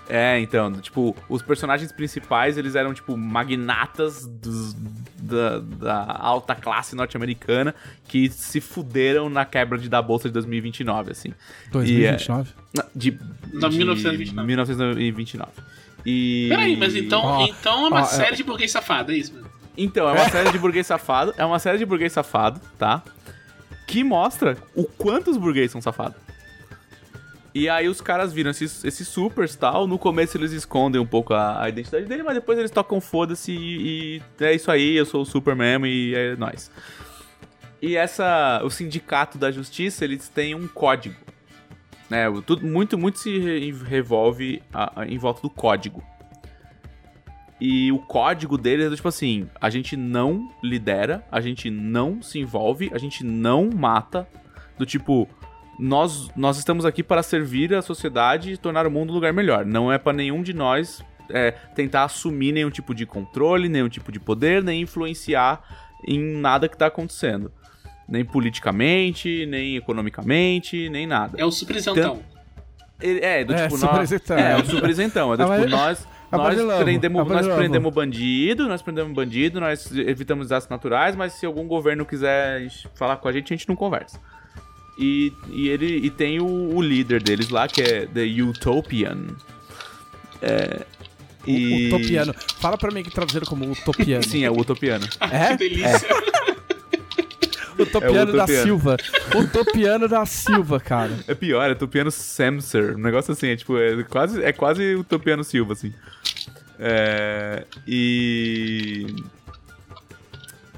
É, então, tipo, os personagens principais, eles eram, tipo, magnatas dos- da, da alta classe norte-americana que se fuderam na quebra de, da Bolsa de 2029, assim. 2029? Não, De, Da de 1929. 1929. E... Peraí, mas então, Ó, então é uma ó, série é- de burguês safado, é isso, mano? Então, é uma série de burguês safado, é uma série de burguês safado, tá? Que mostra o quanto os burguês são safados. E aí os caras viram esses, esses supers tal. No começo eles escondem um pouco a, a identidade dele, mas depois eles tocam foda-se e, e é isso aí, eu sou o super mesmo e é nóis. E essa. O sindicato da justiça, eles têm um código. Né? Tudo, muito, muito se re- revolve a- a- em volta do código. E o código deles é tipo assim: a gente não lidera, a gente não se envolve, a gente não mata. Do tipo, nós, nós estamos aqui para servir a sociedade e tornar o mundo um lugar melhor. Não é para nenhum de nós é, tentar assumir nenhum tipo de controle, nenhum tipo de poder, nem influenciar em nada que tá acontecendo. Nem politicamente, nem economicamente, nem nada. É o superisantão. Ele- é, do É, tipo, nós. É, o super isentão. É do Ah, tipo, nós, nós prendemos, nós prendemos bandido, nós prendemos bandido, nós evitamos desastres naturais, mas se algum governo quiser falar com a gente, a gente não conversa. E, e ele e tem o, o líder deles lá, que é The Utopian. É, e... Utopiano. Fala pra mim que traduziram como utopiano. Sim, é o Utopiano. É? Que delícia. Utopiano É o da utopiano. Silva. Utopiano da Silva, cara. É pior, é Utopiano Samser. Um negócio assim, é tipo, é quase, é quase Utopiano Silva, assim. É, e.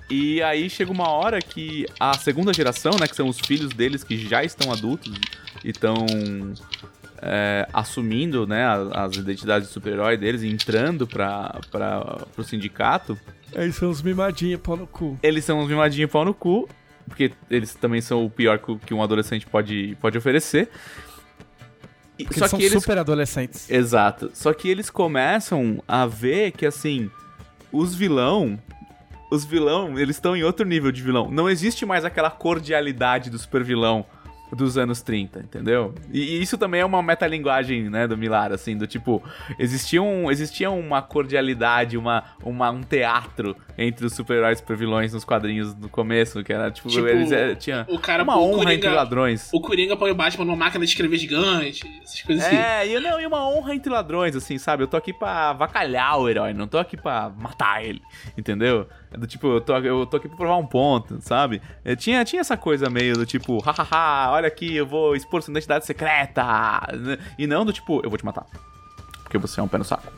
E aí chega uma hora que a segunda geração, né, que são os filhos deles que já estão adultos e estão é, assumindo, né, as, identidades de super-herói deles, e entrando para pro sindicato, Aí são os mimadinhos, pau no cu. eles são uns mimadinhos pau no cu, porque eles também são o pior que, um adolescente pode, pode oferecer. E- Porque só eles são que eles super adolescentes. Exato. Só que eles começam a ver que, assim, os vilão. Os vilão, eles estão em outro nível de vilão. Não existe mais aquela cordialidade do super vilão dos anos 30, entendeu? E, isso também é uma metalinguagem, né, do Milar, assim, do tipo, existia, um, existia uma cordialidade, uma, uma, um teatro entre os super-heróis e super-vilões nos quadrinhos no começo, que era, tipo, Tipo, eles é, tinha o cara- uma o honra Coringa- entre ladrões. O Coringa põe o Batman numa máquina de escrever gigante, essas coisas assim. É, e, não, e uma honra entre ladrões, assim, sabe? Eu tô aqui pra avacalhar o herói, não tô aqui pra matar ele, entendeu? Do tipo, eu tô, eu tô aqui pra provar um ponto, sabe? É, tinha, tinha essa coisa meio do tipo, hahaha, olha aqui, eu vou expor sua identidade secreta, né? e não do tipo, eu vou te matar. Porque você é um pé no saco.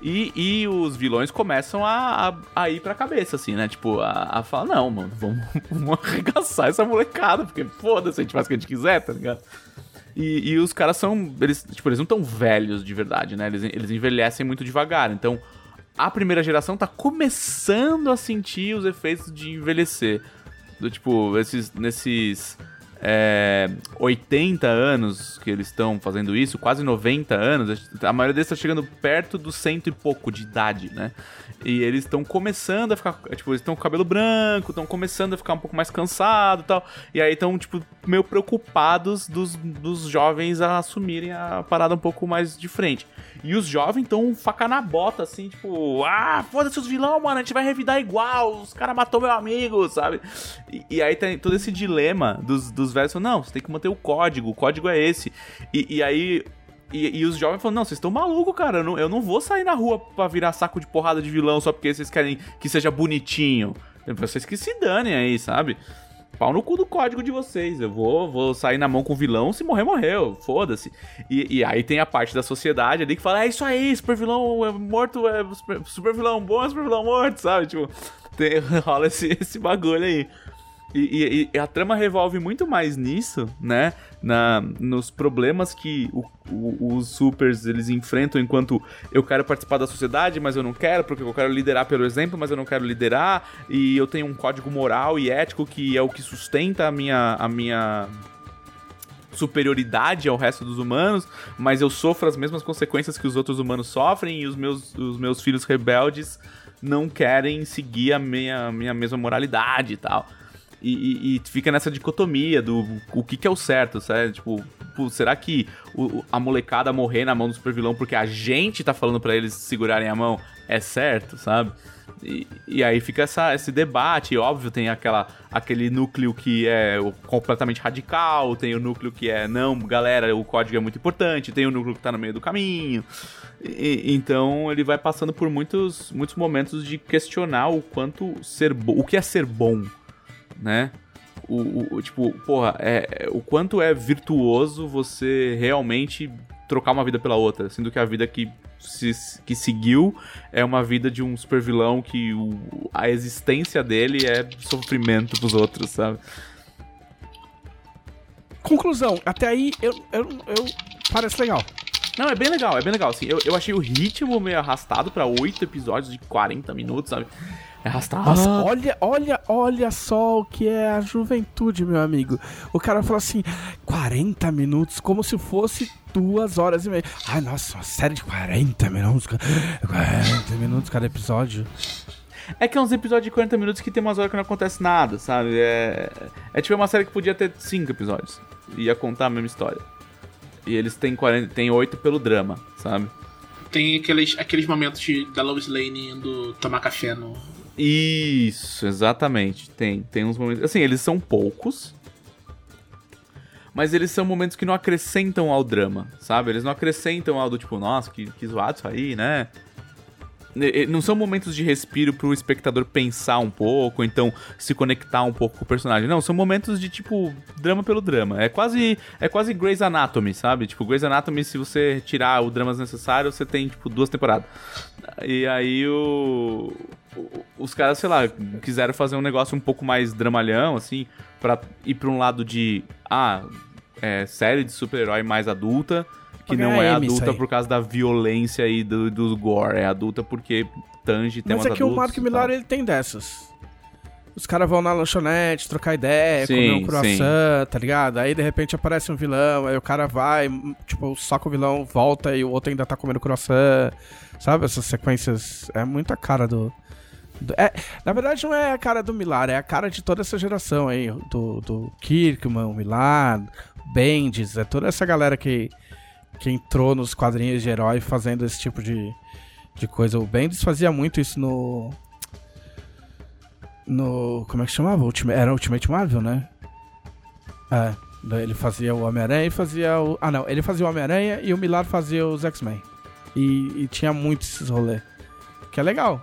E, e os vilões começam a, a, a ir pra cabeça, assim, né? Tipo, a, a falar, não, mano, vamos, vamos arregaçar essa molecada, porque foda-se, a gente faz o que a gente quiser, tá ligado? E, e os caras são. Eles, tipo, eles não tão velhos de verdade, né? Eles, eles envelhecem muito devagar. Então, a primeira geração tá começando a sentir os efeitos de envelhecer. Do tipo, esses, nesses é, 80 anos que eles estão fazendo isso, quase 90 anos, a maioria deles tá chegando perto dos cento e pouco de idade, né? E eles estão começando a ficar, tipo, eles estão com cabelo branco, estão começando a ficar um pouco mais cansado e tal. E aí estão, tipo, meio preocupados dos, dos jovens a assumirem a parada um pouco mais de frente. E os jovens estão faca na bota, assim, tipo, ah, foda-se os vilão, mano, a gente vai revidar igual, os caras matou meu amigo, sabe? E, e aí tem todo esse dilema dos, dos velhos, falando, não, você tem que manter o código, o código é esse. E, e aí e, e os jovens falam, não, vocês estão malucos, cara. Eu não, eu não vou sair na rua pra virar saco de porrada de vilão só porque vocês querem que seja bonitinho. Vocês que se danem aí, sabe? Pau no cu do código de vocês. Eu vou, vou sair na mão com o vilão, se morrer, morreu. Foda-se. E, e aí tem a parte da sociedade ali que fala: é isso aí, super vilão é morto, é super, super vilão bom, é super vilão morto, sabe? Tipo, tem, rola esse, esse bagulho aí. E, e- e a trama revolve muito mais nisso, né? Na, nos problemas que o- o- os supers eles enfrentam enquanto eu quero participar da sociedade, mas eu não quero, porque eu quero liderar pelo exemplo, mas eu não quero liderar, e eu tenho um código moral e ético que é o que sustenta a minha, a minha superioridade ao resto dos humanos, mas eu sofro as mesmas consequências que os outros humanos sofrem e os meus, os meus filhos rebeldes não querem seguir a minha, minha mesma moralidade e tal. E, e- fica nessa dicotomia do o que, que é o certo, sabe? Tipo, será que o- a molecada morrer na mão do supervilão porque a gente tá falando pra eles segurarem a mão é certo, sabe? E, e aí fica essa, esse debate, óbvio, tem aquela, aquele núcleo que é completamente radical, tem o núcleo que é, não, galera, o código é muito importante, tem o núcleo que tá no meio do caminho. E- então ele vai passando por muitos, muitos momentos de questionar o quanto ser o que é ser bom, né? O, o- tipo, porra, é, é- o quanto é virtuoso você realmente trocar uma vida pela outra, sendo que a vida que, se- que seguiu é uma vida de um super vilão que o- a existência dele é sofrimento pros outros, sabe? Conclusão, até aí eu, eu, eu parece legal. Não, é bem legal, é bem legal. Assim, eu, eu achei o ritmo meio arrastado pra oito episódios de 40 minutos, sabe? É arrastado. Nossa, olha, olha, olha só o que é a juventude, meu amigo. O cara fala assim, 40 minutos, como se fosse duas horas e meia. Ai, nossa, uma série de 40 minutos. cara. 40 minutos cada episódio. É que é uns episódios de 40 minutos que tem umas horas que não acontece nada, sabe? É, é tipo uma série que podia ter 5 episódios. Ia contar a mesma história. E eles têm 40, têm 8 pelo drama, sabe? Tem aqueles, aqueles momentos de, da Lois Lane indo tomar café no. Isso, exatamente. Tem, tem uns momentos. Assim, eles são poucos. Mas eles são momentos que não acrescentam ao drama, sabe? Eles não acrescentam ao do tipo, nossa, que, que zoado isso aí, né? Não são momentos de respiro pro espectador pensar um pouco, ou então se conectar um pouco com o personagem. Não, são momentos de tipo drama pelo drama. É quase é quase Grey's Anatomy, sabe? Tipo, Grey's Anatomy, se você tirar o drama necessário, você tem tipo duas temporadas. E aí o- os caras, sei lá, quiseram fazer um negócio um pouco mais dramalhão, assim, pra ir pra um lado de ah, é, série de super-herói mais adulta, que não é adulta por causa da violência e do, do gore, é adulta porque tange temas Mas é que o adultos Mark Millar, ele tem dessas. Os caras vão na lanchonete, trocar ideia, Sim, comer um sim. croissant, tá ligado? Aí de repente aparece um vilão, aí o cara vai, tipo, soca o vilão, volta e o outro ainda tá comendo croissant. Sabe? Essas sequências. É muito a cara do. É, na verdade, não é a cara do Millar, é a cara de toda essa geração aí. Do, do Kirkman, o Millar, Bendis, é toda essa galera que, que entrou nos quadrinhos de herói fazendo esse tipo de, de coisa. O Bendis fazia muito isso no. No. Como é que chamava? Ultima, era Ultimate Marvel, né? É. Ele fazia o Homem-Aranha e fazia o. Ah, não. Ele fazia o Homem-Aranha e o Millar fazia os X-Men. E, e tinha muito esses rolês. Que é legal.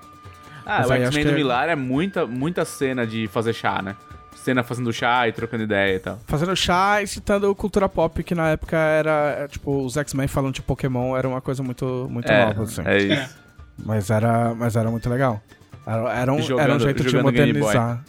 Ah, Mas o X-Men do que é- é muita, muita cena de fazer chá, né? Cena fazendo chá e trocando ideia e tal. Fazendo chá e citando cultura pop, que na época era. é, Tipo, os X-Men falando de Pokémon era uma coisa muito, muito é, nova, assim. é isso. Mas era, mas era muito legal. Era, era, um, jogando- era um jeito de jogando Game Boy. modernizar.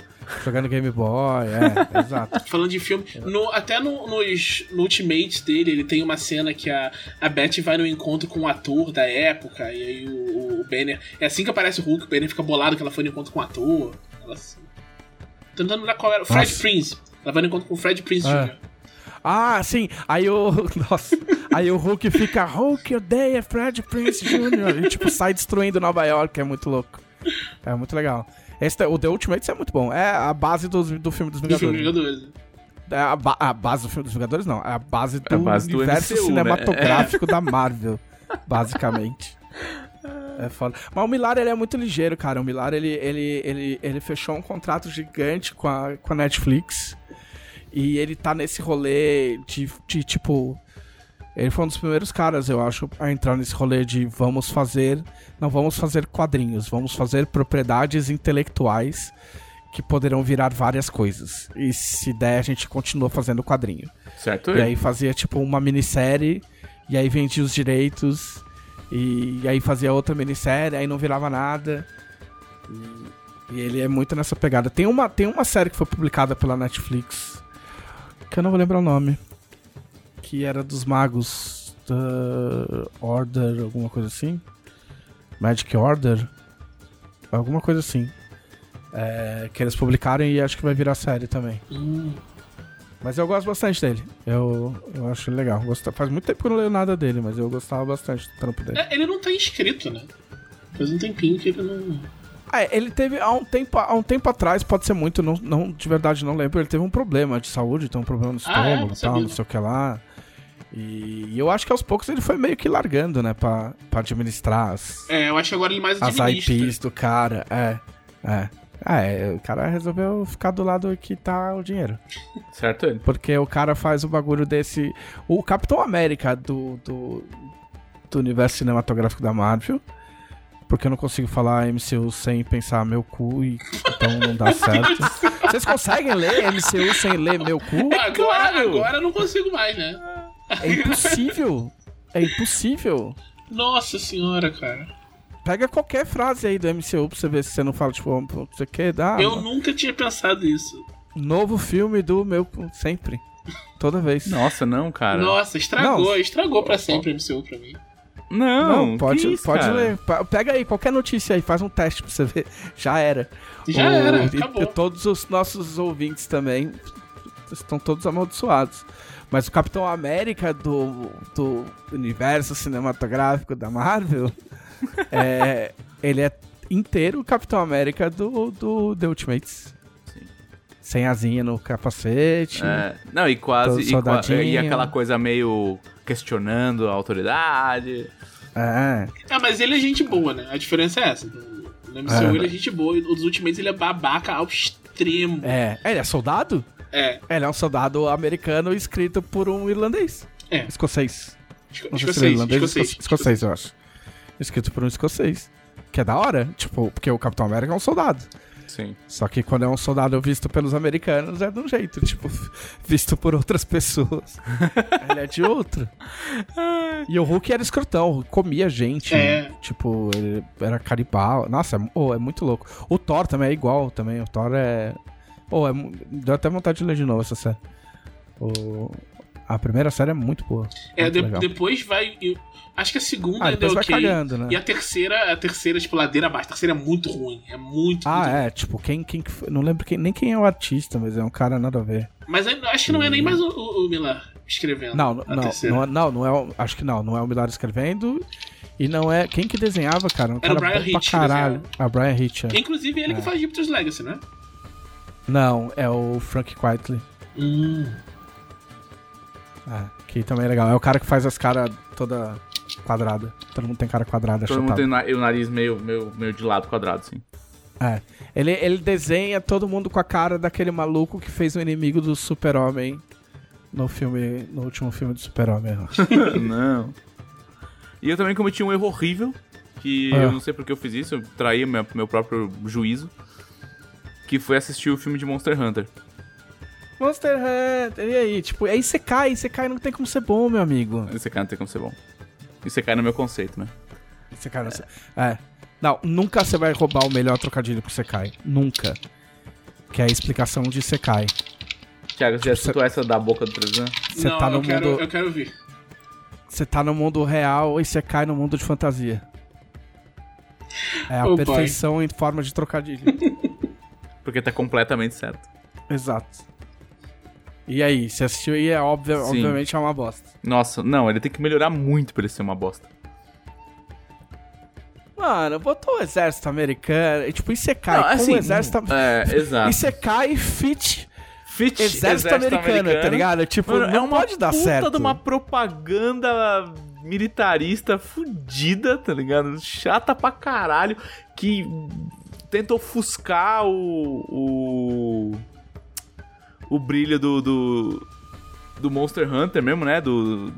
Jogando Game Boy, é, exato. Falando de filme, no- até no, nos, no Ultimates dele, ele tem uma cena que a, a Beth vai no encontro com um ator da época, e aí o, o Banner. É assim que aparece o Hulk, o Banner fica bolado que ela foi no encontro com um ator. Ela assim. Tentando lembrar qual era. O Fred Nossa. Prince. Ela vai no encontro com o Fred Prince É. Jr. Ah, sim. Aí o. Nossa. Aí o Hulk fica. Hulk odeia Fred Prince Jr. E tipo, sai destruindo Nova York. É muito louco. É muito legal. Esse, o The Ultimates é muito bom. É a base dos- do filme dos Do filme Vingadores. Vingadores. É a, ba- a base do filme dos Vingadores, não. É a base do a base do universo MCU, né? cinematográfico da Marvel, basicamente. É foda. Mas o Millar, ele é muito ligeiro, cara. O Millar, ele, ele, ele, ele fechou um contrato gigante com a, com a Netflix. E ele tá nesse rolê de, de, tipo... Ele foi um dos primeiros caras, eu acho, a entrar nesse rolê de vamos fazer... Não vamos fazer quadrinhos, vamos fazer propriedades intelectuais que poderão virar várias coisas. E se der, a gente continua fazendo quadrinho. Certo? E aí fazia tipo uma minissérie, e aí vendia os direitos, e, e aí fazia outra minissérie, aí não virava nada. E, e ele é muito nessa pegada. Tem uma, tem uma série que foi publicada pela Netflix, que eu não vou lembrar o nome, que era dos magos da Order, alguma coisa assim. Magic Order? Alguma coisa assim. É, que eles publicaram e acho que vai virar série também. Hum. Mas eu gosto bastante dele. Eu, eu acho legal. Gosta- faz muito tempo que eu não leio nada dele, mas eu gostava bastante do trampo dele. É, ele não tá inscrito, né? Faz um tempinho que ele não. Ah, é, ele teve há um tempo, há um tempo atrás, pode ser muito, não, não de verdade não lembro. Ele teve um problema de saúde, tem um problema no Ah, é? estômago e tal, não sei o que lá. E, e eu acho que aos poucos ele foi meio que largando, né, pra, pra administrar as, É, eu acho que agora ele mais as. IPs do cara. É, é. Ah, é, o cara resolveu ficar do lado que tá o dinheiro. Certo ele. Porque o cara faz o bagulho desse. O Capitão América do, do, do universo cinematográfico da Marvel. Porque eu não consigo falar MCU sem pensar meu cu, e então não dá certo. Vocês conseguem ler MCU sem ler meu cu? Agora, Claro! agora eu não consigo mais, né? É impossível! É impossível! Nossa senhora, cara. Pega qualquer frase aí do MCU pra você ver se você não fala, tipo, você quer dar. eu nunca tinha pensado isso. Novo filme do meu sempre. Toda vez. Nossa, não, cara. Nossa, estragou, Não. estragou pra sempre o MCU pra mim. Não, Não, pode, que isso, pode cara? ler. Pega aí qualquer notícia aí, faz um teste pra você ver. Já era. Já O- era, e- acabou. e todos os nossos ouvintes também estão todos amaldiçoados. Mas o Capitão América do, do universo cinematográfico da Marvel, é, ele é inteiro o Capitão América do, do The Ultimates. Sem asinha no capacete. É, não, e quase. E, e aquela coisa meio questionando a autoridade. É. É, mas ele é gente boa, né? A diferença é essa. No MCU É. ele é gente boa, e nos Ultimates ele é babaca ao extremo. É. Ele é soldado? É, Ele é um soldado americano escrito por um irlandês. é. Escocês. Esco- Não sei se ele é Escocês, irlandês escocês, esco- escocês, eu acho. Escrito por um escocês. Que é da hora. Tipo, porque o Capitão América é um soldado. Sim. Só que quando é um soldado visto pelos americanos, é de um jeito, tipo, visto por outras pessoas. Ele é de outro. E o Hulk era escrotão, comia gente. É. Tipo, ele era caribal. Nossa, é, oh, é muito louco. O Thor também é igual também. O Thor é. Oh, é... Deu até vontade de ler de novo essa série. O... A primeira série é muito boa. É, muito de- depois vai. eu- acho que a segunda Ah, ainda é vai ok. cagando, né? E a terceira, a terceira, tipo, ladeira abaixo. A terceira é muito ruim. É muito, Ah, muito ruim. é, tipo, quem, quem? Não lembro quem, nem quem é o artista, mas é um cara nada a ver. Mas acho que não é nem mais o, o, o Miller escrevendo. Não, a não, terceira. não, não, não é. o- Acho que não, não é o Millar escrevendo. E não é. Quem que desenhava, cara? Um Era o cara Brian bom pra Hitch desenhava. A Brian Hitch. é. Inclusive ele que faz Jupiter's Legacy, né? Não, é o Frank Quitely. Hum. É, que também é legal. É o cara que faz as caras toda quadrada. Todo mundo tem cara quadrada, Todo mundo tem o nariz meio, meio, meio de lado quadrado, assim. É. Ele, ele desenha todo mundo com a cara daquele maluco que fez o inimigo do Super-Homem no filme. No último filme do Super-Homem, não. E eu também cometi um erro horrível, que Ah. eu não sei porque eu fiz isso, eu traí meu, meu próprio juízo, que foi assistir o filme de Monster Hunter. Monster Hunter, e aí? Tipo, aí você cai, você cai não tem como ser bom, meu amigo. Esse cara não tem como ser bom. Isso cai no meu conceito, né? Você cai nessa... É. Não, nunca você vai roubar o melhor trocadilho pro Sekai. Nunca. Que é a explicação de Sekai. Thiago, você já Tipo, citou essa da boca do Trezan? Você tá no eu, quero, mundo. eu quero ver. Você tá no mundo real e você cai no mundo de fantasia. É a Oh, pai. perfeição em forma de trocadilho. Porque tá completamente certo. Exato. E aí, você assistiu e é óbvio, Sim. obviamente é uma bosta. Nossa, não, ele tem que melhorar muito pra ele ser uma bosta. Mano, botou o exército americano. Tipo, e você cai Não, assim, o exército. É, exato. E fit Fit exército, americano, tá ligado? Tipo, Mano, não é uma pode dar puta certo. de uma propaganda militarista fudida, tá ligado? Chata pra caralho, que tenta ofuscar o... o, o brilho do, do, do Monster Hunter mesmo, né? Do,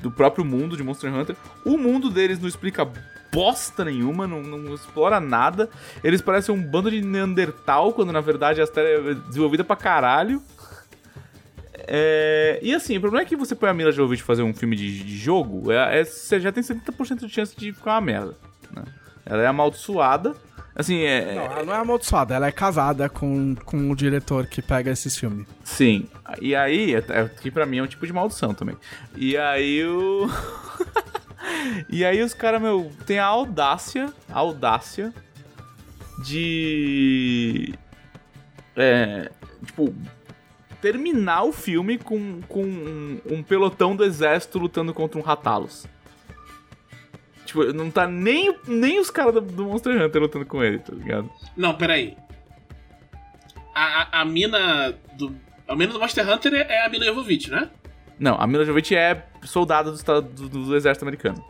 do próprio mundo de Monster Hunter. O mundo deles não explica bosta nenhuma, não, não explora nada. Eles parecem um bando de Neandertal, quando na verdade a série é desenvolvida pra caralho. É, E assim, o problema é que você põe a Mila Jovovich fazer um filme de, de jogo, é, é- você já tem 70% de chance de ficar uma merda. né? Ela é amaldiçoada. Assim, é. Não, ela não é amaldiçoada, ela é casada com, com o diretor que pega esses filmes. Sim. E aí, é- é- que pra mim é um tipo de maldição também. E aí o. e aí os caras, meu, tem a audácia, a audácia de. É. Tipo. Terminar o filme com, com um, um pelotão do exército lutando contra um Ratalos. Tipo, não tá nem, nem os caras do, do Monster Hunter lutando com ele, tá ligado? Não, peraí. A, a, a mina do. A mina do Monster Hunter é, a Mila Jovovich, né? Não, a Mila Jovovich é soldada do, estado- do, do exército americano.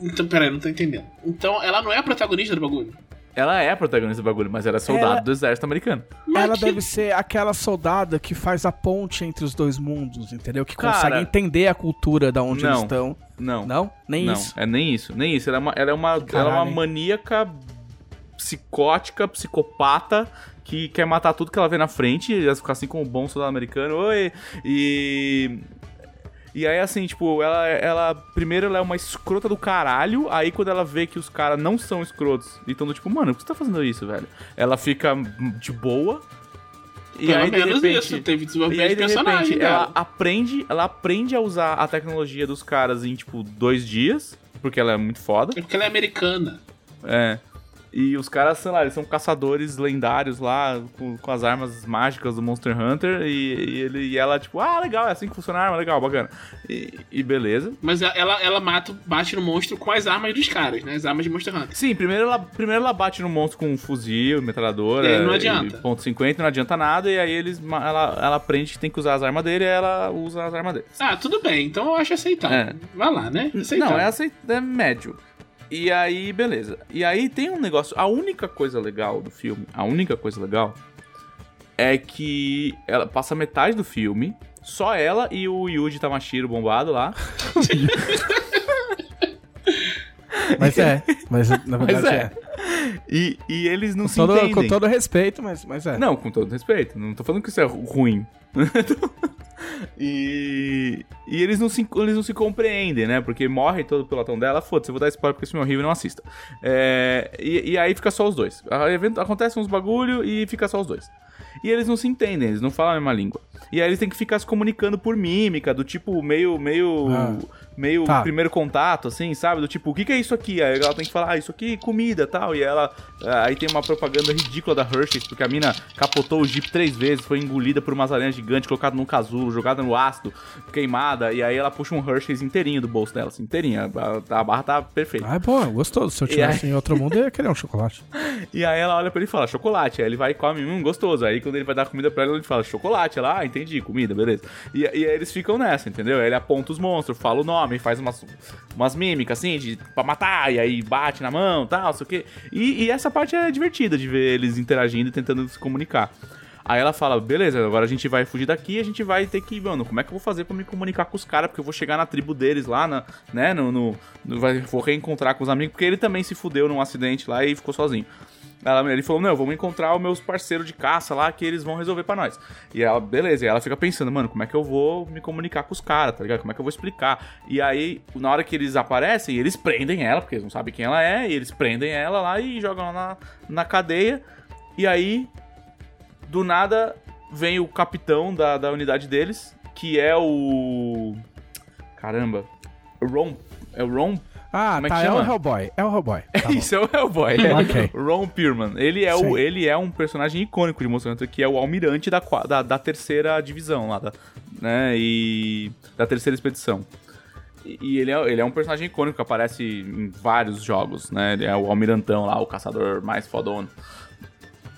Então, peraí, não tô entendendo. Então, ela não é a protagonista do bagulho? Ela é a protagonista do bagulho, mas ela é soldado Ela- do exército americano. Mas ela que- deve ser aquela soldada que faz a ponte entre os dois mundos, entendeu? Que Cara, consegue entender a cultura da onde não. eles estão. Não. Não? Nem não, isso. é nem isso. Nem isso. Ela é uma, ela é uma, ela é uma maníaca psicótica, psicopata, que quer matar tudo que ela vê na frente, e assim como o bom soldado americano. Oi! E. E aí, assim, tipo, ela, ela. Primeiro ela é uma escrota do caralho. Aí quando ela vê que os caras não são escrotos e estão tipo, mano, por que você tá fazendo isso, velho? Ela fica de boa. E Pelo aí, de menos repente, isso, teve E desenvolvimento aí, de de personagem, repente, ela aprende, ela aprende a usar a tecnologia dos caras em, tipo, dois dias, porque ela é muito foda. É porque ela é americana. É. E os caras, sei lá, eles são caçadores lendários lá, com, com as armas mágicas do Monster Hunter. E, e ele, e ela, tipo, ah, legal, é assim que funciona a arma, legal, bacana. E, e beleza. Mas ela, ela mata, bate no monstro com as armas dos caras, né? As armas de Monster Hunter. Sim, primeiro ela, primeiro ela bate no monstro com um fuzil, metralhadora. E não adianta. Ponto 50, não adianta nada. E aí eles, ela, ela aprende que tem que usar as armas dele e ela usa as armas dele. Ah, tudo bem. Então eu acho aceitável. É. Vai lá, né? Aceitável. Não, é, aceit... é médio. E aí, beleza. E aí tem um negócio. A única coisa legal do filme, a única coisa legal é que ela passa metade do filme, só ela e o Yuji Tamashiro bombado lá. Mas é, mas na verdade Mas é. é. E, e eles não Com se todo, entendem. com todo respeito, mas, mas é. Não, com todo respeito. Não tô falando que isso é ru- ruim. e, e eles, não se, eles não se compreendem, né? Porque morre todo o pelotão dela. Foda-se, eu vou dar spoiler porque esse filme é horrível não assista. É, e, e aí fica só os dois. Acontece uns bagulho e fica só os dois. E eles não se entendem, eles não falam a mesma língua. E aí eles têm que ficar se comunicando por mímica, do tipo meio, meio, Ah. Meio Tá. primeiro contato, assim, sabe? Do tipo, o que, que é isso aqui? Aí ela tem que falar, ah, isso aqui é comida tal. E ela. Aí tem uma propaganda ridícula da Hershey's, porque a mina capotou o Jeep três vezes, foi engolida por umas aranhas gigantes, colocada num casulo, jogada no ácido, queimada. E aí ela puxa um Hershey's inteirinho do bolso dela, assim, inteirinha. A, a barra tá perfeita. Ah, é bom, gostoso. Se eu tivesse em outro mundo, eu ia querer um chocolate. E aí ela olha pra ele e fala, chocolate. Aí ele vai e come, hum, gostoso. Aí quando ele vai dar comida pra ela, ele fala, chocolate. Ela, ah, entendi, comida, beleza. E, e aí eles ficam nessa, entendeu? Aí ele aponta os monstros, fala o nome, faz umas, umas mímicas, assim, de, pra matar, e aí bate na mão e tal, sei o quê. E, e essa parte é divertida de ver eles interagindo e tentando se comunicar. Aí ela fala, beleza, agora a gente vai fugir daqui, a gente vai ter que, mano, como é que eu vou fazer pra me comunicar com os caras? Porque eu vou chegar na tribo deles lá, na, né, no, no, no- vou reencontrar com os amigos, porque ele também se fudeu num acidente lá e ficou sozinho. Ela, ele falou, não, vamos encontrar os meus parceiros de caça lá, que eles vão resolver pra nós. E ela, beleza, e ela fica pensando, mano, como é que eu vou me comunicar com os caras, tá ligado? Como é que eu vou explicar? E aí, na hora que eles aparecem, eles prendem ela, porque eles não sabem quem ela é, e eles prendem ela lá e jogam ela na, na cadeia. E aí, do nada, vem o capitão da, da unidade deles, que é o. Caramba. Ron. É o Ron. Ah, Como é que tá, é o? Hellboy. É o Hellboy. Tá. Isso é o Hellboy. Ok. Ron Perlman. Ele é, o, ele é um personagem icônico de Monster Hunter, que é o almirante da, da, da terceira divisão lá, da, né? E. Da terceira expedição. E e ele é, ele é um personagem icônico que aparece em vários jogos, né? Ele é o almirantão lá, o caçador mais fodão.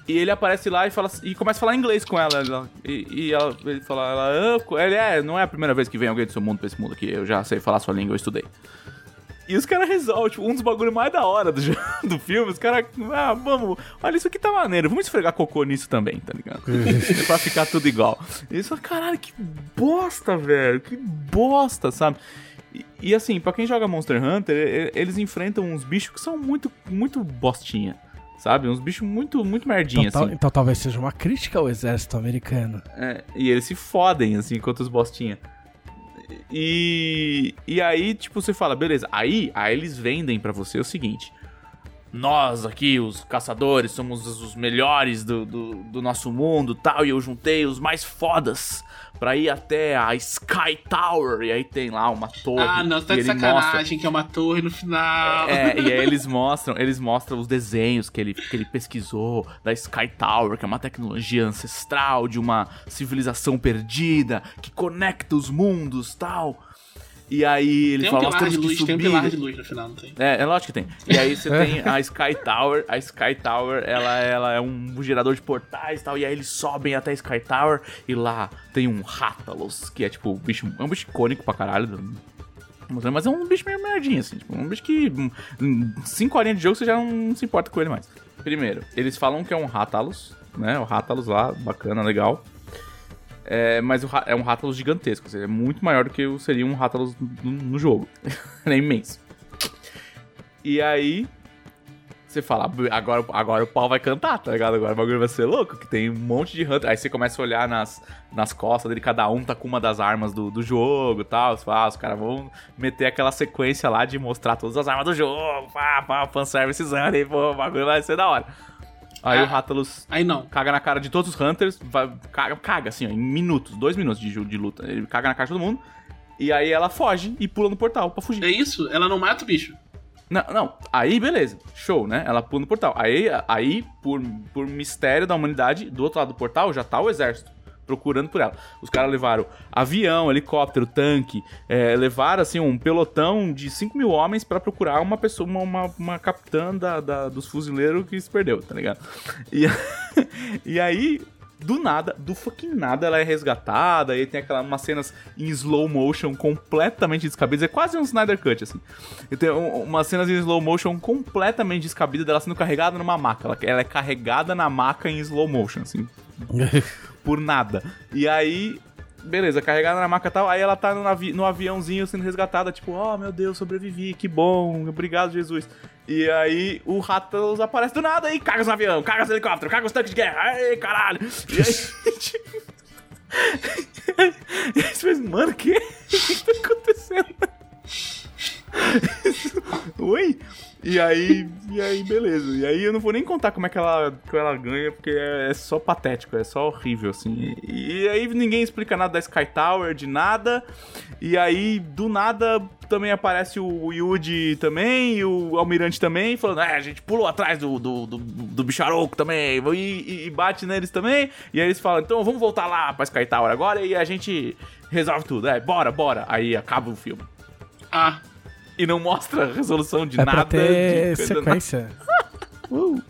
E ele aparece lá e, fala, e começa a falar inglês com ela. e, e ela, ele fala, ela, "Ah, ele é, não é a primeira vez que vem alguém do seu mundo pra esse mundo aqui. Eu já sei falar sua língua, eu estudei. E os caras resolvem, tipo, um dos bagulhos mais da hora do, do filme. Os caras, ah, vamos, olha, isso aqui tá maneiro, vamos esfregar cocô nisso também, tá ligado? pra ficar tudo igual. E eles falam, caralho, que bosta, velho, que bosta, sabe? E, e assim, pra quem joga Monster Hunter, eles enfrentam uns bichos que são muito, muito bostinha, sabe? Uns bichos muito, muito merdinha, Então, tal- assim. então talvez seja uma crítica ao exército americano. É, e eles se fodem, assim, contra os bostinha. E, e aí, tipo, você fala, beleza. Aí, aí eles vendem pra você o seguinte. Nós aqui, os caçadores, somos os melhores do, do, do nosso mundo tal. E eu juntei os mais fodas pra ir até a Sky Tower. E aí tem lá uma torre. Ah, não, tá de ele mostra- sacanagem que é uma torre no final. é, e aí eles mostram, eles mostram os desenhos que ele, que ele pesquisou da Sky Tower, que é uma tecnologia ancestral de uma civilização perdida que conecta os mundos, tal. E aí ele Tem um fala, nós temos de que luz, subir. tem um pilar de luz no final, não tem? É, é lógico que tem. E aí você tem a Sky Tower. A Sky Tower, ela, ela é um gerador de portais e tal. E aí eles sobem até a Sky Tower. E lá tem um Rátalos, que é tipo um bicho. É um bicho icônico pra caralho. Mas é um bicho meio merdinho, assim. Tipo, um bicho que. hum, 5 horinhas de jogo você já não se importa com ele mais. Primeiro, eles falam que é um Rátalos, né? O Rátalos lá, bacana, legal. É, mas é um Rátalos gigantesco, seja, é muito maior do que seria um Rátalos no, no jogo. É imenso. E aí, você fala, agora, agora o pau vai cantar, tá ligado? Agora o bagulho vai ser louco, que tem um monte de Hunter. Aí você começa a olhar nas, nas costas dele, cada um tá com uma das armas do, do jogo e tal. Você fala, ah, os caras vão meter aquela sequência lá de mostrar todas as armas do jogo, pá, pá, fanservicezando aí, pô, o bagulho vai ser da hora. Aí Ah. o Rathalos Aí não. caga na cara de todos os Hunters, vai- caga, caga assim, ó, em minutos, dois minutos de, de luta. Ele caga na cara de todo mundo. E aí ela foge e pula no portal pra fugir. É isso? Ela não mata o bicho. Não, não, aí beleza, show, né? Ela pula no portal. Aí, aí por, por mistério da humanidade, do outro lado do portal já tá o exército procurando por ela. Os caras levaram avião, helicóptero, tanque, é, levaram assim um pelotão de 5 mil homens pra procurar uma pessoa, uma, uma, uma capitã da, da- dos fuzileiros que se perdeu, tá ligado? E, e aí. Do nada, do fucking nada, ela é resgatada. E tem aquelas umas cenas em slow motion completamente descabidas. É quase um Snyder Cut, assim. E tem um- umas cenas em slow motion completamente descabidas dela sendo carregada numa maca. Ela, ela é carregada na maca em slow motion, assim por nada. E aí, beleza, carregada na maca e tal, aí ela tá no, avi- no aviãozinho sendo resgatada, tipo, oh meu Deus, sobrevivi, que bom, obrigado Jesus. E aí o Rathalos aparece do nada e caga os avião, caga os helicópteros, caga os tanques de guerra, ai caralho. E aí, tipo... e aí você fez, mano, o que? O que tá acontecendo? Oi? E aí, e aí, beleza. E aí eu não vou nem contar como é que ela, que ela ganha, porque é, é só patético, é só horrível, assim. E, e aí ninguém explica nada da Sky Tower, de nada. E aí, do nada, também aparece o Yuji também, e o Almirante também, falando, é, a gente pulou atrás do, do, do, do bicharoco também, e, e- e bate neles também. E aí eles falam, então vamos voltar lá pra Sky Tower agora e a gente resolve tudo. É, bora, bora. Aí acaba o filme. Ah, E não mostra a resolução de É nada. pra ter de sequência. Uh.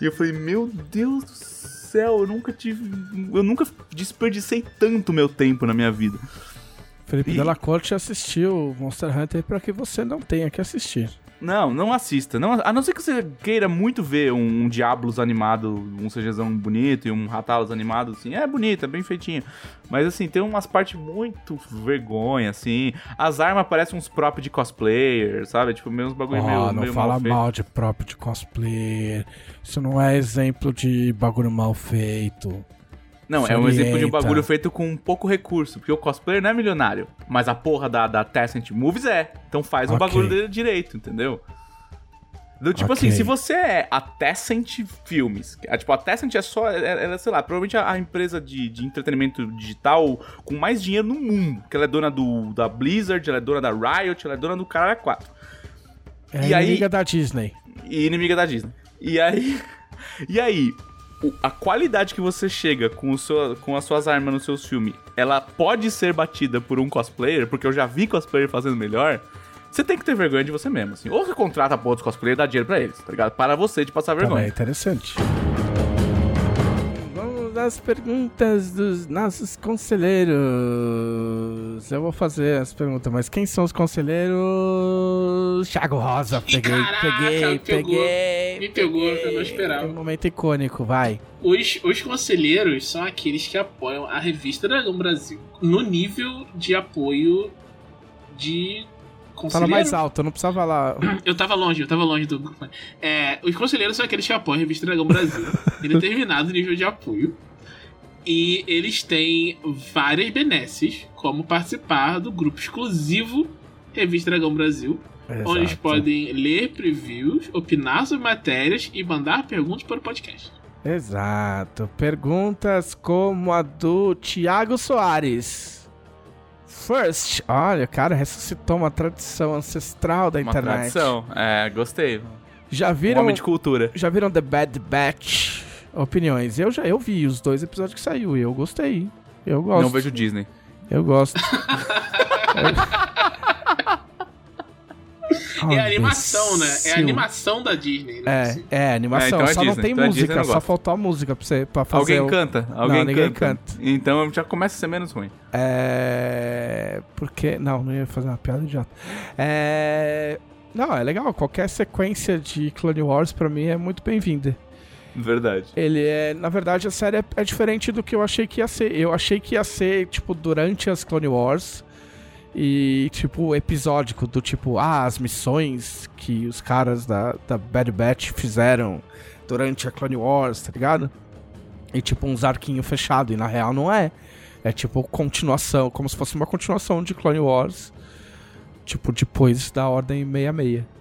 E eu falei, meu Deus do céu, eu nunca tive. Eu nunca desperdicei tanto meu tempo na minha vida. Felipe Ih. Della Corte assistiu Monster Hunter pra que você não tenha que assistir. Não, não assista. Não, a não ser que você queira muito ver um, um Diablos animado, um CGzão bonito e um Ratalos animado, assim. É bonito, é bem feitinho. Mas assim, tem umas partes muito vergonha, assim. As armas parecem uns próprios de cosplayer, sabe? Tipo, meio uns bagulho meio, Ah, não meio fala mal mal de próprio de cosplayer. Isso não é exemplo de bagulho mal feito. Não, é um exemplo de um bagulho feito com pouco recurso, porque o cosplayer não é milionário, mas a porra da, da Tencent Movies é. Então faz o Ok. bagulho dele direito, entendeu? Do, tipo Ok. assim, se você é a Tencent Filmes, a, tipo, a Tencent é só, ela, ela, sei lá, provavelmente a, a empresa de, de entretenimento digital com mais dinheiro no mundo, que ela é dona do, da Blizzard, ela é dona da Riot, ela é dona do Caralho 4 É E a aí- inimiga da Disney. e inimiga da Disney. E aí, e aí, a qualidade que você chega com, o seu, com as suas armas nos seus filmes, ela pode ser batida por um cosplayer, porque eu já vi cosplayer fazendo melhor. Você tem que ter vergonha de você mesmo, assim. Ou você contrata a porra dos cosplayers e dá dinheiro pra eles, tá ligado? Para você de passar Também é vergonha. interessante. Às perguntas dos nossos conselheiros. Eu vou fazer as perguntas, mas quem são os conselheiros? Thiago Rosa, peguei, caraca, peguei, pegou. peguei. Me pegou, eu não esperava. Um momento icônico, vai. Os, os conselheiros são aqueles que apoiam a revista Dragão Brasil no nível de apoio de Fala mais alto, eu não precisava lá. Eu tava longe, eu tava longe do. É, os conselheiros são aqueles que apoiam a revista Dragão Brasil em determinado nível de apoio. E eles têm várias benesses, como participar do grupo exclusivo Revista Dragão Brasil, onde eles Exato. podem ler previews, opinar sobre matérias e mandar perguntas para o podcast. Exato. Perguntas como a do Thiago Soares. First, olha, cara, ressuscitou uma tradição ancestral da Uma internet. tradição. É, gostei. Já Um viram? homem de cultura. Já viram The Bad Batch? Opiniões. Eu já eu vi os dois episódios que saiu e eu gostei. Eu gosto. Não vejo Disney. Eu gosto. é Ah, animação, né? É animação da Disney, né? É, é animação. É, então é só não tem Então é Disney, música, eu não só gosto. faltou a música pra, você, pra fazer Alguém o... canta. Alguém ninguém canta. canta. Então já começa a ser menos ruim. É. Porque. Não, não ia fazer uma piada idiota. É. Não, é legal. Qualquer sequência de Clone Wars pra mim é muito bem-vinda. Verdade. Ele é. Na verdade, a série é, é diferente do que eu achei que ia ser. Eu achei que ia ser, tipo, durante as Clone Wars. E, tipo, episódico, do tipo, ah, as missões que os caras da, da Bad Batch fizeram durante a Clone Wars, tá ligado? E, tipo, uns arquinhos fechados. E na real não é. É tipo continuação, como se fosse uma continuação de Clone Wars. Tipo, depois da Ordem 66.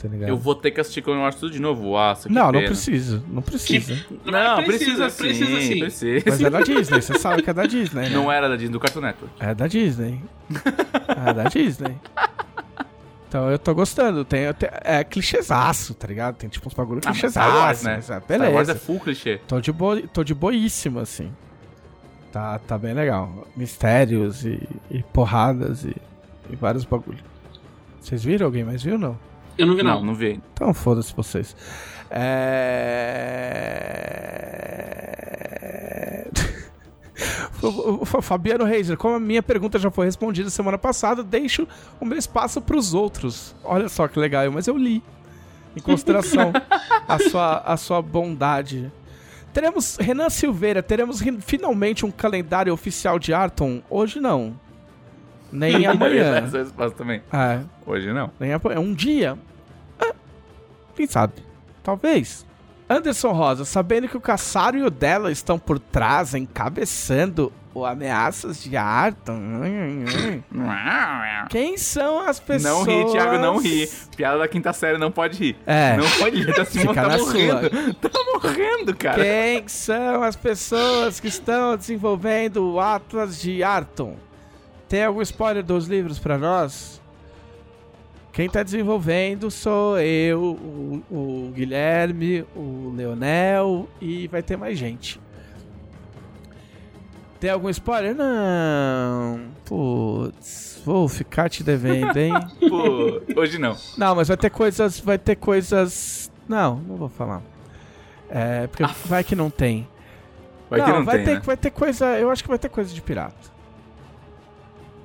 Tá ligado? Eu vou ter que assistir Clone Wars tudo de novo. Nossa, que Não, não pena. precisa. Não precisa. Não, precisa, precisa, sim. precisa sim. Precisa. Mas é da Disney, você sabe que é da Disney, né? Não era da Disney, do Cartoon Network. É da Disney. É da Disney. Então eu tô gostando. Tem, tem- é clichêzaço, tá ligado? Tem tipo uns bagulho Ah, clichêzaço. Né? mas é, Star Wars é beleza. full clichê. Tô de, bo... tô de boíssima, assim. Tá, tá bem legal. Mistérios e, e porradas e, e vários bagulho. Vocês viram? Alguém mais viu não? Eu não vi, Não, não. não vi. Então foda-se vocês. É... Fabiano Reiser, como a minha pergunta já foi respondida semana passada, deixo o meu espaço para os outros. Olha só que legal, mas eu li. Em consideração a sua, a sua bondade. Teremos, Renan Silveira, teremos finalmente um calendário oficial de Arton? Hoje não. Nem amanhã. Essa resposta também. É, Hoje não. nem apo- é um dia. Ah, quem sabe? Talvez. Anderson Rosa, sabendo que o Caçaro e o Della estão por trás, encabeçando o Ameaças de Arton. Quem são as pessoas? Não ri, Thiago, não ri. Piada da quinta série não pode rir. É. Não pode rir, tá, Fica tá morrendo. Tá morrendo, cara. Quem são as pessoas que estão desenvolvendo o Atlas de Arton? Tem algum spoiler dos livros pra nós? Quem tá desenvolvendo sou eu, o, o Guilherme, o Leonel e vai ter mais gente. Tem algum spoiler? Não. Putz, vou ficar te devendo, hein? Pô, hoje não. Não, mas vai ter coisas. Vai ter coisas. Não, não vou falar. É, porque vai que não tem. Vai que não vai tem, ter, né? vai ter coisa. Eu acho que vai ter coisa de pirata.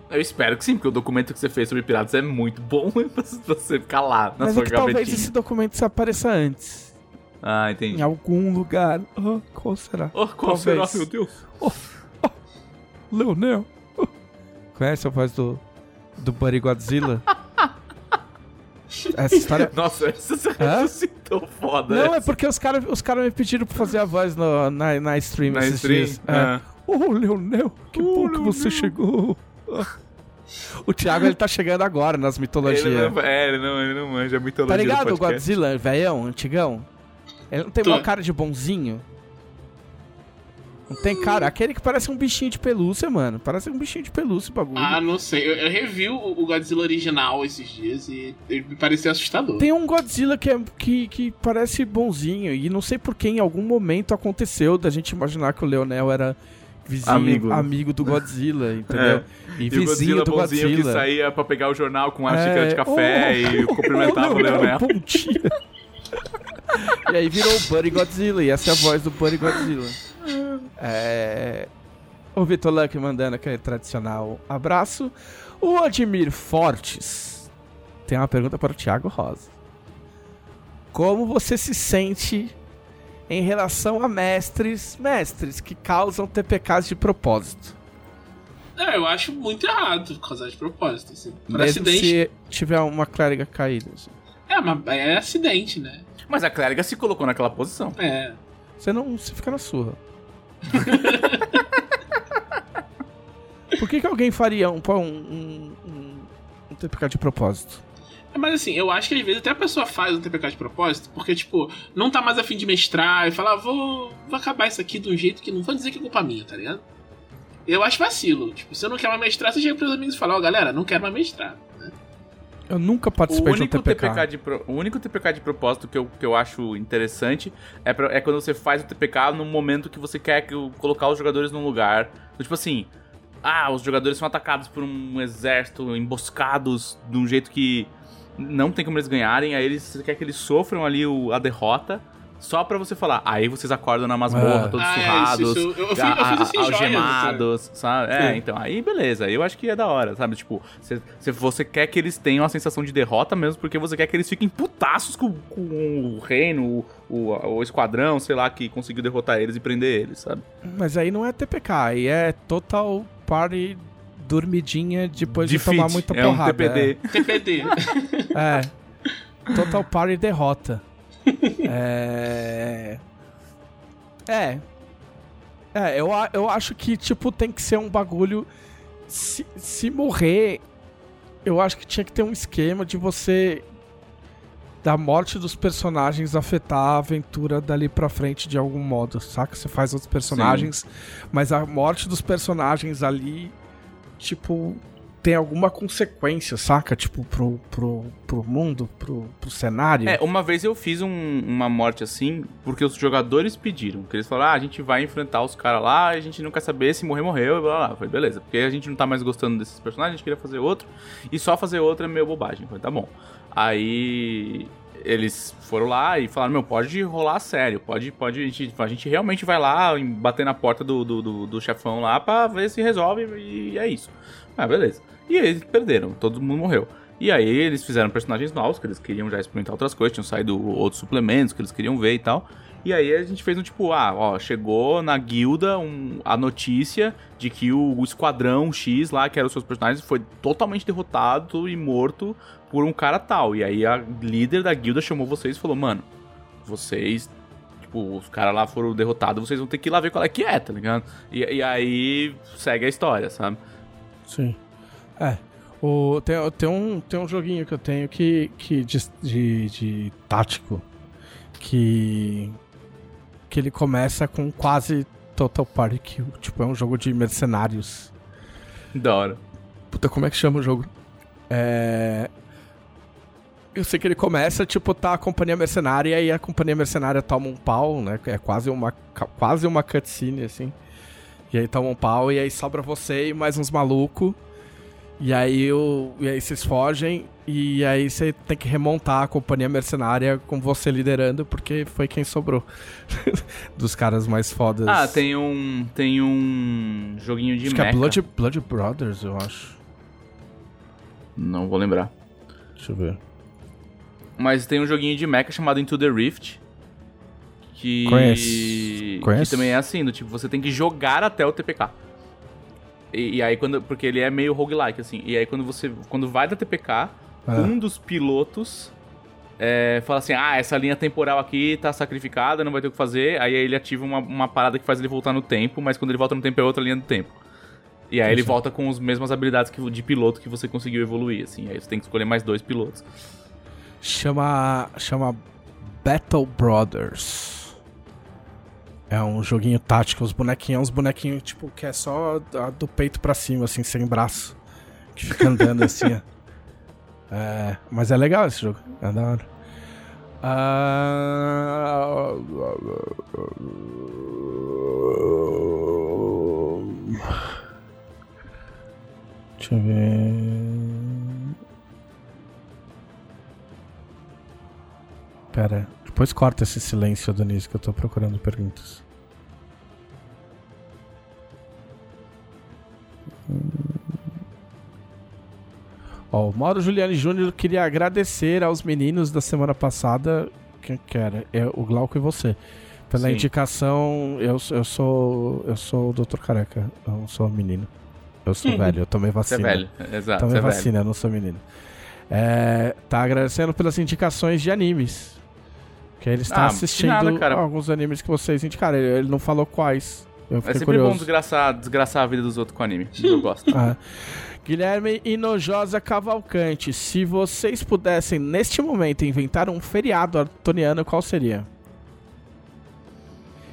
Eu espero que sim, porque o documento que você fez sobre piratas é muito bom pra você ficar lá na mas sua é que talvez gavetinha. esse documento apareça antes. Ah, entendi. Em algum lugar. Ah, qual será? Oh, qual Talvez. será, meu Deus? Leonel. Oh. Conhece a voz do. do Buddy Godzilla? Essa história. Nossa, essa você Hã? ressuscitou foda. Não, é essa. porque os caras os cara me pediram pra fazer a voz no- na, na stream Na esses stream? dias. É. Ah. Ô, Leonel, que bom que você chegou. O Thiago, ele tá chegando agora nas mitologias. Ele não, é, ele não, ele não manja muito Tá ligado o Godzilla, velhão, antigão? Ele não tem Tô. uma cara de bonzinho? Não tem cara? Aquele que parece um bichinho de pelúcia, mano. Parece um bichinho de pelúcia o bagulho. Ah, não sei. Eu, eu revi o, o Godzilla original esses dias e ele me pareceu assustador. Tem um Godzilla que, é, que, que parece bonzinho. E não sei por que em algum momento aconteceu da gente imaginar que o Leonel era vizinho, Amigo. amigo, do Godzilla, entendeu? E E o vizinho Godzilla do bonzinho que Godzilla. saía pra pegar o jornal com uma É, xícara de café oh, e cumprimentava oh, o Leonel. Bom dia. e aí virou o Buddy Godzilla, e essa é a voz do Buddy Godzilla. É... O Vitor Luck mandando aquele tradicional abraço. O Admir Fortes tem uma pergunta para o Thiago Rosa. Como você se sente em relação a mestres, mestres que causam TPKs de propósito? É, eu acho muito errado causar de propósito, assim. Por Mesmo acidente. se tiver uma clériga caída. assim. É, mas é acidente, né? Mas a clériga se colocou naquela posição. É. Você não. Você fica na sua. Por que, que alguém faria um, um, um, um, um TPK de propósito? É, Mas assim, eu acho que às vezes até a pessoa faz um TPK de propósito, porque, tipo, não tá mais afim de mestrar e fala, ah, vou, vou acabar isso aqui de um jeito que não vou dizer que é culpa minha, tá ligado? Eu acho vacilo. Tipo, se eu não quer mais mestrar, você chega pros amigos e fala, ó, galera, não quero mais mestrar. Eu nunca O participei de um único, TPK. TPK de pro- o único TPK de propósito que eu, que eu acho interessante é, pra- é quando você faz o TPK no momento que você quer que, o- colocar os jogadores num lugar. Tipo assim, ah, os jogadores são atacados por um exército, emboscados de um jeito que não tem como eles ganharem, aí eles, você quer que eles sofram ali o- a derrota. Só pra você falar, aí vocês acordam na masmorra, Ah. todos Ah, é, surrados, isso, isso. Eu- eu fiz- a- eu fiz a- isso em Joias, algemados, sabe? É, Sim. então, aí beleza, eu acho que é da hora, sabe? Tipo, você, você- você quer que eles tenham a sensação de derrota mesmo, porque você quer que eles fiquem putaços com, com o reino, o, o, o esquadrão, sei lá, que conseguiu derrotar eles e prender eles, sabe? Mas aí não é TPK, aí é total party dormidinha depois de, Defeat, tomar muita é um porrada. TPD. TPD. É. é. Total party derrota. é. É. É, eu, eu acho que, tipo, tem que ser um bagulho. Se, se morrer, eu acho que tinha que ter um esquema de você. Da morte dos personagens afetar a aventura dali pra frente de algum modo, saca? Você faz outros personagens, mas a morte dos personagens ali, tipo, tem alguma consequência, saca? Tipo, pro, pro, pro mundo, pro, pro cenário. É, uma vez eu fiz um- uma morte assim, porque os jogadores pediram. Que eles falaram, ah, a gente vai enfrentar os caras lá, a gente não quer saber se morrer, morreu, e blá blá falei, beleza, porque a gente não tá mais gostando desses personagens, a gente queria fazer outro, e só fazer outro é meio bobagem. Falei, tá bom. Aí eles foram lá e falaram, meu, pode rolar sério, pode, pode, a gente, a gente realmente vai lá bater na porta do, do, do, do chefão lá pra ver se resolve, e é isso. Ah, beleza. E eles perderam, todo mundo morreu. E aí eles fizeram personagens novos, que eles queriam já experimentar outras coisas, tinham saído outros suplementos que eles queriam ver e tal. E aí a gente fez um tipo, ah, ó, chegou na guilda um- a notícia de que o, o Esquadrão X lá, que eram os seus personagens, foi totalmente derrotado e morto por um cara tal. E aí a líder da guilda chamou vocês e falou, mano, vocês Tipo, os caras lá foram derrotados, vocês vão ter que ir lá ver qual é que é, tá ligado? E, e aí segue a história, sabe? Sim. É. O, tem, tem, um, tem um joguinho que eu tenho que, que de, de, de tático que que ele começa com quase Total Party Kill. Tipo, é um jogo de mercenários. Da hora. Puta, como é que chama o jogo? É... Eu sei que ele começa, tipo, tá a companhia mercenária e aí a companhia mercenária toma um pau, né? É quase uma, quase uma cutscene, assim. E aí toma um pau e aí sobra você e mais uns malucos. E aí, o, e aí vocês fogem e aí você tem que remontar a companhia mercenária com você liderando, porque foi quem sobrou. Dos caras mais fodas. Ah, tem um. Tem um joguinho de Acho que é. Blood, Blood Brothers, eu acho. Não vou lembrar. Deixa eu ver. Mas tem um joguinho de mecha chamado Into the Rift. Que. Conhece. Conhece? Que também é assim, do tipo, você tem que jogar até o TPK. E, e aí quando. Porque ele é meio roguelike, assim. E aí quando você. Quando vai da TPK, Ah. um dos pilotos. é, fala assim, ah, essa linha temporal aqui tá sacrificada, não vai ter o que fazer. Aí ele ativa uma, uma parada que faz ele voltar no tempo, mas quando ele volta no tempo é outra linha do tempo. E aí ele volta com as mesmas habilidades que, de piloto que você conseguiu evoluir, assim. Aí você tem que escolher mais dois pilotos. Chama. Chama Battle Brothers. É um joguinho tático. Os bonequinhos, uns bonequinhos, tipo, que é só do peito pra cima, assim, sem braço. Que fica andando assim, ó. É, mas é legal esse jogo. É da hora. Ah, Deixa eu ver. Pera, depois corta esse silêncio, Denise, que eu tô procurando perguntas. Ó, o Mauro Juliane Júnior queria agradecer aos meninos da semana passada. Quem que era? É o Glauco e você. Pela Sim. indicação, eu, eu sou. Eu sou o Dr. Careca. Eu não sou menino. Eu sou velho, eu tomei Você é vacina. velho. Exato, Tomei é velho. vacina, eu não sou menino. É, tá agradecendo pelas indicações de animes. Que ele está Ah, assistindo nada, cara. alguns animes que vocês indicaram. Ele, ele não falou quais. Eu É sempre bom curioso. desgraçar, desgraçar a vida dos outros com anime. Eu gosto. Ah. Guilherme Inojosa Cavalcante, se vocês pudessem, neste momento, inventar um feriado artoniano, qual seria?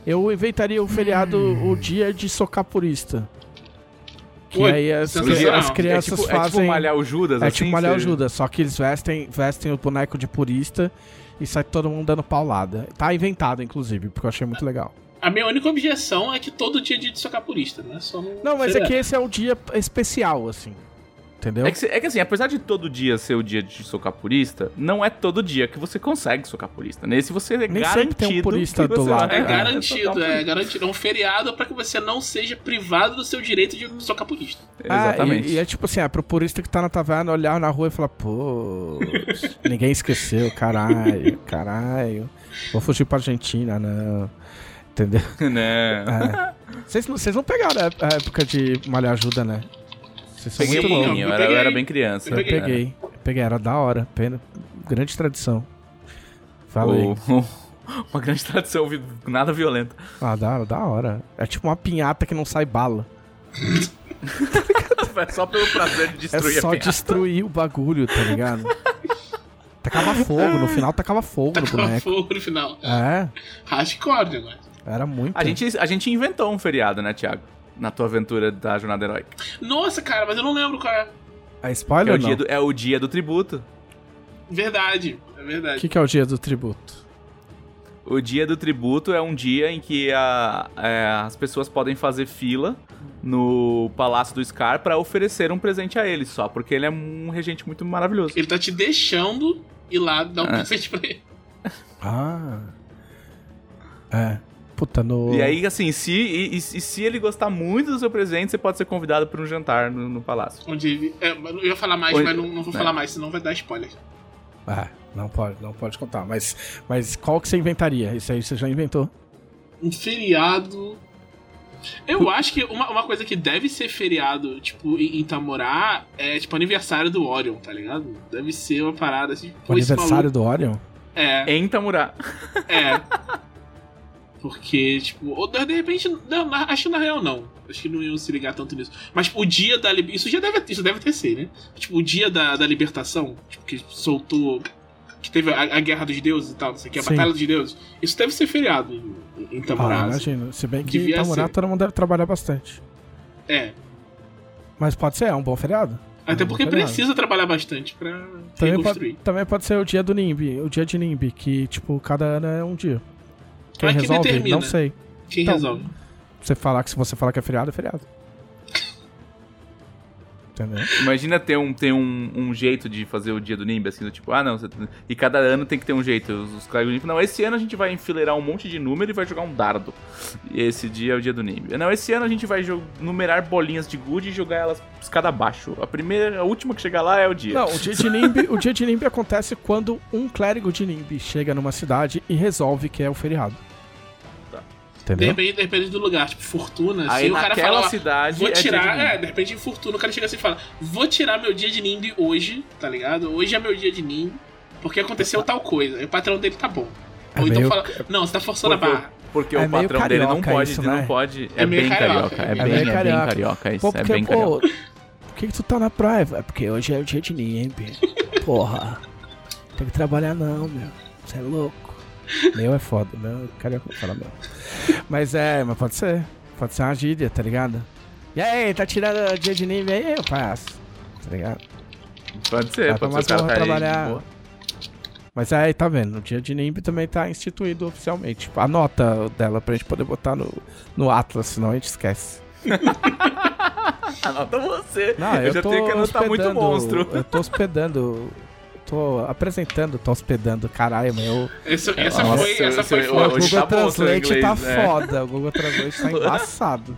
Eu inventaria o feriado, o dia de socapurista. Que Ui, aí as, as crianças é tipo, fazem... É tipo malhar o Judas, É assim, tipo malhar o Judas, só que eles vestem, vestem o boneco de purista e sai todo mundo dando paulada. Tá inventado, inclusive, porque eu achei muito legal. A minha única objeção é que todo dia é dia de socar purista, né? Só no Não, mas é que esse é um dia especial, assim. Entendeu? É que, é que assim, apesar de todo dia ser o dia de socar purista, não é todo dia que você consegue socar purista. Nesse você é Nem garantido. sempre tem um purista do lado. É É, garantido, é purista. garantido. É um feriado pra que você não seja privado do seu direito de socar purista. Ah, Exatamente. e, e é tipo assim, é pro purista que tá na taverna olhar na rua e falar, pô, ninguém esqueceu, caralho, caralho. Vou fugir pra Argentina, não. Entendeu? né? É. Vocês não- pegaram a a época de malhar ajuda, né? Vocês são Peguei um muito pouquinho, eu Eu era, eu peguei. era bem criança. Eu Eu peguei, peguei, era da hora, pena. Grande tradição. Falei. O- Uma grande tradição, nada violenta. Ah, da, da hora. É tipo uma pinhata que não sai bala. É só pelo prazer de É destruir só a piada. destruir o bagulho, tá ligado? tacava fogo, no final tacava fogo no Tacava boneco. fogo no final. É, Hardcore negócio. era muito. A gente, a gente inventou um feriado, né, Thiago? Na tua aventura da jornada heróica. Nossa, cara, mas eu não lembro qual é. É spoiler é, ou o não? dia do, é o dia do tributo. Verdade, é O verdade. que, que é o dia do tributo? O dia do tributo é um dia em que a- é, as pessoas podem fazer fila no Palácio do Scar pra oferecer um presente a ele só, porque ele é um regente muito maravilhoso. Ele tá te deixando ir lá dar um É. presente pra ele. Ah. É. Puta, no. E aí, assim, se, e, e- e se ele gostar muito do seu presente, você pode ser convidado para um jantar no, no palácio. Onde ele. É, eu ia falar mais, Onde- mas não, não vou é. falar mais, senão vai dar spoiler. É, não pode, não pode contar. Mas, mas qual que você inventaria? Isso aí você já inventou. Um feriado. Eu acho que uma, uma coisa que deve ser feriado, tipo, em, em Tamorá é tipo aniversário do Orion, tá ligado? Deve ser uma parada assim. O pô, esse aniversário maluco- do Orion? É, Em Tamurá. é. Porque, tipo, de repente, não, acho que na real não. Acho que não iam se ligar tanto nisso. Mas tipo, o dia da Isso já deve, isso deve ter sido, né? Tipo, o dia da, da libertação, tipo, que soltou. Que teve a, a guerra dos deuses e tal, não sei o que, a Sim. batalha dos deuses. Isso deve ser feriado em, em Ah, imagino. Se bem que Devia Tamurá todo mundo deve trabalhar bastante. É. Mas pode ser, é um bom feriado. Até É um porque feriado. precisa trabalhar bastante pra Também reconstruir. pode, também pode ser o dia do NIMB, o dia de NIMB, que, tipo, cada ano é um dia. Quem Mas resolve? determina? Não sei. Quem Então, resolve? Você falar que se você falar que é feriado, é feriado. Entendeu? Imagina ter, um, ter um, um jeito de fazer o dia do Nimb, assim, do tipo, ah, não, você- e cada ano tem que ter um jeito. Os, os caras não, esse ano a gente vai enfileirar um monte de número e vai jogar um dardo. E esse dia é o dia do Nimb. Não, esse ano a gente vai numerar bolinhas de good e jogar elas escada abaixo. A primeira, a última que chegar lá é o dia. Não, o dia de NIMB, o dia de NIMB acontece quando um clérigo de NIMB chega numa cidade e resolve que é o feriado. De Entendeu? repente, depende do lugar, tipo, fortuna. Aí se o cara fala, cidade vou é tirar, de é, de repente em fortuna o cara chega assim e fala, vou tirar meu dia de NIMB hoje, tá ligado? Hoje é meu dia de NIMB, porque aconteceu tal coisa. E o patrão dele tá bom. É Ou então meio- fala, não, você tá forçando a Porque, barra. o, porque É o patrão dele não pode, isso, não né? pode. É, É bem carioca, carioca. é É bem, é bem carioca. carioca. Isso, Pô, é porque, bem pô, carioca. por que, que tu tá na praia? É porque hoje é o dia de NIMB. Porra. Tem que trabalhar não, meu. Você é louco. Meu é foda, meu. Carioca não fala meu. Mas é, mas pode ser. Pode ser uma gíria, tá ligado? E aí, tá tirando o dia de NIMB aí, eu passo. Tá ligado? Pode ser, Dá pode ser o cara tá aí trabalhar. boa. Mas aí, tá vendo? O dia de NIMB também tá instituído oficialmente. Tipo, a nota dela pra gente poder botar no, no Atlas, senão a gente esquece. Anota você. Não, eu, eu, já tô tenho que anotar muito hospedando- monstro. Eu tô hospedando. Tô apresentando, tô hospedando. Caralho, meu. Essa, essa Nossa, foi, essa foi eu- O Google tá seu Translate inglês, tá né? foda. O Google Translate tá embaçado.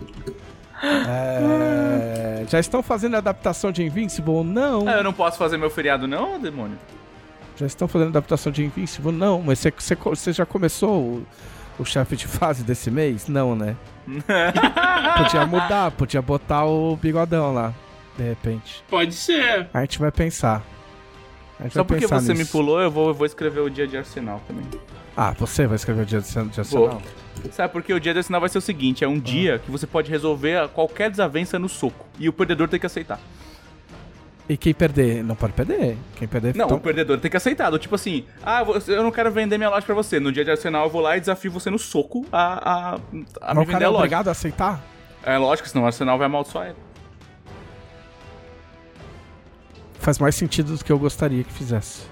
É, já estão fazendo adaptação de Invincible? Não. Ah, eu não posso fazer meu feriado, não, demônio? Já estão fazendo adaptação de Invincible? Não. Mas você já começou o, o chefe de fase desse mês? Não, né? podia mudar, podia botar o bigodão lá, de repente. Pode ser. A gente vai pensar. Só porque você me nisso. pulou, eu vou, eu vou escrever o dia de Arsenal também. Ah, você vai escrever o dia de, de Vou. Arsenal? Sabe porque o dia de Arsenal vai ser o seguinte: Ah. é um dia que você pode resolver qualquer desavença no soco. E o perdedor tem que aceitar. E quem perder, não pode perder. Quem perder, Não, então- o perdedor tem que aceitar. Do Tipo assim, ah, eu não quero vender minha loja pra você. No dia de Arsenal eu vou lá e desafio você no soco a, a, a mas me o vender cara é a loja. obrigado a aceitar? É lógico, senão o Arsenal vai amaldiçoar ele. Faz mais sentido do que eu gostaria que fizesse.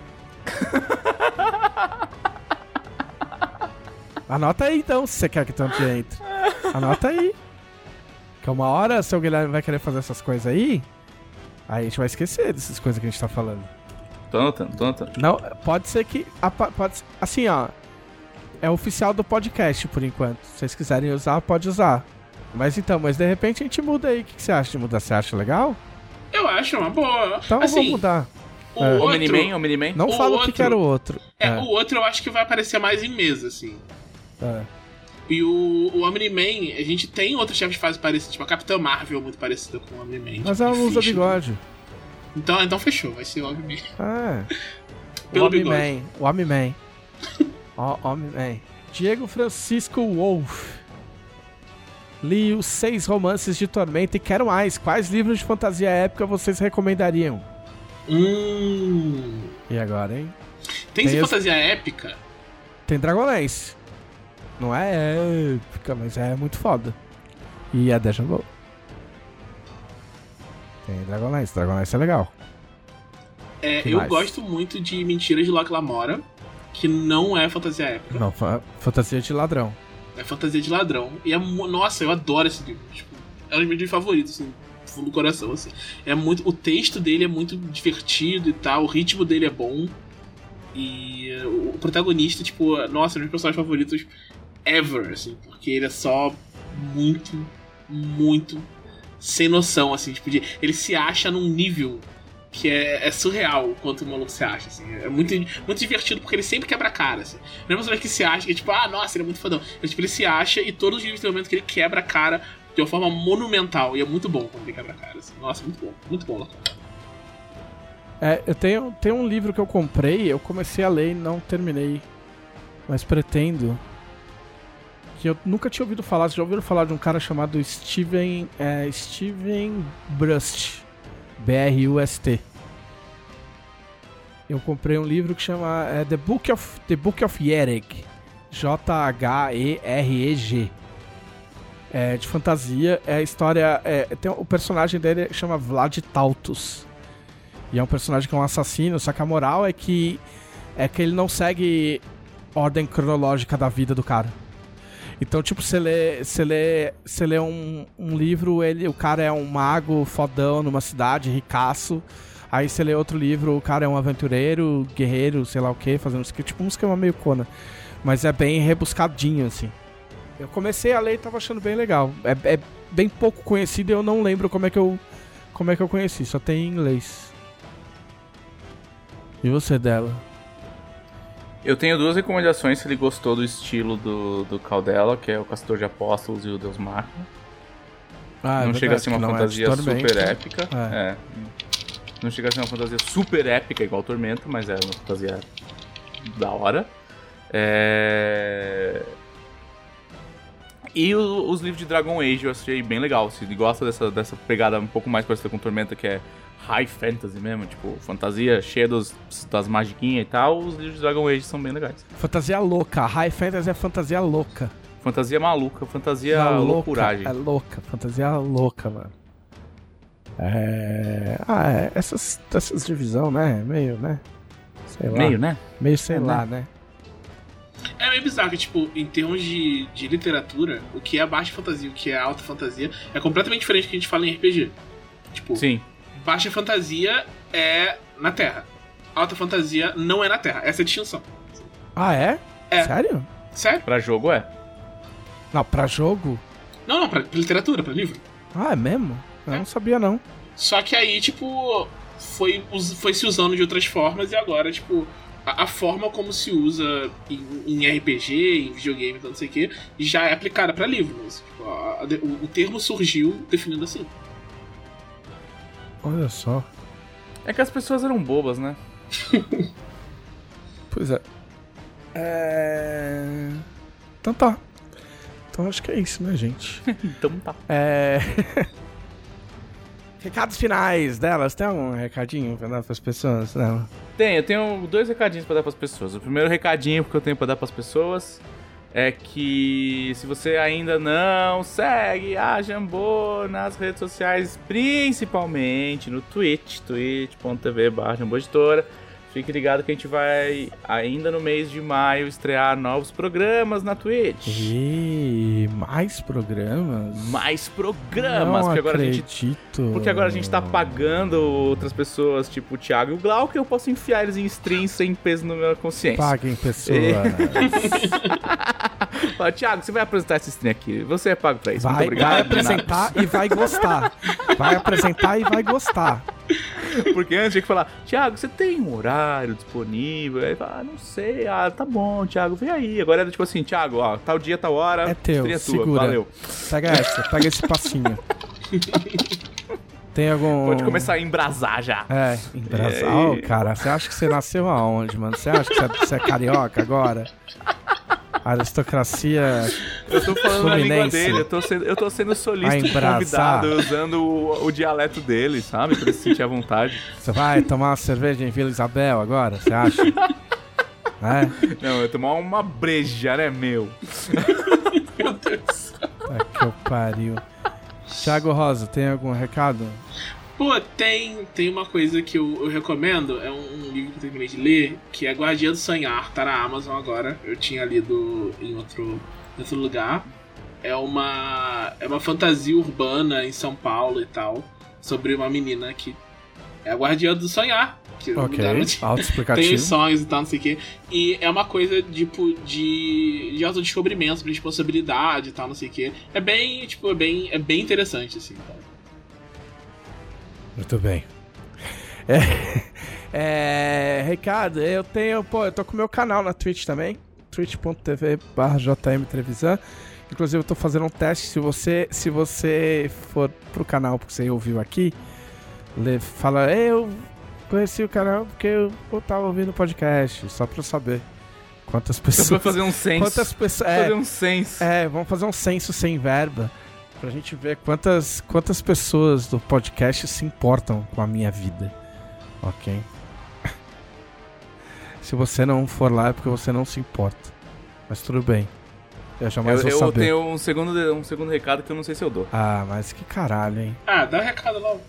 Anota aí então, se você quer que tanto entre. Anota aí. Que uma hora, se o Guilherme vai querer fazer essas coisas aí, aí a gente vai esquecer dessas coisas que a gente tá falando. Tô anotando, tô anotando. Não, pode ser que. Pode, ser- assim, ó. É oficial do podcast por enquanto. Se vocês quiserem usar, pode usar. Mas então, mas de repente a gente muda aí. O que, que você acha de mudar? Você acha legal? Eu acho uma boa. Então eu vou assim, mudar. o É. O outro... Miniman, o Miniman? Não o fala o que, outro- que era o outro. É, É, o outro eu acho que vai aparecer mais em mesa, assim. é. E o, o Omni-Man, a gente tem outros chefes de fase parecidos, tipo a Capitã Marvel muito parecida com o Omni-Man. Mas tipo, ela não usa Fish. bigode. Então, então fechou, vai ser o Omni-Man. É. O Homem-Man. O Homem-Man. Ó, Homem-Man. Diego Francisco Wolf. Li os seis romances de Tormenta e quero mais. Quais livros de fantasia épica vocês recomendariam? Hum. E agora, hein? Tem, Tem fantasia épica? Tem Dragonlance. Não é épica, mas é muito foda. E é Deja Vu. Tem Dragonlance. Dragonlance é legal. É, Que eu mais? gosto muito de Mentiras de Locke Lamora, que não é fantasia épica, Não, fa- fantasia de ladrão. É fantasia de ladrão. E é. Nossa, eu adoro esse livro. Tipo, é um dos meus favoritos, assim, do fundo do coração, assim. É muito. O texto dele é muito divertido e tal, o ritmo dele é bom. E o protagonista, tipo, nossa, é um dos meus personagens favoritos ever, assim, porque ele é só muito, muito sem noção, assim, tipo, de, ele se acha num nível que é, é surreal o quanto o maluco se acha, assim. É muito, muito divertido porque ele sempre quebra a cara, assim. Não é uma que se acha, que é tipo, ah, nossa, ele é muito fodão. Ele, tipo, ele se acha e todos os livros tem momento que ele quebra a cara de uma forma monumental. E é muito bom quando ele quebra a cara, assim. Nossa, muito bom. Muito bom. É, eu tenho, tenho um livro que eu comprei, eu comecei a ler e não terminei. Mas pretendo. Que eu nunca tinha ouvido falar. Vocês já ouviram falar de um cara chamado Steven. É, Steven Brust. B-R-U-S-T. Eu comprei um livro que chama é, The, Book of, The Book of Yereg. J-H-E-R-E-G. É de fantasia. É a história. É, tem, o personagem dele chama Vlad Tautus. E é um personagem que é um assassino, só que a moral é que é que ele não segue ordem cronológica da vida do cara. Então, tipo, você lê, você lê, você lê um, um livro, ele, o cara é um mago fodão numa cidade, ricaço. Aí você lê outro livro, o cara é um aventureiro, guerreiro, sei lá o que, fazendo tipo um esquema meio Conan. Mas é bem rebuscadinho, assim. Eu comecei a ler e tava achando bem legal. É, é bem pouco conhecido e eu não lembro como é que eu, como é que eu conheci, só tem em inglês. E você dela? Eu tenho duas recomendações se ele gostou do estilo do, do Caldela, que é o Castor de Apóstolos e o Deus Máquina. Ah, não chega a ser uma fantasia super épica. É. É. Não chega a ser uma fantasia super épica igual Tormenta, mas é uma fantasia da hora. É... E o- os livros de Dragon Age eu achei bem legal. Se ele gosta dessa, dessa pegada um pouco mais parecida com Tormenta, que é high fantasy mesmo, tipo, fantasia cheia dos, das magiquinhas e tal, os livros de Dragon Age são bem legais. Fantasia louca. High Fantasy é fantasia louca. Fantasia maluca, fantasia Não, louca, loucuragem. É louca. Fantasia louca, mano. É. Ah, é. Essas, essas divisão, né? Meio, né? Sei lá. Meio, né? Meio sei É, lá, né? É meio bizarro que, tipo, em termos de, de literatura, o que é baixa fantasia e o que é alta fantasia é completamente diferente do que a gente fala em RPG. Tipo, Sim. Baixa fantasia é na Terra. Alta fantasia não é na Terra. Essa é a distinção. Ah, é? É. Sério? Sério? Pra jogo é. Não, pra jogo? Não, não, pra, pra literatura, pra livro. Ah, é mesmo? Eu É. não sabia, não. Só que aí, tipo, foi, foi se usando de outras formas e agora, tipo, a, a forma como se usa em, em RPG, em videogame, então não sei o que, já é aplicada pra livro. Mas, tipo, a- a- o, o termo surgiu definido assim. Olha só. É que as pessoas eram bobas, né? Pois é. É. Então tá. Então acho que é isso, né, gente? Então tá. É. Recados finais delas. Tem algum recadinho pra dar pras pessoas? Não. Tem, eu tenho dois recadinhos pra dar pras pessoas. O primeiro recadinho que eu tenho pra dar pras pessoas é que se você ainda não segue a Jambô nas redes sociais, principalmente no Twitch, twitch.tv barra Jambô Editora, fique ligado que a gente vai, ainda no mês de maio, estrear novos programas na Twitch. E mais programas? Mais programas, Não porque agora a gente. Porque agora a gente tá pagando outras pessoas, tipo o Thiago e o Glauco, e eu posso enfiar eles em stream sem peso na minha consciência. Paguem pessoas. Fala, Thiago, você vai apresentar esse stream aqui. Você é pago pra isso. Vai, Muito obrigado. vai apresentar e vai gostar. Vai apresentar e vai gostar. Porque antes tinha que falar, Thiago, você tem um horário disponível? Aí fala, ah, não sei. Ah, tá bom, Thiago, vem aí. Agora era tipo assim, Thiago, ó, tal dia, tal hora. É teu, stream tua. segura. Valeu. Pega essa, pega esse passinho. Tem algum. Pode começar a embrasar já. É, em Brasília. E aí? Ô, cara, você acha que você nasceu aonde, mano? Você acha que você é, você é carioca agora? Aristocracia. Eu tô falando a língua Fluminense. dele, eu tô sendo, eu tô sendo solista convidado, usando o, o dialeto dele, sabe? Pra ele se sentir à vontade. Você vai tomar uma cerveja em Vila Isabel agora? Você acha? É? Não, eu tomar uma breja, né, meu? Meu Deus. Tá que eu pariu. Thiago Rosa, tem algum recado? Pô, tem, tem uma coisa que eu, eu recomendo, é um, um livro que eu terminei de ler, que é Guardiã do Sonhar, tá na Amazon agora. Eu tinha lido em outro, em outro lugar. É uma, é uma fantasia urbana em São Paulo e tal, sobre uma menina que é a Guardiã do Sonhar. Que Ok, auto-explicativo. tem os sonhos e tal, não sei o quê. E é uma coisa, tipo, de, de autodescobrimento, de responsabilidade e tal, não sei o quê. É bem, tipo, é bem, é bem interessante, assim, tá? Muito bem. É, é, Ricardo, eu tenho, pô, eu tô com meu canal na Twitch também, twitch.tv barra JM Trevisan. Inclusive eu tô fazendo um teste, se você, se você for pro canal porque você ouviu aqui, fala, eu conheci o canal porque eu, eu tava ouvindo o podcast, só pra eu saber quantas pessoas... fazer um censo. Quantas pessoas... É, Fazer um censo. é, vamos fazer um censo sem verba pra gente ver quantas, quantas pessoas do podcast se importam com a minha vida. Ok? se você não for lá é porque você não se importa. Mas tudo bem. Eu jamais Eu, vou eu saber. tenho um segundo, um segundo recado que eu não sei se eu dou. Ah, mas que caralho, hein? Ah, dá um recado logo.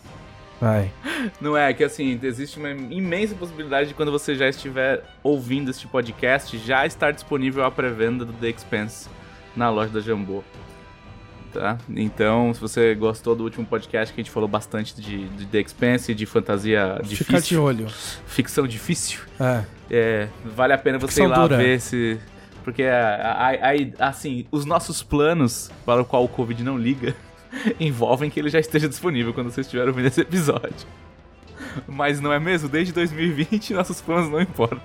Vai. Não é, que assim, existe uma imensa possibilidade de quando você já estiver ouvindo este podcast, já estar disponível a pré-venda do The Expense na loja da Jambô. Tá? Então, se você gostou do último podcast que a gente falou bastante de, de The Expense, de fantasia Fica de difícil, olho. ficção difícil, É. é, vale a pena você Ficção ir lá dura. ver se. Porque, assim, os nossos planos para o qual o Covid não liga envolvem que ele já esteja disponível quando você estiver ouvindo esse episódio. Mas não é mesmo? Desde 2020 nossos planos não importam.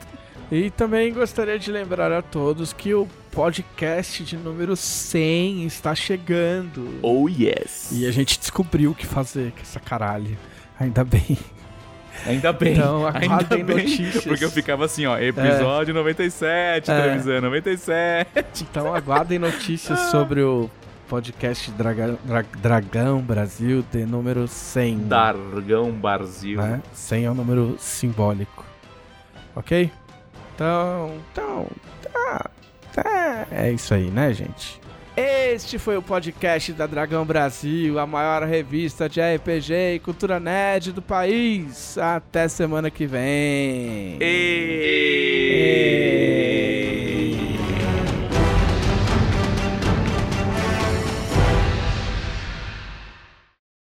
E também gostaria de lembrar a todos que o podcast de número 100 está chegando. Oh yes! E a gente descobriu o que fazer com essa caralho. Ainda bem. Ainda bem. Então, ainda aguardem bem. notícias. Porque eu ficava assim, ó, episódio 97, É. televisão 97. Então aguardem notícias sobre o podcast Draga- Dra- Dragão Brasil de número 100. Dargão Brasil. Né? 100 é um número simbólico. Ok? Então, então, tá, tá. É isso aí, né, gente? Este foi o podcast da Dragão Brasil, a maior revista de RPG e cultura nerd do país. Até semana que vem. E...